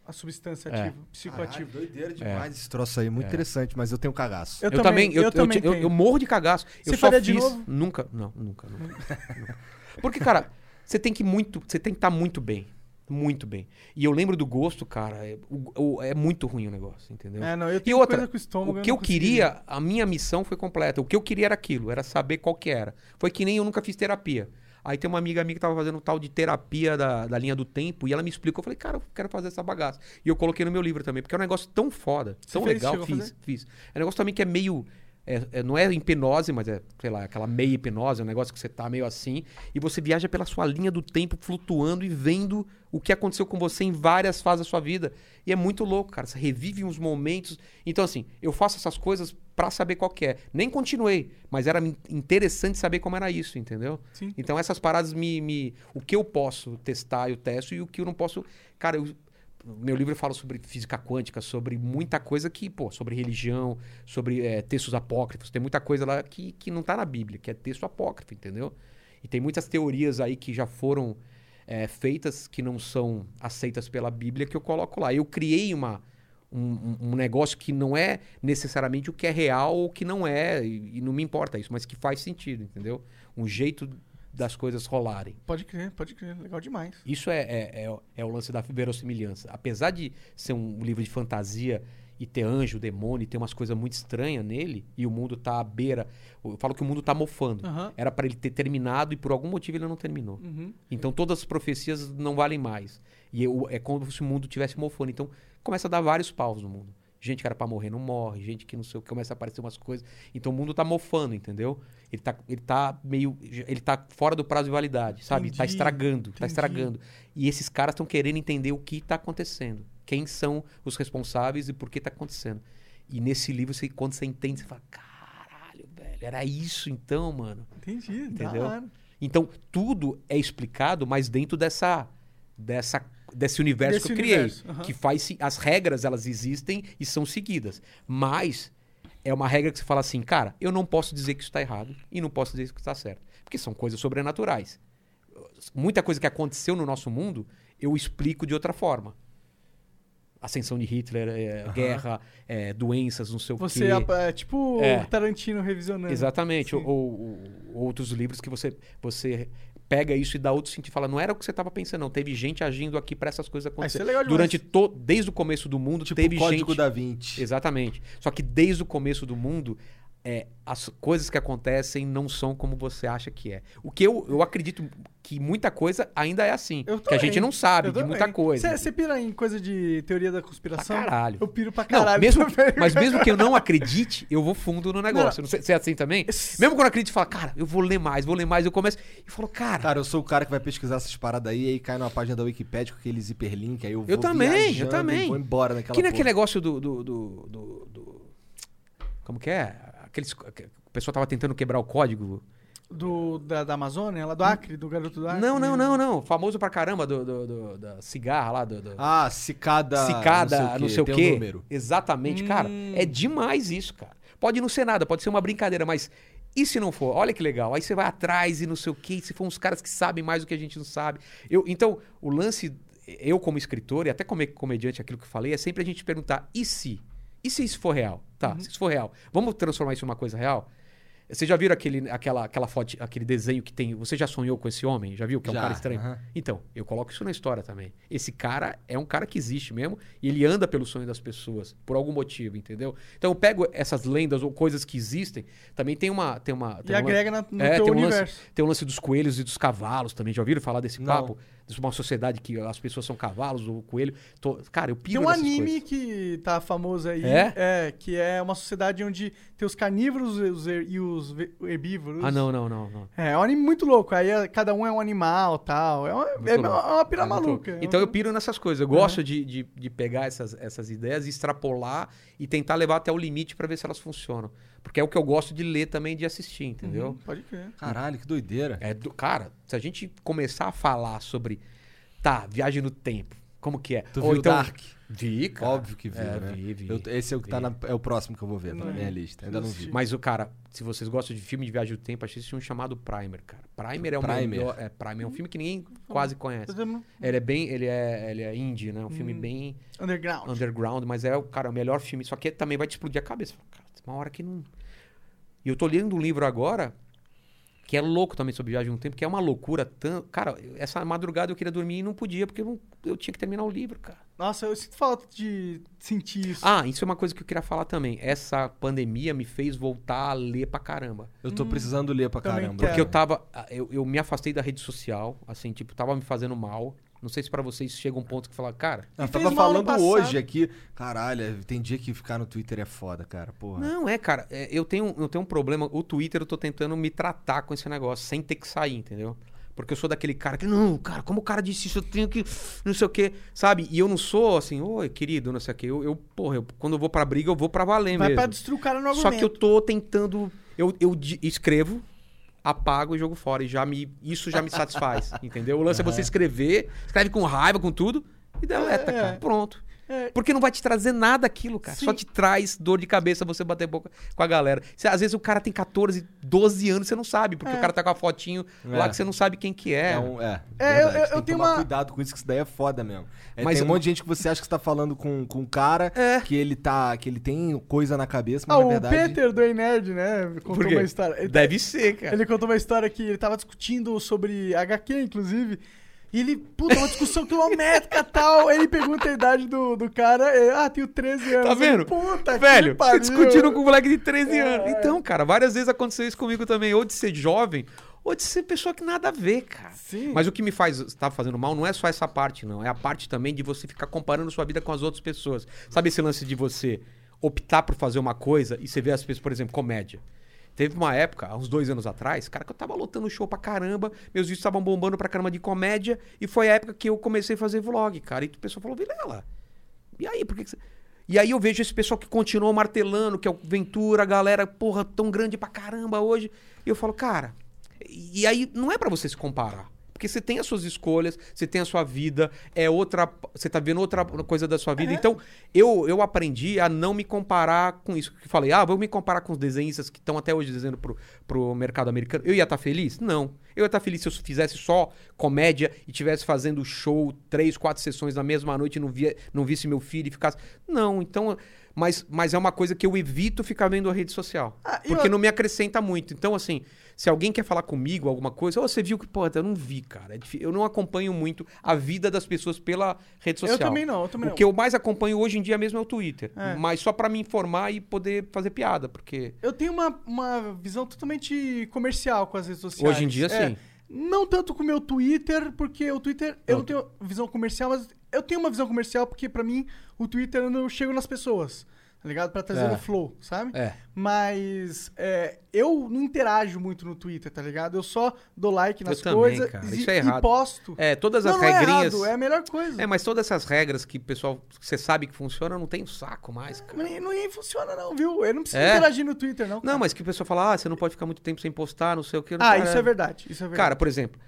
a substância É. ativa, psicoativa. Caralho, doideira demais esse troço aí. Muito interessante, mas eu tenho cagaço. Eu Eu, também, eu, eu, também eu- tenho. eu morro de cagaço. Você eu só faria de fiz. novo? Nunca, não, nunca, nunca. nunca. Porque, cara, você tem que muito, você tem que estar muito bem, muito bem. E eu lembro do gosto, cara, é, o- é muito ruim o negócio, entendeu? É, não, eu E tenho outra, coisa com o estômago. o que eu conseguiria. queria, a minha missão foi completa. O que eu queria era aquilo, era saber qual que era. Foi que nem eu nunca fiz terapia. Aí tem uma amiga minha que tava fazendo um tal de terapia da, da linha do tempo e ela me explicou. Eu falei, cara, eu quero fazer essa bagaça. E eu coloquei no meu livro também, porque é um negócio tão foda, Você tão legal. Fiz, fazer? fiz. É um negócio também que é meio. É- é- não é hipnose, mas é, sei lá, aquela meia hipnose, é um negócio que você tá meio assim, e você viaja pela sua linha do tempo, flutuando e vendo o que aconteceu com você em várias fases da sua vida. E é muito louco, cara. Você revive uns momentos. Então, assim, eu faço essas coisas pra saber qual que é. Nem continuei, mas era in- interessante saber como era isso, entendeu? Sim. Então essas paradas me, me. O que eu posso testar, eu testo, e o que eu não posso. Cara, eu. Meu livro fala sobre física quântica, sobre muita coisa que, pô, sobre religião, sobre eh, textos apócrifos. Tem muita coisa lá que, que não tá na Bíblia, que é texto apócrifo, entendeu? E tem muitas teorias aí que já foram eh, feitas que não são aceitas pela Bíblia que eu coloco lá. Eu criei uma, um, um- um negócio que não é necessariamente o que é real ou o que não é, e, e não me importa isso, mas que faz sentido, entendeu? Um jeito das coisas rolarem. Pode crer, pode crer. Legal demais. Isso é, é, é, o- é o lance da verossimilhança. Apesar de ser um livro de fantasia e ter anjo, demônio, e ter umas coisas muito estranhas nele, e o mundo tá à beira. Eu falo que o mundo tá mofando. Aham. Era para ele ter terminado e por algum motivo ele não terminou. Uhum. Então todas as profecias não valem mais. E eu- é como se o mundo tivesse mofando. Então começa a dar vários paus no mundo. Gente que era pra morrer não morre, gente que não sei o que, começa a aparecer umas coisas. Então o mundo tá mofando, entendeu? Ele tá, ele tá meio. Ele tá fora do prazo de validade, sabe? Tá Entendi, estragando, tá entendi. estragando. E esses caras estão querendo entender o que tá acontecendo. Quem são os responsáveis e por que tá acontecendo. E nesse livro, você, quando você entende, você fala: caralho, velho, era isso então, mano. Entendi. Entendeu? Então, tudo é explicado, mas dentro dessa, dessa desse universo Desse que eu criei, universo, aham. que faz as regras elas existem e são seguidas. Mas é uma regra que você fala assim, cara, eu não posso dizer que isso está errado e não posso dizer que está certo, porque são coisas sobrenaturais. Muita coisa que aconteceu no nosso mundo, eu explico de outra forma. Ascensão de Hitler, é, guerra, é, doenças, não sei o Você quê. é, é tipo É. o Tarantino revisionando. Exatamente. Ou- ou outros livros que você, você pega isso e dá outro sentido. Fala, não era o que você estava pensando, não. Teve gente agindo aqui para essas coisas Ah, isso acontecerem. é legal. Durante to, desde o começo do mundo, Tipo teve o Código gente. da Vinci. Exatamente. Só que desde o começo do mundo, é, as coisas que acontecem não são como você acha que é. O que eu, eu acredito que muita coisa ainda é assim. Eu que a gente não sabe Eu de muita coisa. Você pira em coisa de teoria da conspiração? Pra caralho. Eu piro pra Não, caralho. mesmo, também. mas mesmo que eu não acredite, eu vou fundo no negócio. Não, se é assim também? Esse- Mesmo quando eu acredito falo, cara, eu vou ler mais, vou ler mais, eu começo e falo, cara, Cara, eu sou o cara que vai pesquisar essas paradas aí, aí cai numa página da Wikipedia com aqueles hiperlinks, aí eu vou Eu também, eu também. vou embora naquela que nem aquele porra. negócio do, do, do, do- do- Como que é? Aqueles, o pessoal tava tentando quebrar o código. Do, da, da Amazônia, lá do Acre, do garoto do Acre. Não, não, não, não. Famoso pra caramba do, do, do- da cigarra lá, do, do- Ah, cicada. cicada, não sei o tem quê. um número. Exatamente, cara. Hum. É demais isso, cara. Pode não ser nada, pode ser uma brincadeira, mas e se não for? Olha que legal. Aí você vai atrás e não sei o quê, se for uns caras que sabem mais do que a gente não sabe. Eu, então, o lance, eu como escritor e até como comediante, aquilo que eu falei, é sempre a gente perguntar, e se? E se isso for real? Tá, Uhum. se isso for real, vamos transformar isso numa coisa real? Você já viram aquele, aquela, aquela foto, aquele desenho que tem. Você já sonhou com esse homem? Já viu? Que é um Já, cara estranho? aham. Então, eu coloco isso na história também. Esse cara é um cara que existe mesmo e ele anda pelo sonho das pessoas, por algum motivo, entendeu? Então eu pego essas lendas ou coisas que existem, também tem uma. Tem uma E tem um lan- agrega na- no É, teu tem um universo. lance, tem o lance dos coelhos e dos cavalos também. Já ouviram falar desse Não. papo? De uma sociedade que as pessoas são cavalos, o coelho. Tô- Cara, eu Tem piro um nessas anime coisas. que tá famoso aí. É? que é uma sociedade onde tem os carnívoros os her- e os herbívoros. Ah, não, não, não, não. É, é um anime muito louco. Aí é- cada um é um animal tal. É uma, é louco. uma, pira É maluca. louco. Então eu piro nessas coisas. Eu gosto de, de, de pegar essas, essas ideias, extrapolar e tentar levar até o limite pra ver se elas funcionam. Porque é o que eu gosto de ler também e de assistir, entendeu? Uhum, Pode crer. Caralho, que doideira. É do, cara, se a gente começar a falar sobre. Tá, viagem no tempo. Como que é? Tu viu Dark? Vi, cara. Óbvio que viu, É, né? vi, vi. Eu- esse é o que tá Vi. na, é o próximo que eu vou ver, tá na Não, minha lista. Ainda não vi. Mas o cara, se vocês gostam de filme de viagem no tempo, assiste um chamado Primer, cara. Primer é o Primer. melhor. É, Primer é um filme que ninguém quase conhece. Ele é bem. Ele é, ele é indie, né? Um filme Hum. bem Underground. underground, mas é o cara, o melhor filme. Só que também vai te explodir a cabeça. Uma hora que não. E eu tô lendo um livro agora que é louco também sobre viagem no tempo, que é uma loucura. Tão... Cara, essa madrugada eu queria dormir e não podia, porque eu, não- eu tinha que terminar o livro, cara. Nossa, eu sinto falta de sentir isso. Ah, isso é uma coisa que eu queria falar também. Essa pandemia me fez voltar a ler pra caramba. Eu tô precisando ler pra caramba. quero. Porque eu tava. Eu, eu me afastei da rede social, assim, tipo, tava me fazendo mal. Não sei se pra vocês chega um ponto que fala, cara. Eu tava falando hoje aqui. Caralho, tem dia que ficar no Twitter é foda, cara. Porra. Não, é, cara, é, eu, tenho, eu tenho um problema. O Twitter eu tô tentando me tratar com esse negócio, sem ter que sair, entendeu? Porque eu sou daquele cara que, não, cara, como o cara disse isso, eu tenho que. Não sei o quê, sabe? E eu não sou assim, oi, querido, não sei o quê. Eu, eu porra, eu- quando eu vou pra briga, eu vou pra valer Vai mesmo. pra destruir o cara no Só argumento. que eu tô tentando. Eu, eu di- escrevo, apago e jogo fora. E já me, isso já me satisfaz, entendeu? O lance é você escrever, escreve com raiva, com tudo, e deleta, É. cara. Pronto. É. Porque não vai te trazer nada aquilo, cara. Sim. Só te traz dor de cabeça você bater boca com a galera. Cê- às vezes o cara tem 14, 12 anos, você não sabe, porque É. o cara tá com a fotinho lá É. que você não sabe quem que é. É, um, é, É, verdade. eu- eu- Tem eu que tenho tomar uma- cuidado com isso, que isso daí é foda mesmo. É, Mas tem um eu- monte de gente que você acha que você tá falando com, com um cara É. que ele tá. que ele tem coisa na cabeça, mas Ah, na o verdade. Peter do Ei Nerd, né? Contou Por quê? uma história. Ele, Deve ser, cara. ele contou uma história que ele tava discutindo sobre HQ, inclusive. E ele, puta, uma discussão quilométrica e tal. Ele pergunta a idade do, do cara. é, ah, tenho 13 anos. Tá vendo? Ele, Puta Velho, que discutindo com um moleque de 13 É. anos. Então, cara, várias vezes aconteceu isso comigo também. Ou de ser jovem, ou de ser pessoa que nada a ver, cara. Sim. Mas o que me faz tá fazendo mal não é só essa parte, não. É a parte também de você ficar comparando sua vida com as outras pessoas. Sabe esse lance de você optar por fazer uma coisa e você vê as pessoas, por exemplo, comédia. Teve uma época, há uns dois anos atrás, cara, que eu tava lotando show pra caramba, meus vídeos estavam bombando pra caramba de comédia, e foi a época que eu comecei a fazer vlog, cara. E o pessoal falou, Vilela, e aí, por que, que. E aí eu vejo esse pessoal que continuou martelando, que é o Ventura, a galera, porra, tão grande pra caramba hoje. E eu falo, cara, e aí não é pra você se comparar. Porque você tem as suas escolhas, você tem a sua vida, é outra. Você tá vendo outra coisa da sua vida. Então, eu, eu aprendi a não me comparar com isso. Que falei, ah, vou me comparar com os desenhistas que estão até hoje desenhando pro, pro mercado americano. Eu ia estar feliz? Não. Eu ia estar feliz se eu fizesse só comédia e tivesse fazendo show, três, quatro sessões na mesma noite e não, via, não visse meu filho e ficasse. Não, então. Mas, mas é uma coisa que eu evito ficar vendo a rede social. Ah, porque eu- não me acrescenta muito. Então, assim, se alguém quer falar comigo alguma coisa, ou você viu que, pô, eu não vi, cara. É Eu não acompanho muito a vida das pessoas pela rede social. Eu também não, eu também O não. que eu mais acompanho hoje em dia mesmo é o Twitter. É. Mas só pra me informar e poder fazer piada, porque Eu tenho uma, uma visão totalmente comercial com as redes sociais. hoje em dia, É, sim. Não tanto com o meu Twitter, porque o Twitter eu não tenho visão comercial, mas eu tenho uma visão comercial porque pra mim o Twitter eu chego nas pessoas, tá ligado? Pra trazer É. o flow, sabe? É. Mas é, eu não interajo muito no Twitter, tá ligado? Eu só dou like nas também, coisas cara. e, Isso é e errado. posto. É, todas as não, não é regrinhas. errado, é a melhor coisa. É, mas todas essas regras que o pessoal, que você sabe que funciona, não tem um saco mais, cara. Não, não funciona não, viu? Eu não preciso É? interagir no Twitter, não. Não, cara. mas que o pessoal fala, ah, você não pode ficar muito tempo sem postar, não sei o que. Ah, isso é verdade, isso é verdade. Cara, por exemplo,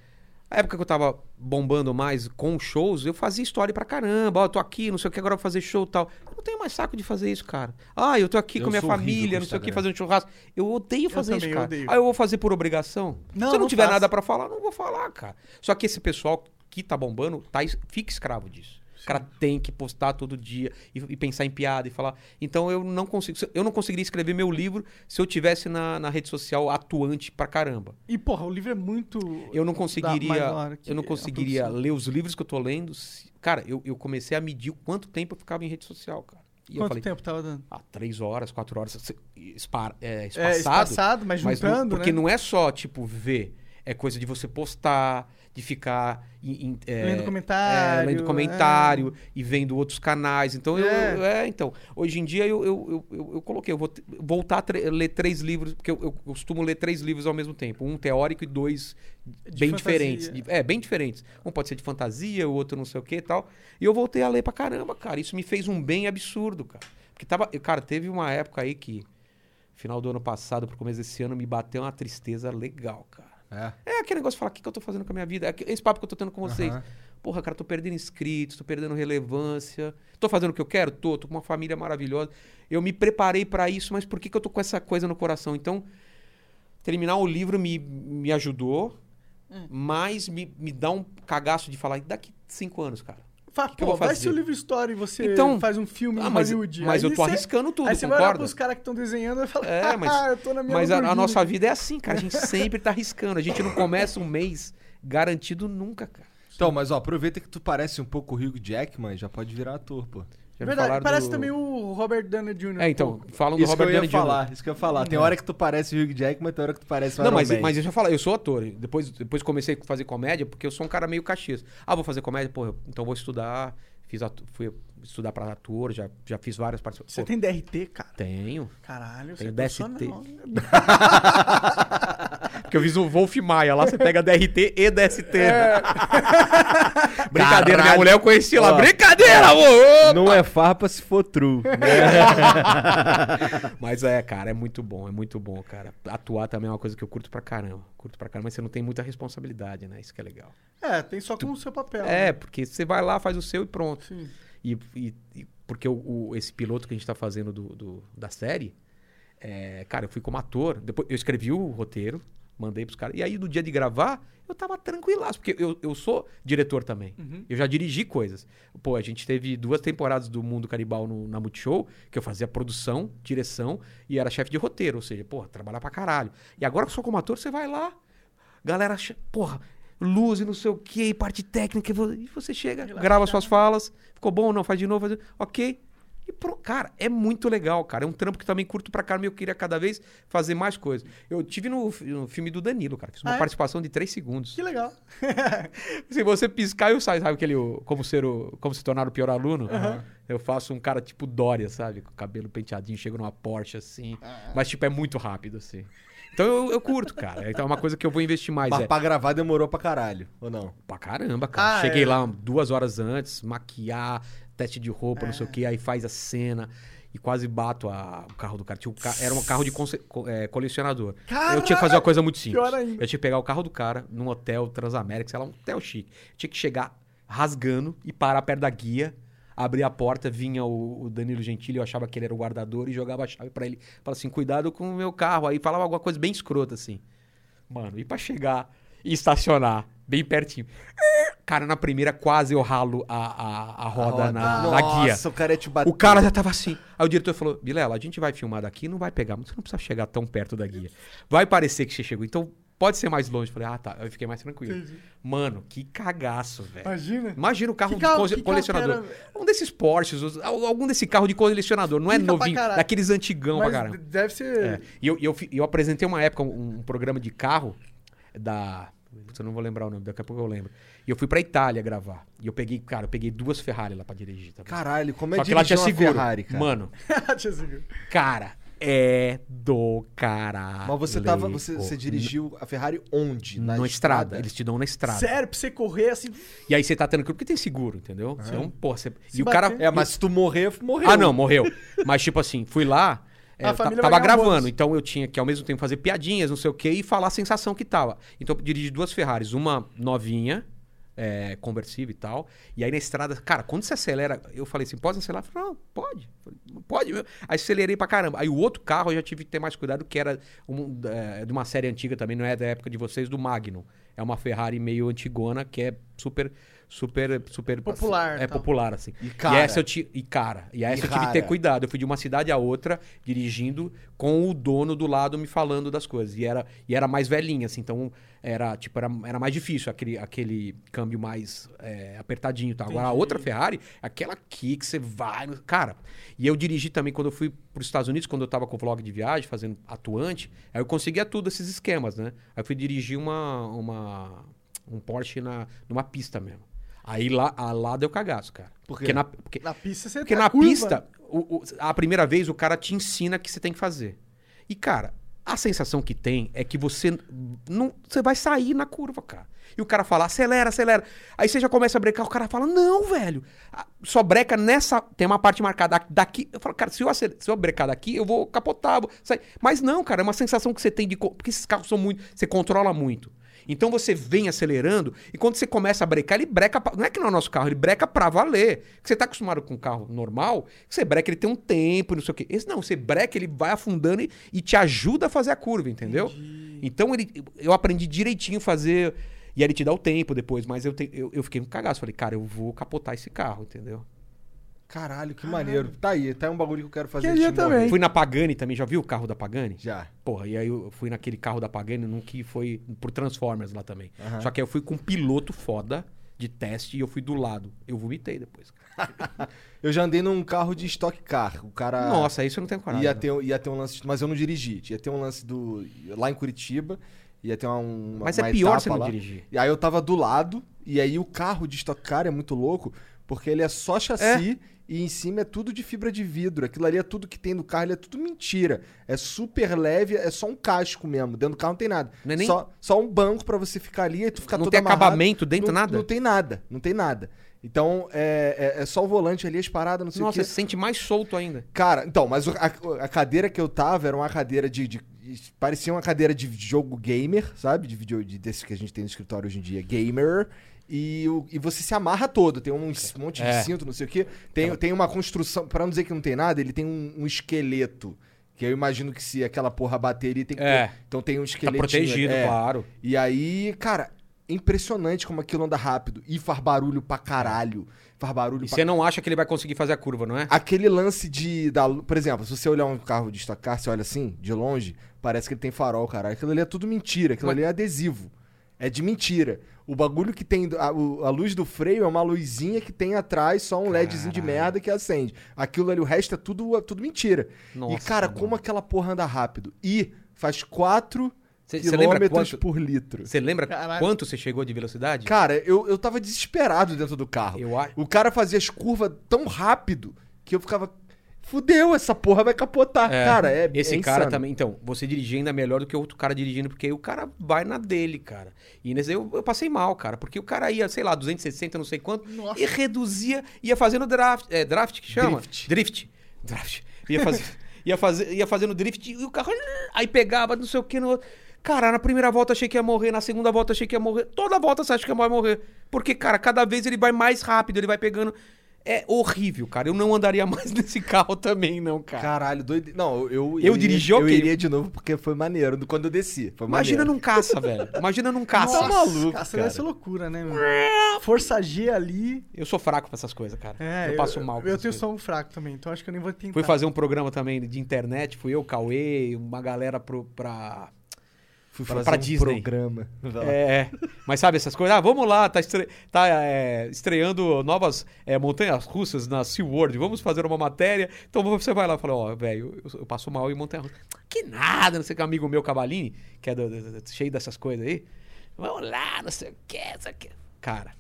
a época que eu tava bombando mais com shows, eu fazia história pra caramba. Ó, eu tô aqui, não sei o que, agora eu vou fazer show e tal. Eu não tenho mais saco de fazer isso, cara. Ah, eu tô aqui Eu com minha família, com não sei o que, fazendo churrasco. Eu odeio fazer isso, também cara. odeio. Ah, eu vou fazer por obrigação? Não, Se eu não, não tiver faça. nada pra falar, não vou falar, cara. Só que esse pessoal que tá bombando, tá, fica escravo disso. O cara tem que postar todo dia e, e pensar em piada e falar. Então eu não consigo. Eu não conseguiria escrever meu livro se eu tivesse na, na rede social atuante pra caramba. E, porra, o livro é muito. Eu não conseguiria. Eu não conseguiria ler os livros que eu tô lendo. se- Cara, eu, eu comecei a medir o quanto tempo eu ficava em rede social, cara. E Quanto falei, tempo tava dando? ah, três horas, quatro horas, espar, é, É, espaçado. espaçado, mas mas não- juntando, porque né? não é só, tipo, ver. É coisa de você postar, de ficar em- em- é, Lendo comentário, é, lendo comentário e vendo outros canais. Então, eu, É. eu- é, então, hoje em dia eu, eu, eu, eu- coloquei, eu vou te- voltar a ler três livros, porque eu, eu costumo ler três livros ao mesmo tempo. Um teórico e dois De bem fantasia. diferentes. De- é, bem diferentes. Um pode ser de fantasia, o outro não sei o que e tal. E eu voltei a ler pra caramba, cara. Isso me fez um bem absurdo, cara. Porque tava. Cara, teve uma época aí que, final do ano passado pro começo desse ano, me bateu uma tristeza legal, cara. É. É aquele negócio de falar, o que, que eu tô fazendo com a minha vida? É esse papo que eu tô tendo com vocês. Aham. Porra, cara, tô perdendo inscritos, tô perdendo relevância. Tô fazendo o que eu quero? Tô, tô com uma família maravilhosa. Eu me preparei pra isso, mas por que, que eu tô com essa coisa no coração? Então, terminar o livro me, me ajudou, Hum. mas me, me dá um cagaço de falar, daqui cinco anos, cara? Fala, que que pô, vai fazer? se o livro história e você Então- faz um filme Ah, em mas, Hollywood. mas Aí eu tô você- arriscando tudo, Aí você vai olhar concorda? pros caras que estão desenhando e fala, É, mas- ah, eu tô na minha Mas a, a nossa vida é assim, cara. A gente sempre tá arriscando. A gente não começa um mês garantido nunca, cara. Então, mas ó, aproveita que tu parece um pouco o Hugh Jackman, já pode virar ator, pô. Verdade, parece do- também o Robert Downey Jr. É, então, falam do Isso que Robert eu ia Downey Jr. falar, isso que eu ia falar. Tem hora que tu parece o Hugh Jackman, tem hora que tu parece o Não, Iron mas, Man. mas deixa eu falar, eu sou ator. Depois, depois comecei a fazer comédia porque eu sou um cara meio caxias. Ah, vou fazer comédia? Pô, então vou estudar. Fiz atu- fui estudar pra ator, já, já fiz várias participações. Você Pô, tem DRT, cara? Tenho. Caralho, você Tenho é DST. profissional. Porque eu fiz o Wolf Maia lá, você pega DRT e DST. É. Brincadeira, minha Caralho. mulher eu conheci lá. Ó. Brincadeira, amor! Não é farpa se for true. Mas é, cara, é muito bom, é muito bom, cara. Atuar também é uma coisa que eu curto pra caramba. Curto pra caramba, mas você não tem muita responsabilidade, né? Isso que é legal. É, tem só com o seu papel. É, né? porque você vai lá, faz o seu e pronto. Sim. E, e- e porque o, o- esse piloto que a gente tá fazendo do, do- da série, é, cara, eu fui como ator. Depois eu escrevi o roteiro, mandei pros caras. E aí, no dia de gravar, eu tava tranquilaço, porque eu, eu sou diretor também. Eu já dirigi coisas. Pô, a gente teve duas temporadas do Mundo Canibal no, na Multishow, que eu fazia produção, direção e era chefe de roteiro. Ou seja, porra, trabalhar pra caralho. E agora que eu sou como ator, você vai lá, galera, porra, luz e não sei o que, parte técnica, e vo- e você chega, grava suas falas, ficou bom, não, faz de novo, faz de... ok. E pro... cara, é muito legal, cara. É um trampo que também curto pra caramba e eu queria cada vez fazer mais coisas. Eu tive no, no filme do Danilo, cara, fiz uma Ah, é? participação de três segundos. Que legal. Se você piscar, eu saio, sabe aquele como ser o, como se tornar o pior aluno? Eu faço um cara tipo Dória, sabe? Com o cabelo penteadinho, chego numa Porsche assim, mas tipo é muito rápido assim. Então eu, eu curto, cara. Então é uma coisa que eu vou investir mais. Mas é. pra gravar demorou pra caralho, ou não? Pra caramba, cara. Ah, Cheguei é. lá duas horas antes, maquiar, teste de roupa, não sei o É. que, aí faz a cena e quase bato a- o carro do cara. Tinha um ca- Era um carro de conce- é, colecionador. Eu tinha que fazer uma coisa muito simples. Eu tinha que pegar o carro do cara num hotel Transamérica, sei lá, um hotel chique. Eu tinha que chegar rasgando e parar perto da guia. Abrir a porta, vinha o, o Danilo Gentili, eu achava que ele era o guardador e jogava a chave pra ele. Falava assim, cuidado com o meu carro. Aí falava alguma coisa bem escrota, assim. Mano, e pra chegar e estacionar bem pertinho. Cara, na primeira quase eu ralo a, a, a roda, na, na Nossa, guia. o cara te bater. O cara já tava assim. Aí o diretor falou: Vilela, a gente vai filmar daqui, não vai pegar, você não precisa chegar tão perto da guia. Vai parecer que você chegou. Então pode ser mais longe. Falei, ah, tá. Aí eu fiquei mais tranquilo. Entendi. Mano, que cagaço, velho. Imagina. Imagina o carro Que de carro- carro colecionador. que Um desses Porsches, algum desse carro de colecionador. Não é pra novinho, daqueles antigão Mas pra caramba. deve ser. É. E eu, eu, eu apresentei uma época um, um programa de carro da. Putz, Eu não vou lembrar o nome, daqui a pouco eu lembro. E eu fui pra Itália gravar. E eu peguei, cara, eu peguei duas Ferrari lá pra dirigir também. Caralho, como é que lá dirigir tinha uma seguro. Ferrari, cara? Mano, Tinha seguro. cara, é do caralho. Mas você tava. Você, você dirigiu a Ferrari onde? na, Na estrada. Eles te dão na estrada. Sério, pra você correr assim. E aí você tá tendo que. Porque tem seguro, entendeu? Então, pô, você. Se e o cara. É, mas se tu morrer, morreu. Ah, não, morreu. Mas, tipo assim, fui lá. é, tava gravando, então eu tinha que ao mesmo tempo fazer piadinhas, não sei o quê, e falar a sensação que tava. Então eu dirigi duas Ferraris, uma novinha, é, conversível e tal. E aí na estrada, cara, quando você acelera, eu falei assim: pode acelerar? Eu falei, não, pode. Pode. Aí acelerei pra caramba. Aí o outro carro eu já tive que ter mais cuidado, que era um, é, de uma série antiga também, não é da época de vocês, do Magnum. É uma Ferrari meio antigona, que é super. Super, super Popular, É tal. popular, assim. E cara. E essa eu ti- e cara, e essa E eu tive que ter cuidado. Eu fui de uma cidade a outra dirigindo com o dono do lado me falando das coisas. E era, e era mais velhinha, assim, então era tipo era, era mais difícil aquele, aquele câmbio mais é, apertadinho, tal. Agora a outra Ferrari, aquela aqui que você vai, no- cara. E eu dirigi também quando eu fui para os Estados Unidos, quando eu tava com o vlog de viagem, fazendo atuante, aí eu conseguia tudo esses esquemas, né? Aí eu fui dirigir uma uma um Porsche na numa pista mesmo. Aí lá, lá deu cagaço, cara. Por? Porque na, porque, Na pista você porque tá na curva. pista, o- o- a primeira vez o cara te ensina o que você tem que fazer. E, cara, a sensação que tem é que você não. Você vai sair na curva, cara. E o cara fala, acelera, acelera. Aí você já começa a brecar, o cara fala, não, velho. ah, Só breca nessa. Tem uma parte marcada daqui. Eu falo, cara, se eu, acele- se eu brecar daqui, eu vou capotar. Vou sair. Mas não, cara, é uma sensação que você tem de. Porque esses carros são muito. Você controla muito. Então você vem acelerando e quando você começa a brecar, ele breca. pra- Não é que não é o nosso carro, ele breca pra valer. Porque você tá acostumado com um carro normal, você breca, ele tem um tempo, não sei o quê. Esse não, você breca, ele vai afundando e, e te ajuda a fazer a curva, entendeu? Então ele, eu aprendi direitinho a fazer. E aí ele te dá o tempo depois, mas eu, te- eu, eu fiquei um cagaço. Falei, cara, eu vou capotar esse carro, entendeu? Caralho, que maneiro. Tá aí, tá aí um bagulho que eu quero fazer. Queria também. Fui na Pagani também, já viu o carro da Pagani? Já. Porra, e aí eu fui naquele carro da Pagani, num que foi por Transformers lá também. Aham. Só que aí eu fui com um piloto foda de teste e eu fui do lado. Eu vomitei depois. Eu já andei num carro de Stock Car. O cara. Nossa, isso eu não tenho coragem. Ia ter, ia ter um lance. Mas eu não dirigi. Ia ter um lance do. Lá em Curitiba. Ia ter uma. uma Mas uma é pior você não lá. dirigir. E aí eu tava do lado. E aí o carro de Stock Car é muito louco. Porque ele é só chassi. E em cima é tudo de fibra de vidro. Aquilo ali é tudo que tem no carro, ele é tudo mentira. É super leve, é só um casco mesmo. Dentro do carro não tem nada. Não é nem- só, só um banco pra você ficar ali e tu ficar Não todo tem amarrado. acabamento dentro, Não- nada? Não tem nada, não tem nada. Então é, é, é só o volante ali, as paradas, não sei o Nossa, quê. você se sente mais solto ainda. Cara, então, mas a, a cadeira que eu tava era uma cadeira de, de- de- Parecia uma cadeira de jogo gamer, sabe? De vídeo de, desse que a gente tem no escritório hoje em dia, gamer. E, o- e você se amarra todo, tem um s- monte de É. cinto, não sei o quê. Tem, tem uma construção, pra não dizer que não tem nada, ele tem um, um esqueleto. Que eu imagino que se aquela porra bater, ele tem que É. ter. Então tem um Tá esqueleto. protegido, claro. E aí, cara, é impressionante como aquilo anda rápido. E faz barulho pra caralho. Faz barulho E pra você não acha que ele vai conseguir fazer a curva, não é? Aquele lance de. Da, por exemplo, se você olhar um carro de Stock Car, você olha assim, de longe, parece que ele tem farol, cara. Aquilo ali é tudo mentira, aquilo Mas- ali é adesivo. É de mentira. O bagulho que tem. A, a luz do freio é uma luzinha que tem atrás só um LEDzinho de Caralho. merda que acende. Aquilo ali, o resto é tudo, é tudo mentira. Nossa, e, cara, mano. como aquela porra anda rápido? E faz 4 Cê- cê lembra quilômetros quanto- por litro. Você lembra Caralho. quanto você chegou de velocidade? Cara, eu, eu tava desesperado dentro do carro. Eu acho. O cara fazia as curvas tão rápido que eu ficava. Fudeu, essa porra vai capotar. É, cara, é Esse é cara insano. também. Então, você dirigir ainda é melhor do que outro cara dirigindo, porque aí o cara vai na dele, cara. E nesse eu, eu passei mal, cara, porque o cara ia, sei lá, 260, não sei quanto, Nossa. e reduzia, ia fazendo draft. É, draft que chama? Drift. Drift. Draft. Ia, fazer, ia, fazer, ia fazendo drift e o carro. Aí pegava, não sei o que, no outro. Cara, na primeira volta achei que ia morrer, na segunda volta achei que ia morrer. Toda volta você acha que vai morrer. Porque, cara, cada vez ele vai mais rápido, ele vai pegando. É horrível, cara. Eu não andaria mais nesse carro também, não, cara. Caralho, doido. Não, eu. Eu iria- dirigi, Eu ok. iria de novo porque foi maneiro quando eu desci. Foi Imagina num caça, velho. Imagina num caça. Tá maluco, Caça cara. deve ser loucura, né, meu? Força G ali. Eu sou fraco pra essas coisas, cara. É, eu passo mal. com Eu, essas tenho som fraco também, então acho que eu nem vou tentar. Fui fazer um programa também de internet, fui eu, Cauê, uma galera pro, pra. Fui fazer pra um Disney. programa. Lá. É, mas sabe essas coisas? Ah, vamos lá, tá, estre- tá, é, estreando novas é, montanhas russas na SeaWorld, vamos fazer uma matéria. Então você vai lá e fala, ó, velho, eu, eu passo mal em montanha russa. Que nada, não sei que, amigo meu, Cavalini, que é do- do- do- cheio dessas coisas aí. Vamos lá, não sei o que, não sei o que. Cara,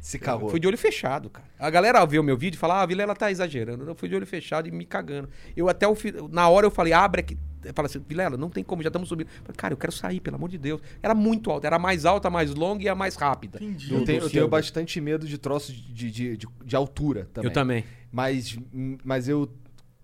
Se eu cagou. fui de olho fechado, cara. A galera vê o meu vídeo e fala, ah, a Vilela tá exagerando. Eu fui de olho fechado e me cagando. Eu até o na hora eu falei, abre aqui. Falei assim, Vilela, não tem como, já estamos subindo. Eu falei, cara, eu quero sair, pelo amor de Deus. Era muito alta, era a mais alta, a mais longa e a mais rápida. Entendi. Eu tenho, eu tenho bastante medo de troços de, de, de, de altura também. Eu também. Mas, mas eu.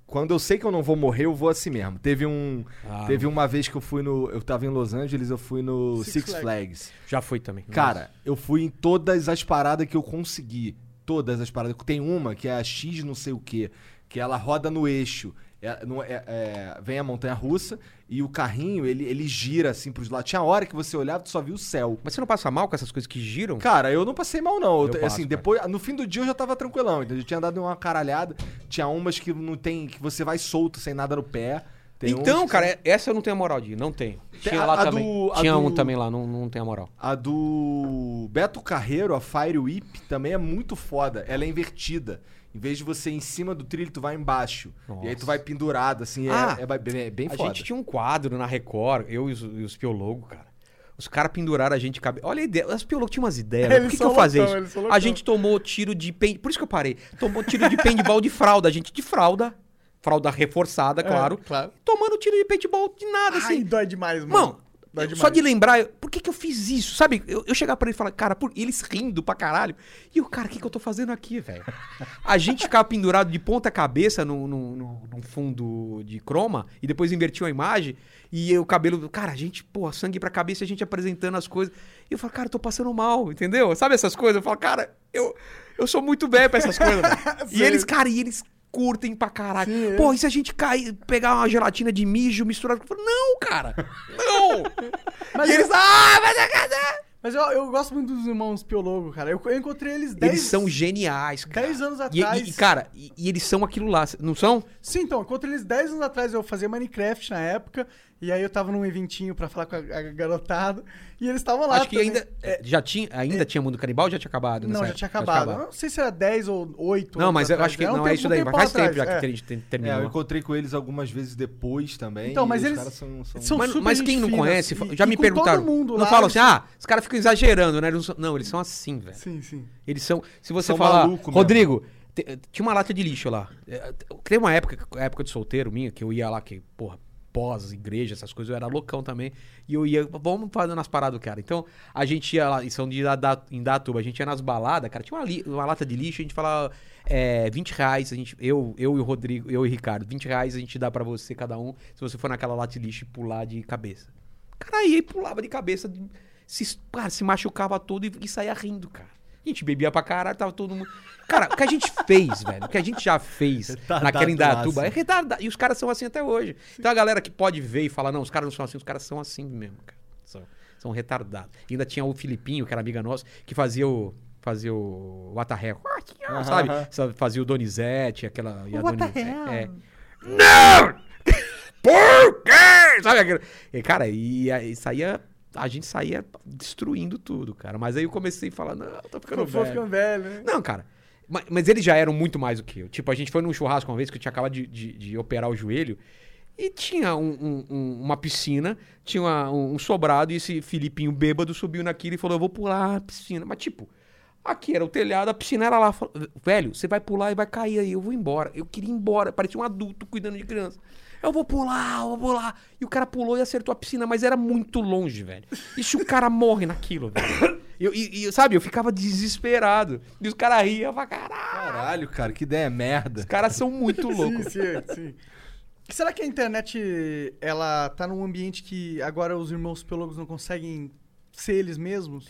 Quando eu sei que eu não vou morrer, eu vou assim mesmo. Teve um. Ah, teve uma vez que eu fui no. Eu tava em Los Angeles, eu fui no Six Six, Flags. Flags. Já fui também. Cara, eu fui em todas as paradas que eu consegui. Todas as paradas. Tem uma que é a X não sei o que, que ela roda no eixo. É- não- é- é- vem a montanha russa e o carrinho, ele, ele gira assim pros lados. Tinha hora que você olhava e só via o céu. Mas você não passa mal com essas coisas que giram? Cara, eu não passei mal, não. Eu Eu te- passo, assim, cara. depois, no fim do dia eu já tava tranquilão. entendeu? Eu tinha dado uma caralhada. Tinha umas que não tem. que você vai solto sem nada no pé. Tem então, cara, são- é- essa eu não tenho a moral de ir. Não. Tem Tinha a- lá a também. do- Tinha um do- também lá, não, não tem a moral. A do Beto Carreiro, a Fire Whip, também é muito foda. Ela é invertida. Em vez de você ir em cima do trilho, tu vai embaixo. E aí tu Nossa. vai pendurado, assim. é- Ah, é, bem, é bem a foda. gente tinha um quadro na Record, eu e os, e os piologos, cara. Os caras penduraram a gente cabe... Olha a ideia. Os piologos tinham umas ideias. Por que, que eu fazia isso? A gente tomou tiro de pen... Por isso que eu parei. Tomou tiro de paintball de fralda. A gente de fralda. Fralda reforçada, claro. claro. Tomando tiro de paintball de nada, Ai, assim. dói demais, mano. Mano, Demais. só de lembrar, eu- por que, que eu fiz isso? Sabe? Eu, eu chegava pra ele e falar, cara, por... eles rindo pra caralho. E o cara, o que, que eu tô fazendo aqui, velho? A gente ficava pendurado de ponta cabeça no, no, no- num fundo de croma e depois invertiu a imagem. E eu, o cabelo, cara, a gente, pô, sangue pra cabeça, a gente apresentando as coisas. E eu falo, cara, eu tô passando mal, entendeu? Sabe essas coisas? Eu falo, cara, eu, eu sou muito velho pra essas coisas. e eles, cara, e eles curtem pra caralho. Sim, é. Pô, e se a gente cair, pegar uma gelatina de mijo misturado? Eu falo, não, cara, não. Mas, e eles, ah, vai dar casa. mas eu, eu gosto muito dos irmãos Piologo, cara. Eu, eu encontrei eles 10 Eles são geniais, cara. 10 anos atrás. E, e, cara, e, e eles são aquilo lá, não são? Sim, então, eu encontrei eles 10 anos atrás. Eu fazia Minecraft na época. E aí eu tava num eventinho pra falar com a, a garotada. E eles estavam lá. Acho que também. ainda. Já tinha, ainda tinha Mundo Canibal ou já tinha acabado? Não, já tinha acabado. Eu não sei se era 10 ou 8. Não, mas eu acho que Era um não é tempo- isso um daí. tempo Faz tempo atrás, já que é. a gente ter- É, terminou. eu encontrei com eles algumas vezes depois também. Então, mas os eles caras são, são- são Mas, super mas gente quem não conhece, e- já e me com perguntaram. todo mundo não lá, falam assim, ah, os caras ficam exagerando, né? Eles não, são- não, eles são assim, velho. Sim, sim. Eles são. Se você São falar. Rodrigo, tinha uma lata de lixo lá. É, Tem uma época, época de solteiro minha, que eu ia lá, que, porra, pós, igreja, essas coisas, eu era loucão também. E eu ia, vamos fazendo as paradas, cara. Então, a gente ia lá, em São em Datuba, a gente ia nas baladas, cara, tinha uma, li- uma lata de lixo, a gente falava, é, 20 reais, a gente, eu, eu e o Rodrigo, eu e o Ricardo, 20 reais a gente dá pra você, cada um, se você for naquela lata de lixo e pular de cabeça. Cara, e pulava de cabeça, se, cara, se machucava todo e, e saía rindo, cara. A gente bebia pra caralho, tava todo mundo. Cara, o que a gente fez, velho, o que a gente já fez Retardado naquela Indatuba é retardado. E os caras são assim até hoje. Então a galera que pode ver e falar, não, os caras não são assim, os caras são assim mesmo, cara. São, são retardados. E ainda tinha o Filipinho, que era amiga nossa, que fazia o. Fazia o Watarré, sabe? Sabe, Fazia o Donizete, aquela. E a What Doni- the hell? é, não! Por quê? Sabe aquele... E, cara, e, aí saía. A gente saía destruindo tudo, cara. Mas aí eu comecei a falar, não, tô ficando for velho. ficando velho, né? Não, cara. ma- Mas, eles já eram muito mais do que eu. Tipo, a gente foi num churrasco uma vez que eu tinha acabado de, de- de operar o joelho. E tinha um- um- um- uma piscina, tinha uma- um, um sobrado, e esse Filipinho bêbado subiu naquilo e falou: Eu vou pular a piscina. Mas, tipo, aqui era o telhado, a piscina era lá. Falou, Velho, você vai pular e vai cair aí, eu vou embora. Eu queria ir embora, parecia um adulto cuidando de criança. Eu vou pular, eu vou pular. E o cara pulou e acertou a piscina, mas era muito longe, velho. E se o cara morre naquilo, velho? Eu- e, e, sabe, eu ficava desesperado. E os caras riam pra caralho. Caralho, cara, que ideia merda. Os caras são muito loucos. Sim, sim, sim. Será que a internet, ela tá num ambiente que agora os irmãos piologos não conseguem ser eles mesmos?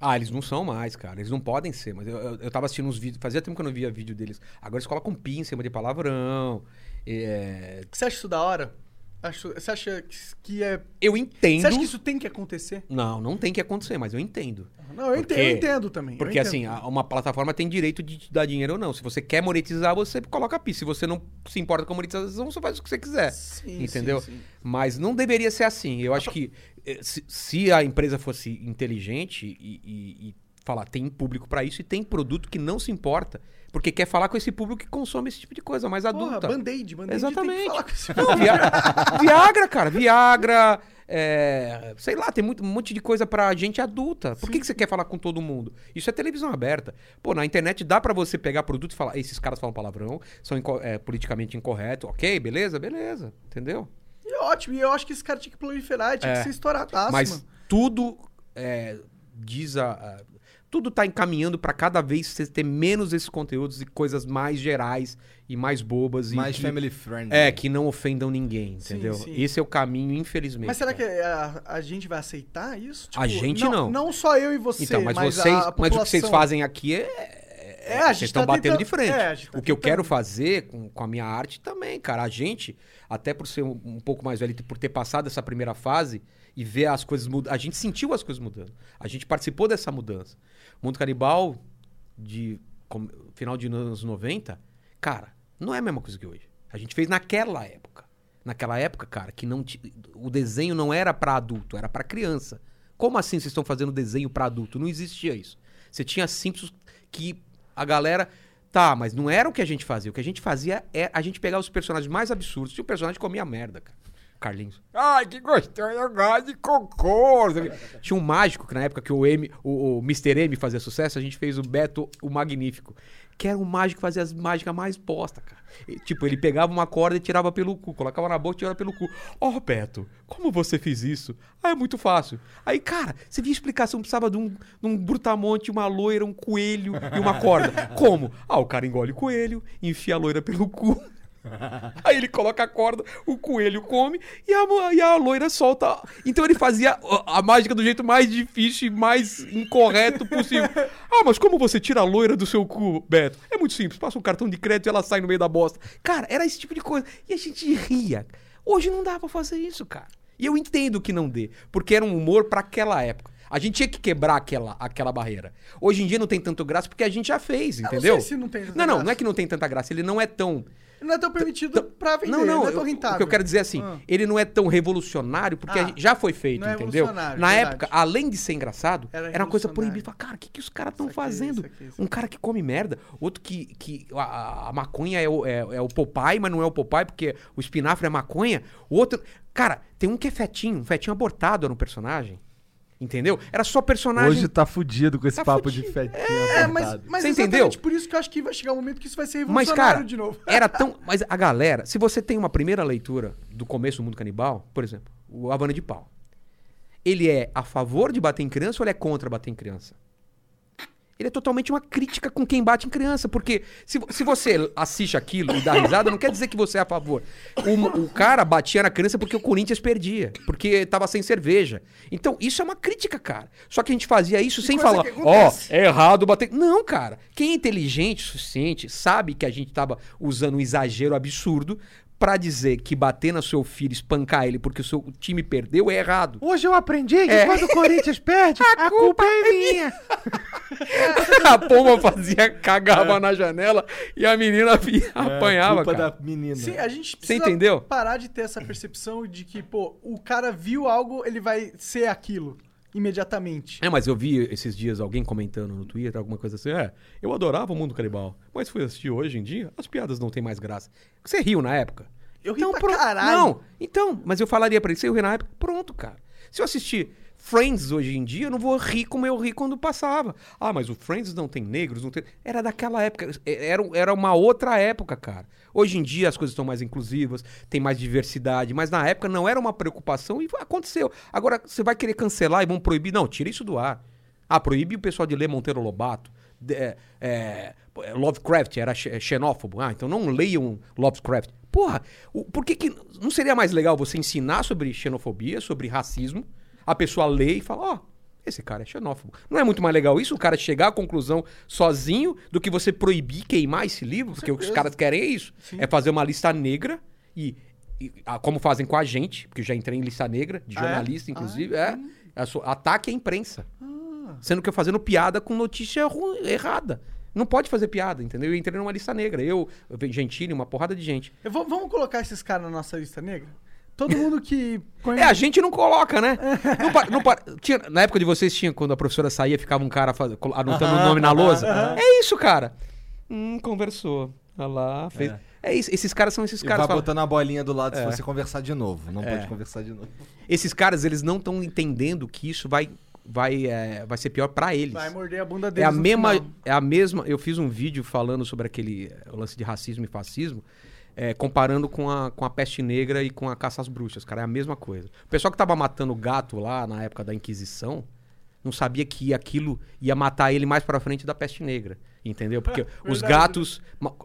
Ah, eles não são mais, cara. Eles não podem ser, mas eu, eu, eu tava assistindo uns vídeos. Fazia tempo que eu não via vídeo deles. Agora eles colocam pi em cima de palavrão. É, Você acha isso da hora? Acho- Você acha que- é. Eu entendo. Você acha que isso tem que acontecer? Não, não tem que acontecer, mas eu entendo. Não, eu Porque- entendo, eu entendo também. Porque entendo. assim, a- uma plataforma tem direito de te dar dinheiro ou não. Se você quer monetizar, você coloca pi. Se você não se importa com a monetização, você faz o que você quiser. Sim, entendeu? sim, sim. Mas não deveria ser assim. Eu acho que eh, se, se a empresa fosse inteligente e, e- e falar, tem público pra isso e tem produto que não se importa, porque quer falar com esse público que consome esse tipo de coisa mais Porra, adulta. band-aid, band-aid Exatamente. Não, Via- Viagra, cara, Viagra, é, sei lá, tem muito, um monte de coisa pra gente adulta. Por que, que você quer falar com todo mundo? Isso é televisão aberta. Pô, na internet dá pra você pegar produto e falar, esses caras falam palavrão, são inco- é, politicamente incorretos, ok, beleza, beleza, entendeu? E é ótimo, e eu acho que esse cara tinha que proliferar, tinha É. que ser estouradaço, Mas mano. tudo é, diz a, a- tudo tá encaminhando pra cada vez você ter menos esses conteúdos e coisas mais gerais e mais bobas e Mais que- family friendly. é que não ofendam ninguém, Sim, entendeu? sim. Esse é o caminho, infelizmente. Mas será que cara. a, a gente vai aceitar isso? A gente não. Não só eu e você, Então, mas, mas vocês, a mas o que vocês população. fazem aqui é. É, a gente vocês estão tá batendo tentando- de frente. é, tá o que eu quero fazer com, com a minha arte também, cara. A gente, até por ser um, um pouco mais velho, e por ter passado essa primeira fase e ver as coisas mudando. A gente sentiu as coisas mudando. A gente participou dessa mudança. Mundo Canibal, de com- final de anos 90, cara, não é a mesma coisa que hoje. A gente fez naquela época. Naquela época, cara, que não o desenho não era pra adulto, era pra criança. Como assim vocês estão fazendo desenho pra adulto? Não existia isso. Você tinha Simpsons que a galera. Tá, mas não era o que a gente fazia. O que a gente fazia é a gente pegar os personagens mais absurdos. Tinha o personagem comia merda, cara. Carlinhos. Ai, que gostoso, eu gosto de cocô. Tinha um mágico que na época que o, M, o, o Mr. M fazia sucesso, a gente fez o Beto o Magnífico. Que era um mágico que fazia as mágicas mais bosta, cara. E, tipo, ele pegava uma corda e tirava pelo cu, colocava na boca e tirava pelo cu. Ó, oh, Beto, como você fez isso? Ah, é muito fácil. Aí, cara, você via explicação, precisava de um, de um brutamonte, uma loira, um coelho e uma corda. Como? Ah, o cara engole o coelho, enfia a loira pelo cu. Aí ele coloca a corda, o coelho come e a, e a loira solta. Então ele fazia a, a mágica do jeito mais difícil e mais incorreto possível. Ah, mas como você tira a loira do seu cu, Beto? É muito simples, passa um cartão de crédito e ela sai no meio da bosta. Cara, era esse tipo de coisa. E a gente ria. Hoje não dá pra fazer isso, cara. E eu entendo que não dê, porque era um humor pra aquela época. A gente tinha que quebrar aquela, aquela barreira. Hoje em dia não tem tanto graça porque a gente já fez, não entendeu? sei se não tem Não, não, graça. não é que não tem tanta graça, ele não é tão Não é tão permitido pra vender, não, não, não, é tão eu- rentável. o que eu quero dizer é assim, Ah. ele não é tão revolucionário porque Ah, já foi feito, é entendeu? Na verdade. época, além de ser engraçado, Era era, uma coisa proibida. Fala, Cara, o que, que os caras estão Isso aqui, fazendo? isso aqui, isso Um cara que come merda, outro que, que a- a, a maconha é o, é, é o Popeye, mas não é o Popeye porque o espinafre é maconha. O outro, cara, tem um que é fetinho, um fetinho abortado era um personagem. Entendeu? Era só personagem. Hoje tá fudido com esse Tá papo fudido. de fetinha. É, mas, apertado. mas Você exatamente entendeu? por isso que eu acho que vai chegar um momento que isso vai ser Mas, revolucionário cara, de novo. era tão. Mas a galera, se você tem uma primeira leitura do começo do mundo canibal, por exemplo, o Havana de Pau. Ele é a favor de bater em criança ou ele é contra bater em criança? Ele é totalmente uma crítica com quem bate em criança. Porque se, se você assiste aquilo e dá risada, não quer dizer que você é a favor. O, o cara batia na criança porque o Corinthians perdia. Porque tava sem cerveja. Então, isso é uma crítica, cara. Só que a gente fazia isso sem coisa falar, que ó, acontece." é errado bater. Não, cara. Quem é inteligente o suficiente sabe que a gente tava usando um exagero absurdo pra dizer que bater no seu filho, espancar ele porque o seu time perdeu é errado. Hoje eu aprendi que É. quando o Corinthians perde, a, culpa é minha. a pomba fazia, cagava na janela e a menina via- apanhava, culpa cara. da menina. Sim, a gente Você precisa entendeu? parar de ter essa percepção de que, pô, o cara viu algo, ele vai ser aquilo imediatamente. É, mas eu vi esses dias alguém comentando no Twitter, alguma coisa assim, é, eu adorava o mundo canibal, mas fui assistir hoje em dia, as piadas não têm mais graça. Você riu na época? Eu ri pra pro- caralho. Não, então, mas eu falaria pra ele, você riu na época? Pronto, cara. Se eu assistir Friends hoje em dia, eu não vou rir como eu ri quando passava. Ah, mas o Friends não tem negros, não tem... Era daquela época, era, era uma outra época, cara. Hoje em dia as coisas estão mais inclusivas, tem mais diversidade, mas na época não era uma preocupação e aconteceu. Agora, você vai querer cancelar e vão proibir? Não, tira isso do ar. Ah, proíbe o pessoal de ler Monteiro Lobato. De- é, é, Lovecraft era xe- xenófobo. Ah, então não leiam Lovecraft. Porra, o- por que, que não seria mais legal você ensinar sobre xenofobia, sobre racismo, a pessoa lê e fala, ó, esse cara é xenófobo. Não é muito mais legal isso, o cara chegar à conclusão sozinho do que você proibir queimar esse livro? Porque o que os caras querem é isso. É fazer uma lista negra e, e- ah, como fazem com a gente, porque eu já entrei em lista negra, de Ah, é? jornalista, Ah, inclusive, é. sua- ataque à imprensa. Sendo que eu fazendo piada com notícia ru- errada. Não pode fazer piada, entendeu? Eu entrei numa lista negra. Eu, Gentili, uma porrada de gente. Vou- vamos colocar esses caras na nossa lista negra? Todo mundo que É, conhece. a gente não coloca, né? Não pa- não pa- tinha- na época de vocês tinha, quando a professora saía, ficava um cara faz- anotando o nome na lousa. É isso, cara. Hum, conversou. Olha lá, fez. É, isso. Esses caras são esses caras. vai fala- botando a bolinha do lado É. se você conversar de novo. Não É. pode conversar de novo. Esses caras, eles não estão entendendo que isso vai, vai, é, vai ser pior pra eles. Vai morder a bunda É deles. a no mesma, final. é a mesma. Eu fiz um vídeo falando sobre aquele o lance de racismo e fascismo, eh, comparando com a, com a peste negra e com a caça às bruxas, cara, é a mesma coisa. O pessoal que tava matando gato lá na época da Inquisição não sabia que aquilo ia matar ele mais pra frente da peste negra, entendeu? Porque os gatos,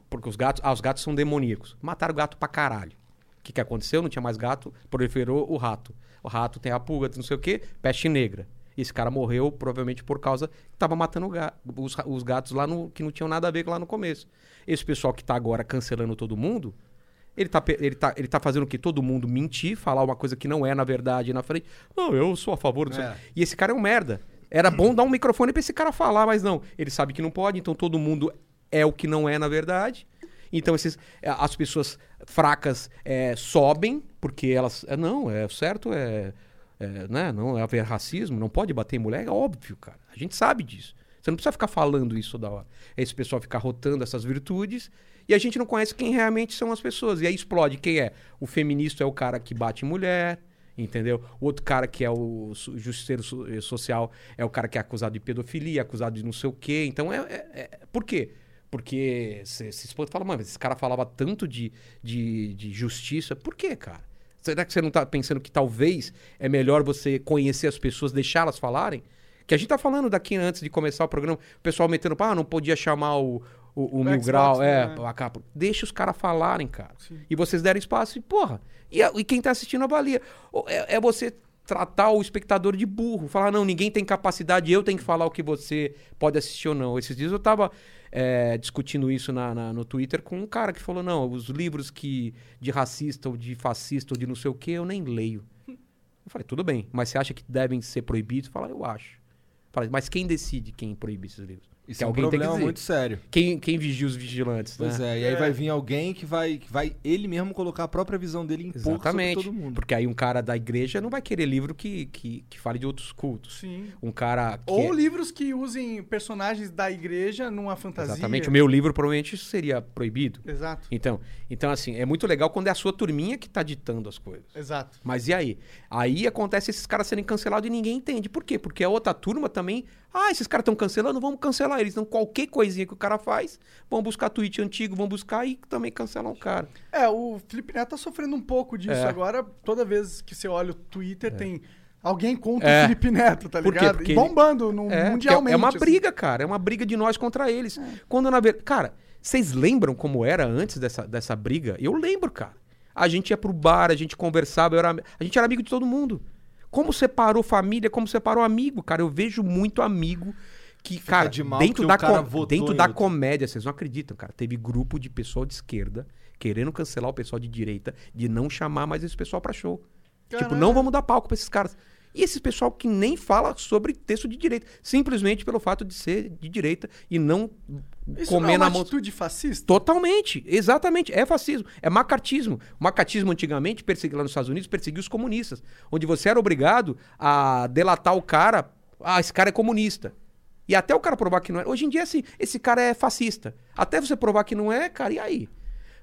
porque os gatos, ah, os gatos são demoníacos. Mataram o gato pra caralho. O que, que aconteceu? Não tinha mais gato, proliferou o rato. O rato tem a pulga, não sei o quê, peste negra. E Esse cara morreu provavelmente por causa que tava matando o ga- os, os gatos lá no, que não tinham nada a ver lá no começo. Esse pessoal que tá agora cancelando todo mundo, ele tá, pe- ele tá, ele tá fazendo o que? Todo mundo mentir, falar uma coisa que não é na verdade na frente. Não, eu sou a favor disso. É. E esse cara é um merda. Era bom dar um microfone pra esse cara falar, mas não. Ele sabe que não pode, então todo mundo é o que não é na verdade. Então esses, é, as pessoas fracas é, sobem, porque elas. é, não, é certo, é, é, né, não é haver racismo, não pode bater em mulher, é óbvio, cara. A gente sabe disso. Você não precisa ficar falando isso da hora. Esse pessoal ficar rotando essas virtudes e a gente não conhece quem realmente são as pessoas. E aí explode quem é. O feminista é o cara que bate em mulher, entendeu? O outro cara que é o justiceiro eh, social é o cara que é acusado de pedofilia, acusado de não sei o quê. Então é. é- é- por quê? Porque você se espanta e fala, mano, esse cara falava tanto de, de, de justiça. Por quê, cara? Será que você não tá pensando que talvez é melhor você conhecer as pessoas, deixá-las falarem? Que a gente tá falando daqui antes de começar o programa, o pessoal metendo, ah, não podia chamar o, o, o O Mil Xbox, Grau, é, né? a capa. Deixa os caras falarem, cara. Sim. E vocês deram espaço e, porra, e, a- e quem tá assistindo avalia. É, é você tratar o espectador de burro, falar, não, ninguém tem capacidade, eu tenho que falar o que você pode assistir ou não. Esses dias eu tava é, discutindo isso na, na- no Twitter com um cara que falou, não, os livros que de racista ou de fascista ou de não sei o que, eu nem leio. Eu falei, tudo bem, mas você acha que devem ser proibidos? Fala, eu acho. Mas quem decide quem proíbe esses livros? Isso Que é um alguém tem que problema muito sério. Quem, quem vigia os vigilantes, Pois né? é, e aí vai vir alguém que vai, que vai ele mesmo colocar a própria visão dele e impor sobre Exatamente. todo mundo. Porque aí um cara da igreja não vai querer livro que, que, que fale de outros cultos. Sim. Um cara que. Ou é- livros que usem personagens da igreja numa fantasia. Exatamente. O meu livro provavelmente seria proibido. Exato. Então, então, assim, é muito legal quando é a sua turminha que tá ditando as coisas. Exato. Mas e aí? Aí acontece esses caras serem cancelados e ninguém entende. Por quê? Porque a outra turma também. Ah, esses caras estão cancelando, vamos cancelar eles. Então, qualquer coisinha que o cara faz, vão buscar tweet antigo, vão buscar e também cancelam o cara. É, o Felipe Neto tá sofrendo um pouco disso É. agora. Toda vez que você olha o Twitter, tem alguém contra É. o Felipe Neto, tá Por ligado? Porque E bombando no, É, mundialmente. é uma assim. briga, cara. É uma briga de nós contra eles. Quando na verdade. Cara, vocês lembram como era antes dessa, dessa briga? Eu lembro, cara. A gente ia pro bar, a gente conversava, era, a gente era amigo de todo mundo. Como separou família, como separou amigo, cara. Eu vejo muito amigo que, Fica cara, de mal dentro da, cara dentro da comédia, vocês não acreditam, cara. Teve grupo de pessoal de esquerda querendo cancelar o pessoal de direita, de não chamar mais esse pessoal pra show. Tipo, não vamos dar palco pra esses caras. E esse pessoal que nem fala sobre texto de direita, simplesmente pelo fato de ser de direita e não Isso comer não é na uma mão. atitude fascista? Totalmente, exatamente. É fascismo, é macartismo. O macartismo antigamente, persegui, lá nos Estados Unidos, perseguiu os comunistas, onde você era obrigado a delatar o cara. Ah, esse cara é comunista. E até o cara provar que não é. Hoje em dia, é assim, esse cara é fascista. Até você provar que não é, cara, e aí?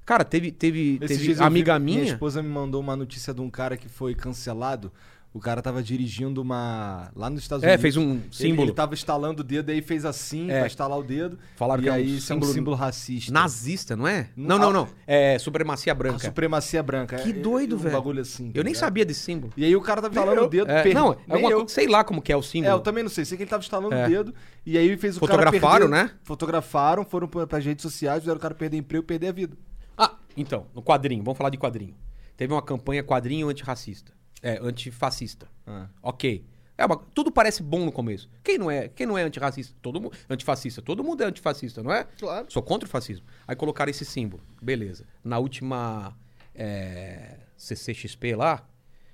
Cara, teve, teve, Esses teve eu vi- amiga Minha minha. esposa me mandou uma notícia de um cara que foi cancelado. O cara tava dirigindo uma. Lá nos Estados É, Unidos. fez um Ele- símbolo. Ele, tava instalando o dedo, aí fez assim É. pra instalar o dedo. Falaram e que é um aí é um símbolo símbolo racista. Nazista, não é? Não- Não, não, não. É supremacia A branca. supremacia branca. Que É, doido, um velho. bagulho assim. tá Eu nem sabia desse símbolo. E aí o cara tava instalando eu. o dedo. É, per- não, é alguma eu. sei lá como que é o símbolo. É, eu também não sei. Sei que ele tava instalando É. o dedo e aí fez o Fotografaram, cara perder... né? Fotografaram, foram pra- pras redes sociais, fizeram o cara perder emprego e perder a vida. Ah, então, no quadrinho, vamos falar de quadrinho. Teve uma campanha quadrinho antirracista. É, antifascista. Ah. Ok. É uma- tudo parece bom no começo. Quem não é? Quem não é antirracista? Todo mundo, antifascista. Todo mundo é antifascista, não é? Claro. Sou contra o fascismo. Aí colocaram esse símbolo. Beleza. Na última é, CCXP lá,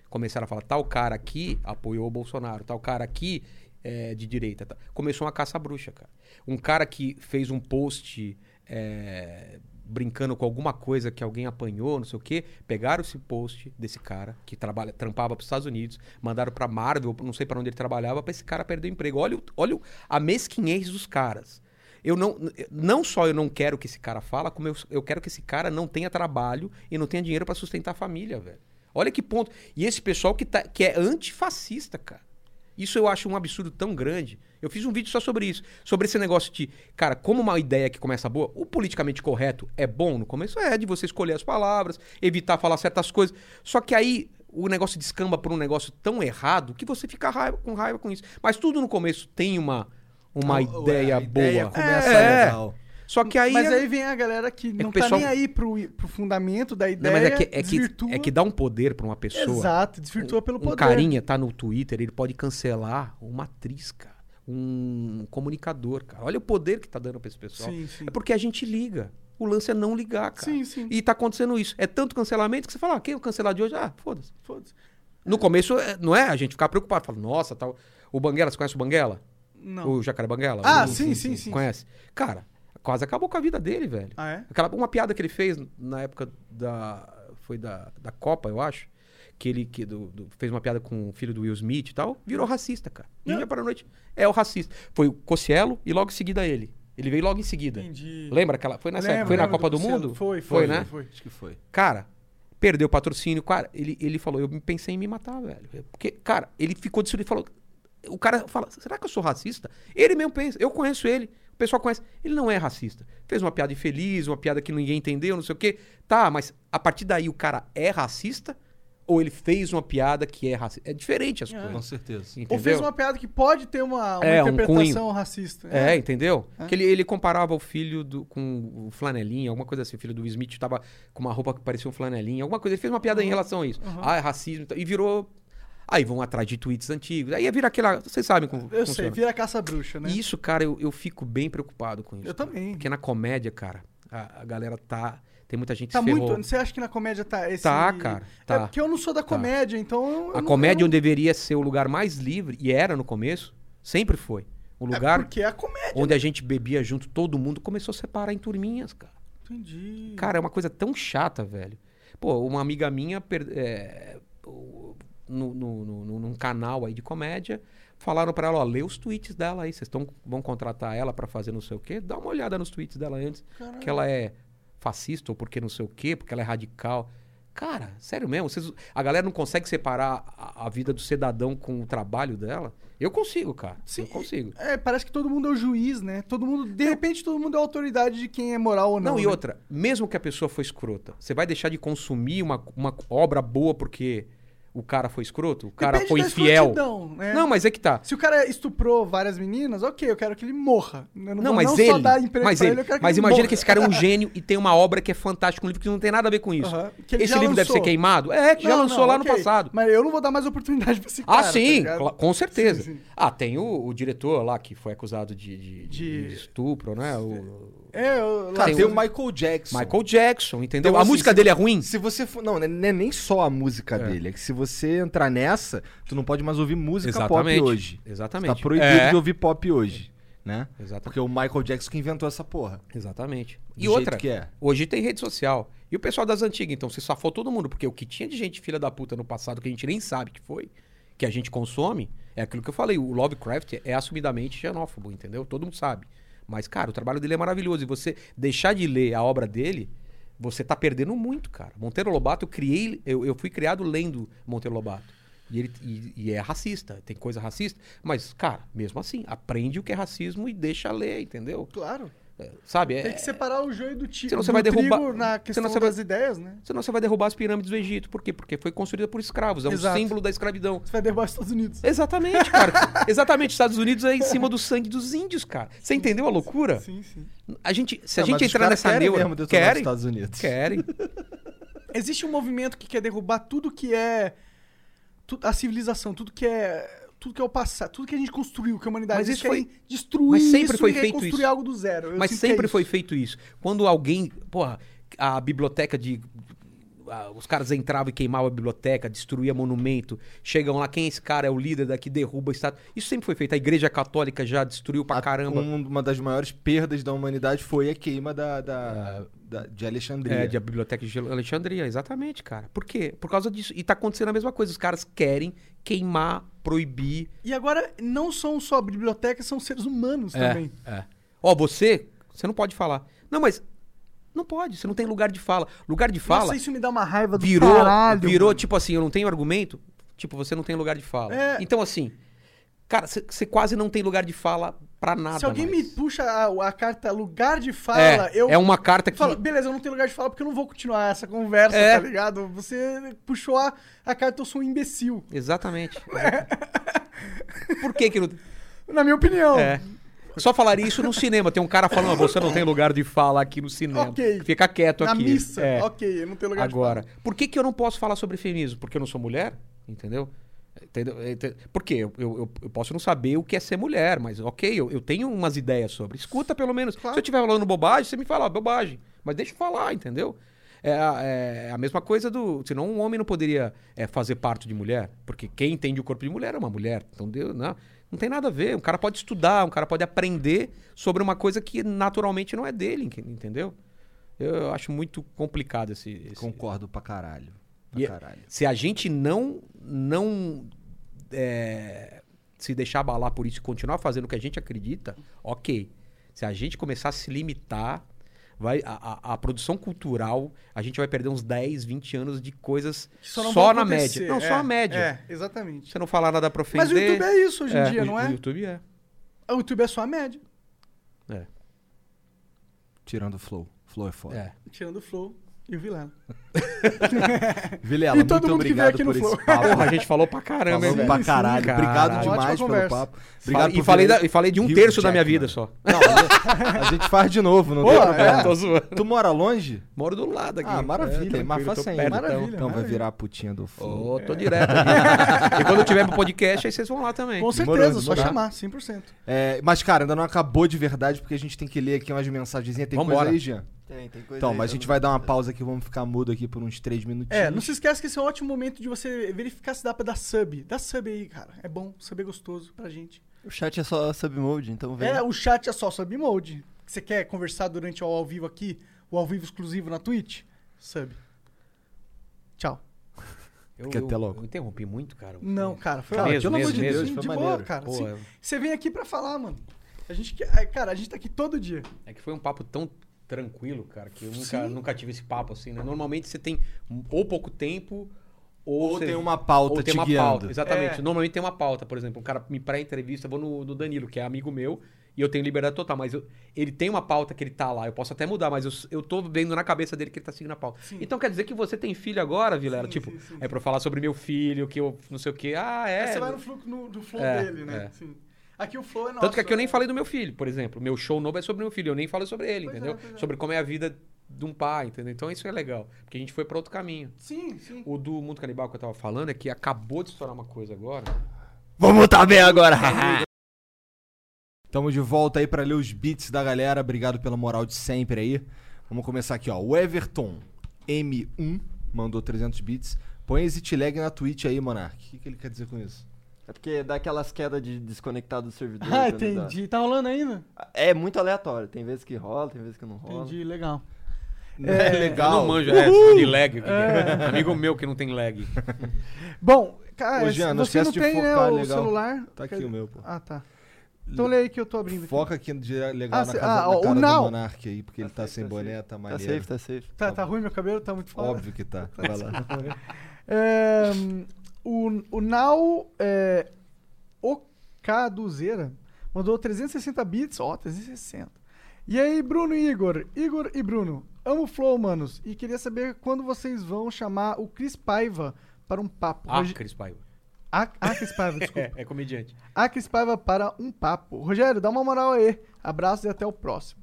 começaram a falar: tal cara aqui apoiou o Bolsonaro, tal cara aqui é de direita. tá. Começou uma caça bruxa, cara. Um cara que fez um post é, brincando com alguma coisa que alguém apanhou, não sei o quê, pegaram esse post desse cara que trabalha, trampava para os Estados Unidos, mandaram para Marvel, não sei para onde ele trabalhava, para esse cara perder o emprego. Olha, olha a mesquinhez dos caras. Eu não, não só eu não quero que esse cara fala, como eu, eu quero que esse cara não tenha trabalho e não tenha dinheiro para sustentar a família, velho. Olha que ponto. E esse pessoal que, tá, que é antifascista, cara. Isso eu acho um absurdo tão grande. Eu fiz um vídeo só sobre isso. Sobre esse negócio de, cara, como uma ideia que começa boa, o politicamente correto é bom no começo? É, de você escolher as palavras, evitar falar certas coisas. Só que aí o negócio descamba por um negócio tão errado que você fica raiva- com raiva com isso. Mas tudo no começo tem uma, uma Ué, ideia a boa. ideia começa É. legal. Só que aí. Mas aí vem a galera que não o pessoal- tá nem aí pro, pro fundamento da Não, ideia, mas é que, é, que, é que dá um poder pra uma pessoa. Exato, desvirtua pelo um poder. carinha tá no Twitter, ele pode cancelar uma atriz, cara. Um comunicador, cara. Olha o poder que tá dando pra esse pessoal. Sim, sim. É porque a gente liga. O lance é não ligar, cara. Sim, sim. E tá acontecendo isso. É tanto cancelamento que você fala, ah, quem é o cancelar de hoje? Ah, foda-se. Foda-se. No começo, é- não é a gente ficar preocupado. Fala, nossa, tal. O Banguela, você conhece o Banguela? Não. O Jacaré Banguela? Ah, O- sim, sim, sim. Conhece? Cara, quase acabou com a vida dele, velho. Ah, é? Aquela, uma piada que ele fez na época da. Foi da, da Copa, eu acho. Que ele que do- do- fez uma piada com o filho do Will Smith e tal. Virou racista, cara. Dia para a noite. É o racista. Foi o Cossielo e logo em seguida ele. Ele veio logo em seguida. Entendi. Lembra aquela. Foi nessa Lembro, época? Foi na Copa do, Cossielo. Mundo? Foi, Foi, foi, né? foi. Acho que foi. Cara, perdeu o patrocínio. Cara, ele, ele falou, eu pensei em me matar, velho. Porque, cara, ele ficou destruído. Ele falou. O cara fala, será que eu sou racista? Ele mesmo pensa, eu conheço ele, o pessoal conhece. Ele não é racista. Fez uma piada infeliz, uma piada que ninguém entendeu, não sei o quê. Tá, mas a partir daí o cara é racista? Ou ele fez uma piada que é racista? É diferente as Com coisas. certeza. Entendeu? Ou fez uma piada que pode ter uma, uma É, um interpretação racista. É, entendeu? Que ele, ele comparava o filho do, com o flanelinha, alguma coisa assim. O filho do Smith tava com uma roupa que parecia um flanelinha, alguma coisa. Ele fez uma piada em relação a isso. Ah, é racismo. e tal, E virou. Aí vão atrás de tweets antigos. Aí vira aquela. Vocês sabem como. Eu sei, funciona. vira caça-bruxa, né? E isso, cara, eu, eu fico bem preocupado com isso. Eu cara. também. Porque na comédia, cara, a, a galera tá. Tem muita gente Tá que muito. Você acha que na comédia tá esse. Tá, cara, É tá. porque eu não sou da comédia, então. eu A não- comédia eu onde deveria ser o lugar mais livre, e era no começo, sempre foi. Um não... lugar É porque é a comédia. onde a gente bebia junto, todo mundo começou a separar em turminhas, cara. Entendi. Cara, é uma coisa tão chata, velho. Pô, uma amiga minha, per- é, o- no, no, no- num canal aí de comédia, falaram pra ela, ó, lê os tweets dela aí, vocês vão contratar ela pra fazer não sei o quê, dá uma olhada nos tweets dela antes, Caralho. que ela é fascista ou porque não sei o quê, porque ela é radical. Cara, sério mesmo, vocês- a galera não consegue separar a, a vida do cidadão com o trabalho dela? Eu consigo, cara. Sim. Eu consigo. É, parece que todo mundo é o juiz, né? Todo mundo, de repente, todo mundo é a autoridade de quem é moral ou não. Não, e né? outra, mesmo que a pessoa foi escrota, você vai deixar de consumir uma, uma obra boa porque o cara foi escroto? O cara Depende foi infiel? né? Não, mas é que tá. Se o cara estuprou várias meninas, ok, eu quero que ele morra. Eu não, Não, vou mas não ele. só dar emprego mas ele, ele, eu quero que mas ele imagina morra. que esse cara é um gênio e tem uma obra que é fantástica, um livro que não tem nada a ver com isso. Esse já livro deve lançou. ser queimado? É, que já Não, lançou não, lá no ok, passado. Mas eu não vou dar mais oportunidade pra esse Ah, cara. tá sim, cla- com certeza. Sim, sim. Ah, tem o, o diretor lá que foi acusado de, de- De- de estupro, né? O É, eu, Cara, Tem tem o Michael Jackson. Michael Jackson, entendeu? Então, a assim, música se- dele é ruim? Se você for. Não, não é nem só a música É. dele. É que se você entrar nessa, tu não pode mais ouvir música Exatamente. pop hoje. Exatamente. Tá proibido É. de ouvir pop hoje. Né? Exatamente. Porque o Michael Jackson que inventou essa porra. Exatamente. Do E outra, que é. hoje tem rede social. E o pessoal das antigas, então, você safou todo mundo, porque o que tinha de gente filha da puta no passado que a gente nem sabe que foi, que a gente consome, é aquilo que eu falei. O Lovecraft é assumidamente xenófobo, entendeu? Todo mundo sabe. Mas, cara, o trabalho dele é maravilhoso. E você deixar de ler a obra dele, você tá perdendo muito, cara. Monteiro Lobato, eu criei, eu, eu fui criado lendo Monteiro Lobato. E, ele, e, e é racista, tem coisa racista. Mas, cara, mesmo assim, aprende o que é racismo e deixa ler, entendeu? Claro. É, sabe? É, Tem que separar o joio do, ti, Senão você vai derrubar- trigo na questão senão você vai- das ideias, né? Senão você vai derrubar as pirâmides do Egito. Por quê? Porque foi construída por escravos. É um Exato. símbolo da escravidão. Você vai derrubar os Estados Unidos. Exatamente, cara. Exatamente. Estados Unidos é em cima do sangue dos índios, cara. Você entendeu a loucura? Sim, sim. A gente, se a Não, mas gente entrar nessa querem neura... mesmo Querem, Estados Unidos. querem. Existe um movimento que quer derrubar tudo que é a civilização, tudo que é tudo que é o passado, tudo que a gente construiu, que a humanidade Mas isso foi- querem destruir mas sempre isso foi feito isso. algo do zero. Eu Mas é sempre foi feito isso. Quando alguém. Porra, a biblioteca de. Ah, Os caras entravam e queimavam a biblioteca, destruía monumento. Chegam lá, quem é esse cara? É o líder daqui, derruba a estátua. Isso sempre foi feito. A igreja católica já destruiu pra A- caramba. um- uma das maiores perdas da humanidade foi a queima da, da- da- de Alexandria. É, de a biblioteca de Alexandria, exatamente, cara. Por quê? Por causa disso. E tá acontecendo a mesma coisa. Os caras querem queimar, proibir. E agora, não são só bibliotecas, são seres humanos também. É. Ó, você, você não pode falar. Não, mas não pode, você não tem lugar de fala. Lugar de fala Nossa, isso me dá uma raiva do virou, caralho. virou mano. tipo assim, eu não tenho argumento. Tipo, você não tem lugar de fala. É. Então assim, cara, você- quase não tem lugar de fala pra nada Se alguém mais. me puxa a, a carta lugar de fala, é, eu é uma carta que falo, beleza, eu não tenho lugar de fala porque eu não vou continuar essa conversa, É. tá ligado? Você puxou a, a carta, eu sou um imbecil. Exatamente. Por que que não Na minha opinião. É. Só falaria isso no cinema. Tem um cara falando, "Ah, você não tem lugar de fala aqui no cinema. Ok. Fica quieto Na aqui. missa, É. ok, eu não tenho lugar Agora, de por que, que eu não posso falar sobre feminismo? Porque eu não sou mulher? Entendeu? Entendeu? Ente- Por quê? Eu, eu, eu posso não saber o que é ser mulher, mas ok, eu, eu tenho umas ideias sobre. Escuta pelo menos. Claro. Se eu estiver falando bobagem, você me fala "Ah, bobagem. Mas deixa eu falar, entendeu? É, a- é a mesma coisa do. Senão um homem não poderia é, fazer parte de mulher. Porque quem entende o corpo de mulher é uma mulher. Então, Deus, não, não tem nada a ver. Um cara pode estudar, um cara pode aprender sobre uma coisa que naturalmente não é dele, entendeu? Eu acho muito complicado esse. esse- Concordo pra caralho. Pra E é- caralho. se a gente não não é, se deixar abalar por isso e continuar fazendo o que a gente acredita, ok. Se a gente começar a se limitar, vai a, a- a produção cultural, a gente vai perder uns 10, 20 anos de coisas só, na média. Não, É, só na média. É, exatamente. Você não falar nada pra ofender. Mas o YouTube é isso hoje em dia, o- não é? O YouTube é. O YouTube é só a média. É. Tirando o Flow. Flow é foda. é. Tirando o Flow e o Vilela. Vilela, E todo muito mundo que veio obrigado aqui no por esse Flow. papo. Porra, a gente falou pra caramba, hein, Falamos velho? pra caralho. Sim, Obrigado caralho. demais Ótima pelo conversa. papo. Obrigado e, por falei vir da- e falei de um Hugh terço da minha Jackman. vida só. Não, a gente faz de novo, não Pô, tem é. problema. Tô zoando. Tu mora longe? Moro do lado aqui. Ah, maravilha, É, mas tranquilo, faça tô ainda. perto, Maravilha. então. Então vai virar a putinha do Flow. Ô, tô direto aqui. e quando eu tiver pro podcast, aí vocês vão lá também. Com Demorou, certeza, só demorou. chamar, 100%. É, mas, cara, ainda não acabou de verdade, porque a gente tem que ler aqui umas mensagenzinhas. Tem Vambora. coisa aí, Jean? Tem, tem coisa Então, aí, mas a eu gente vai dar uma pausa aqui, vamos ficar mudo aqui por uns três minutinhos. É, não se esquece que esse é um ótimo momento de você verificar se dá pra dar sub. Dá sub aí, cara. É bom, sub é gostoso pra gente. O chat é só submode, então vem. É, o chat é só sub mode. Você quer conversar durante o ao vivo aqui, o ao vivo exclusivo na Twitch? Sub. Tchau. Eu, eu- ter logo? eu interrompi muito, cara. Não, cara, foi Cara, ótimo. pelo amor de mesmo, Deus, de maneiro. boa, cara. Pô, Sim. é- Você vem aqui pra falar, mano. A gente, é, cara, a gente tá aqui todo dia. É que foi um papo tão tranquilo, cara, que eu nunca, Sim. nunca tive esse papo assim, né? Normalmente você tem ou pouco tempo ou, Ou você- tem uma pauta ou tem te uma guiando. pauta. Exatamente. É. Normalmente tem uma pauta, por exemplo, um cara me pré-entrevista, eu vou no, no Danilo, que é amigo meu, e eu tenho liberdade total, mas eu- ele tem uma pauta que ele tá lá, eu posso até mudar, mas eu, eu tô vendo na cabeça dele que ele tá seguindo a pauta. Sim. Então quer dizer que você tem filho agora, Vilela? Sim, tipo, é pra eu falar sobre meu filho, que eu não sei o quê. Ah, é. Aí você vai no, flu, no, no flow É, dele, né? é. Sim. Aqui o flow é nosso. Tanto que aqui eu nem né? falei do meu filho, por exemplo. Meu show novo é sobre meu filho, eu nem falei sobre ele, Pois é, entendeu? pois é. Sobre como é a vida de um pai, entendeu? Então isso é legal, porque a gente foi pra outro caminho. Sim, sim. O do Mundo Canibal que eu tava falando é que acabou de estourar uma coisa agora. Vamos tá bem agora! Tamo de volta aí pra ler os beats da galera. Obrigado pela moral de sempre aí. Vamos começar aqui, ó. O Everton M1 mandou 300 bits. Põe exit lag na Twitch aí, Monark. O que, que ele quer dizer com isso? É porque dá aquelas quedas de desconectar do servidor. Ah, dá. entendi. Tá rolando ainda? É muito aleatório. Tem vezes que rola, tem vezes que não rola. Entendi, legal. Não é, Eu legal. não manjo essa de lag. é. Amigo meu que não tem lag. Bom, cara, Ô, Jean, não você não tem né, focar, o legal. celular? Tá aqui o meu, pô. Ah, tá. Então lê aí que eu tô abrindo. aqui. Foca aqui de legal Ah, na, cê- casa, ah, na cara do Now. Monark aí, porque ele tá safe, sem tá boné, safe. tá Tá maneiro. safe, tá safe. Tá, tá ruim meu cabelo? Tá muito foda? Óbvio que tá. Vai lá. É, o, o Now é, Okaduzeira mandou 360 bits. Ó, 360. E aí, Bruno e Igor? Igor e Bruno, amo o Flow, manos. E queria saber quando vocês vão chamar o Cris Paiva para um papo. Ah, Roge- Cris Paiva. Ah, ah, Cris Paiva, desculpa. É, é comediante. Ah, Cris Paiva para um papo. Rogério, dá uma moral aí. Abraços e até o próximo.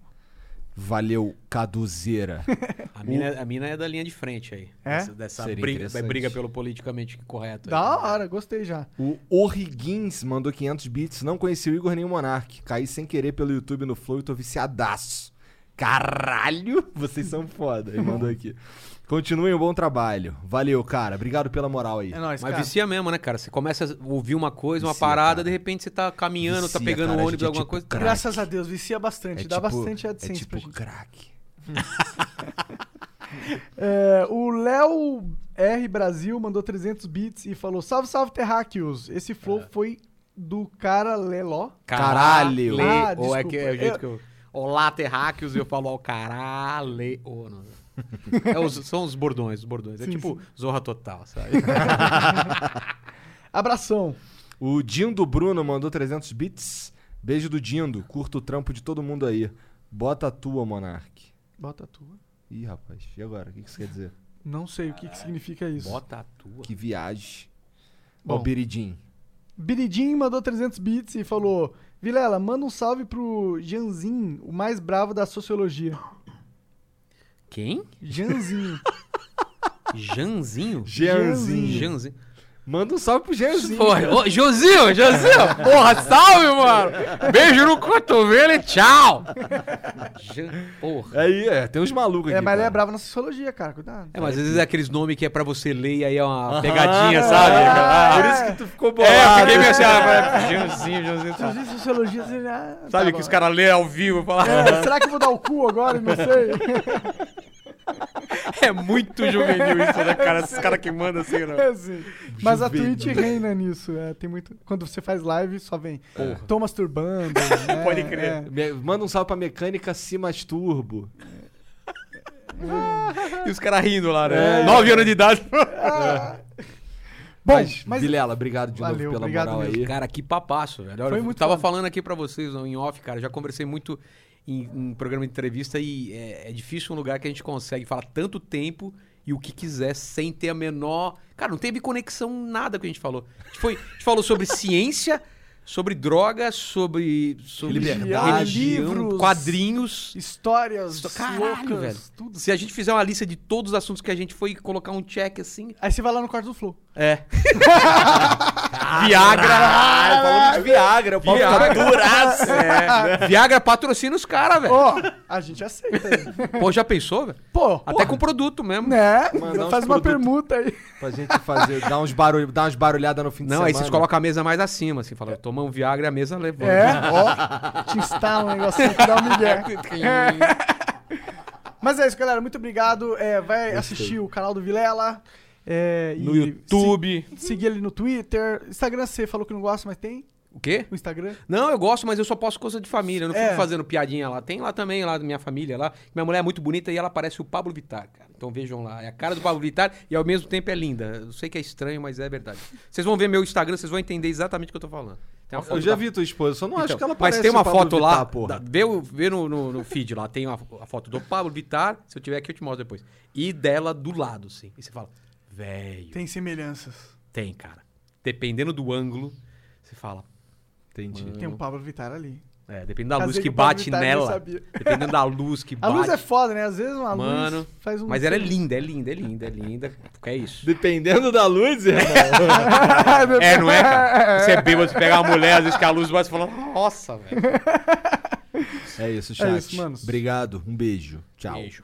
Valeu, Caduzeira. A mina, é- a mina é da linha de frente aí. É? Dessa, dessa briga, interessante. briga pelo politicamente correto. aí. Da hora, gostei já. O Orriguins mandou 500 bits. Não conheci o Igor nem o Monark. Caí sem querer pelo YouTube no Flow e tô viciadaço. Caralho, vocês são foda. Ele mandou aqui. Continuem um bom trabalho. Valeu, cara. Obrigado pela moral aí. É nóis, Mas cara. vicia mesmo, né, cara? Você começa a ouvir uma coisa, uma Vicia, parada, cara. de repente você tá caminhando, tá Vicia, pegando cara, um a ônibus, é alguma tipo coisa. crack. Graças a Deus, vicia bastante. dá bastante é AdSense tipo pra gente. crack. É, o Léo R Brasil mandou 300 bits e falou: Salve, salve, terráqueos. Esse flow É. foi do cara Leló. Caralho. Ah, ou é que é o jeito Eu- que eu. Olá, terráqueos, eu falo ao caralho. É os- são os bordões, os bordões. É Sim, tipo Zorra Total, sabe? Abração. O Dindo Bruno mandou 300 bits. Beijo do Dindo. Curto o trampo de todo mundo aí. Bota a tua, Monark. Bota a tua. Ih, rapaz. E agora? O que que isso quer dizer? Não sei o que, que significa isso. Bota a tua. Que viagem. Bom. Ó, o Biridim. Biridim mandou 300 bits e falou: Vilela, manda um salve pro Janzin, o mais bravo da sociologia. Quem? Janzinho. Janzinho? Jeanzinho. Janzinho. Manda um salve pro. Porra, ô, Josinho, Josinho, porra, salve, mano. Beijo no cotovelo e tchau. Porra. Aí, é, tem uns malucos aqui. é, mas ele é cara. bravo na sociologia, cara. Cuidado. É, mas às vezes é aqueles nomes que é pra você ler e aí é uma pegadinha, sabe? Ah, Por isso que tu ficou bolado. É, eu fiquei meio assim, ah, Janzinho, Janzinho. Se tá. sociologia, você já. Sabe tá que bom. os caras lêem ao vivo e falam, É, será que eu vou dar o cu agora? Não sei. é muito juvenil isso, né, cara? Esses caras que mandam assim, né? É assim. Mas a. Twitch reina nisso. é, tem muito... Quando você faz live, só vem. Tô masturbando. é, Pode crer. é. Manda um salve pra mecânica Cimas Turbo. E os caras rindo lá, né? Nove anos de idade. Bom, mas, mas- Vilela, obrigado de Valeu, novo pela obrigado moral mesmo. aí. Cara, que papaço, velho. Olha, Foi eu muito tava foda. falando aqui pra vocês em off, cara. Já conversei muito em, em programa de entrevista e é, é difícil um lugar que a gente consegue falar tanto tempo e o que quiser sem ter a menor. Cara, não teve conexão nada que a gente falou. A gente, foi, a gente falou sobre ciência, sobre droga, sobre, sobre Liberdade, religião, livros, quadrinhos. Histórias Caralho, loucas, velho. tudo. Se a gente fizer uma lista de todos os assuntos que a gente foi colocar um check assim. Aí você vai lá no quarto do Flow. É. Viagra. Ah, falando de Viagra, o pau fica Viagra. duraço. É. Viagra patrocina os caras, velho. Ó, a gente aceita. Pô, já pensou, velho? Pô, Até com produto mesmo. né? Mandar Faz uma permuta aí. Pra gente fazer, dar uns, barulho, dar uns barulhadas no fim de Não, semana. aí vocês colocam a mesa mais acima, assim, fala, toma um Viagra e a mesa levanta. É, ó. Te instala um negocinho que dá um migué. Mas é isso, galera. Muito obrigado. É, vai assistir o canal do Vilela. É, No e YouTube. se- seguir ele no Twitter. Instagram você falou que não gosta, mas tem O quê? o Instagram. Não, eu gosto, mas eu só posto coisa de família. Eu não É. fico fazendo piadinha lá. Tem lá também, lá da minha família lá. Minha mulher é muito bonita e ela parece o Pablo Vittar, cara. Então vejam lá. É a cara do Pablo Vittar e ao mesmo tempo é linda. Eu sei que é estranho, mas é verdade. Vocês vão ver meu Instagram, vocês vão entender exatamente o que eu tô falando. Tem uma Eu já da- vi tua esposa, só não acho Então, que ela mas parece tem uma o Pablo foto lá, Vittar, porra. da- vê, o- vê no, no, no feed lá, tem uma, a foto do Pablo Vittar, se eu tiver aqui eu te mostro depois. E dela do lado, assim. E você fala, velho, tem. Tem semelhanças. cara. Dependendo do ângulo, você fala, Entendi. Tem um Pablo Vittar ali. é, dependendo da luz que bate nela, sabia. dependendo da luz que A bate. luz é foda, né? Às vezes uma Mano, luz faz um... Mas ela é linda, é linda, é linda, é linda. Porque é isso. Dependendo da luz, irmão. É, não é, cara? Você é bêbado, você pega uma mulher, às vezes que a luz bate e fala, nossa, velho. é isso, chat. isso, manos. Obrigado, um beijo. Tchau. Beijo.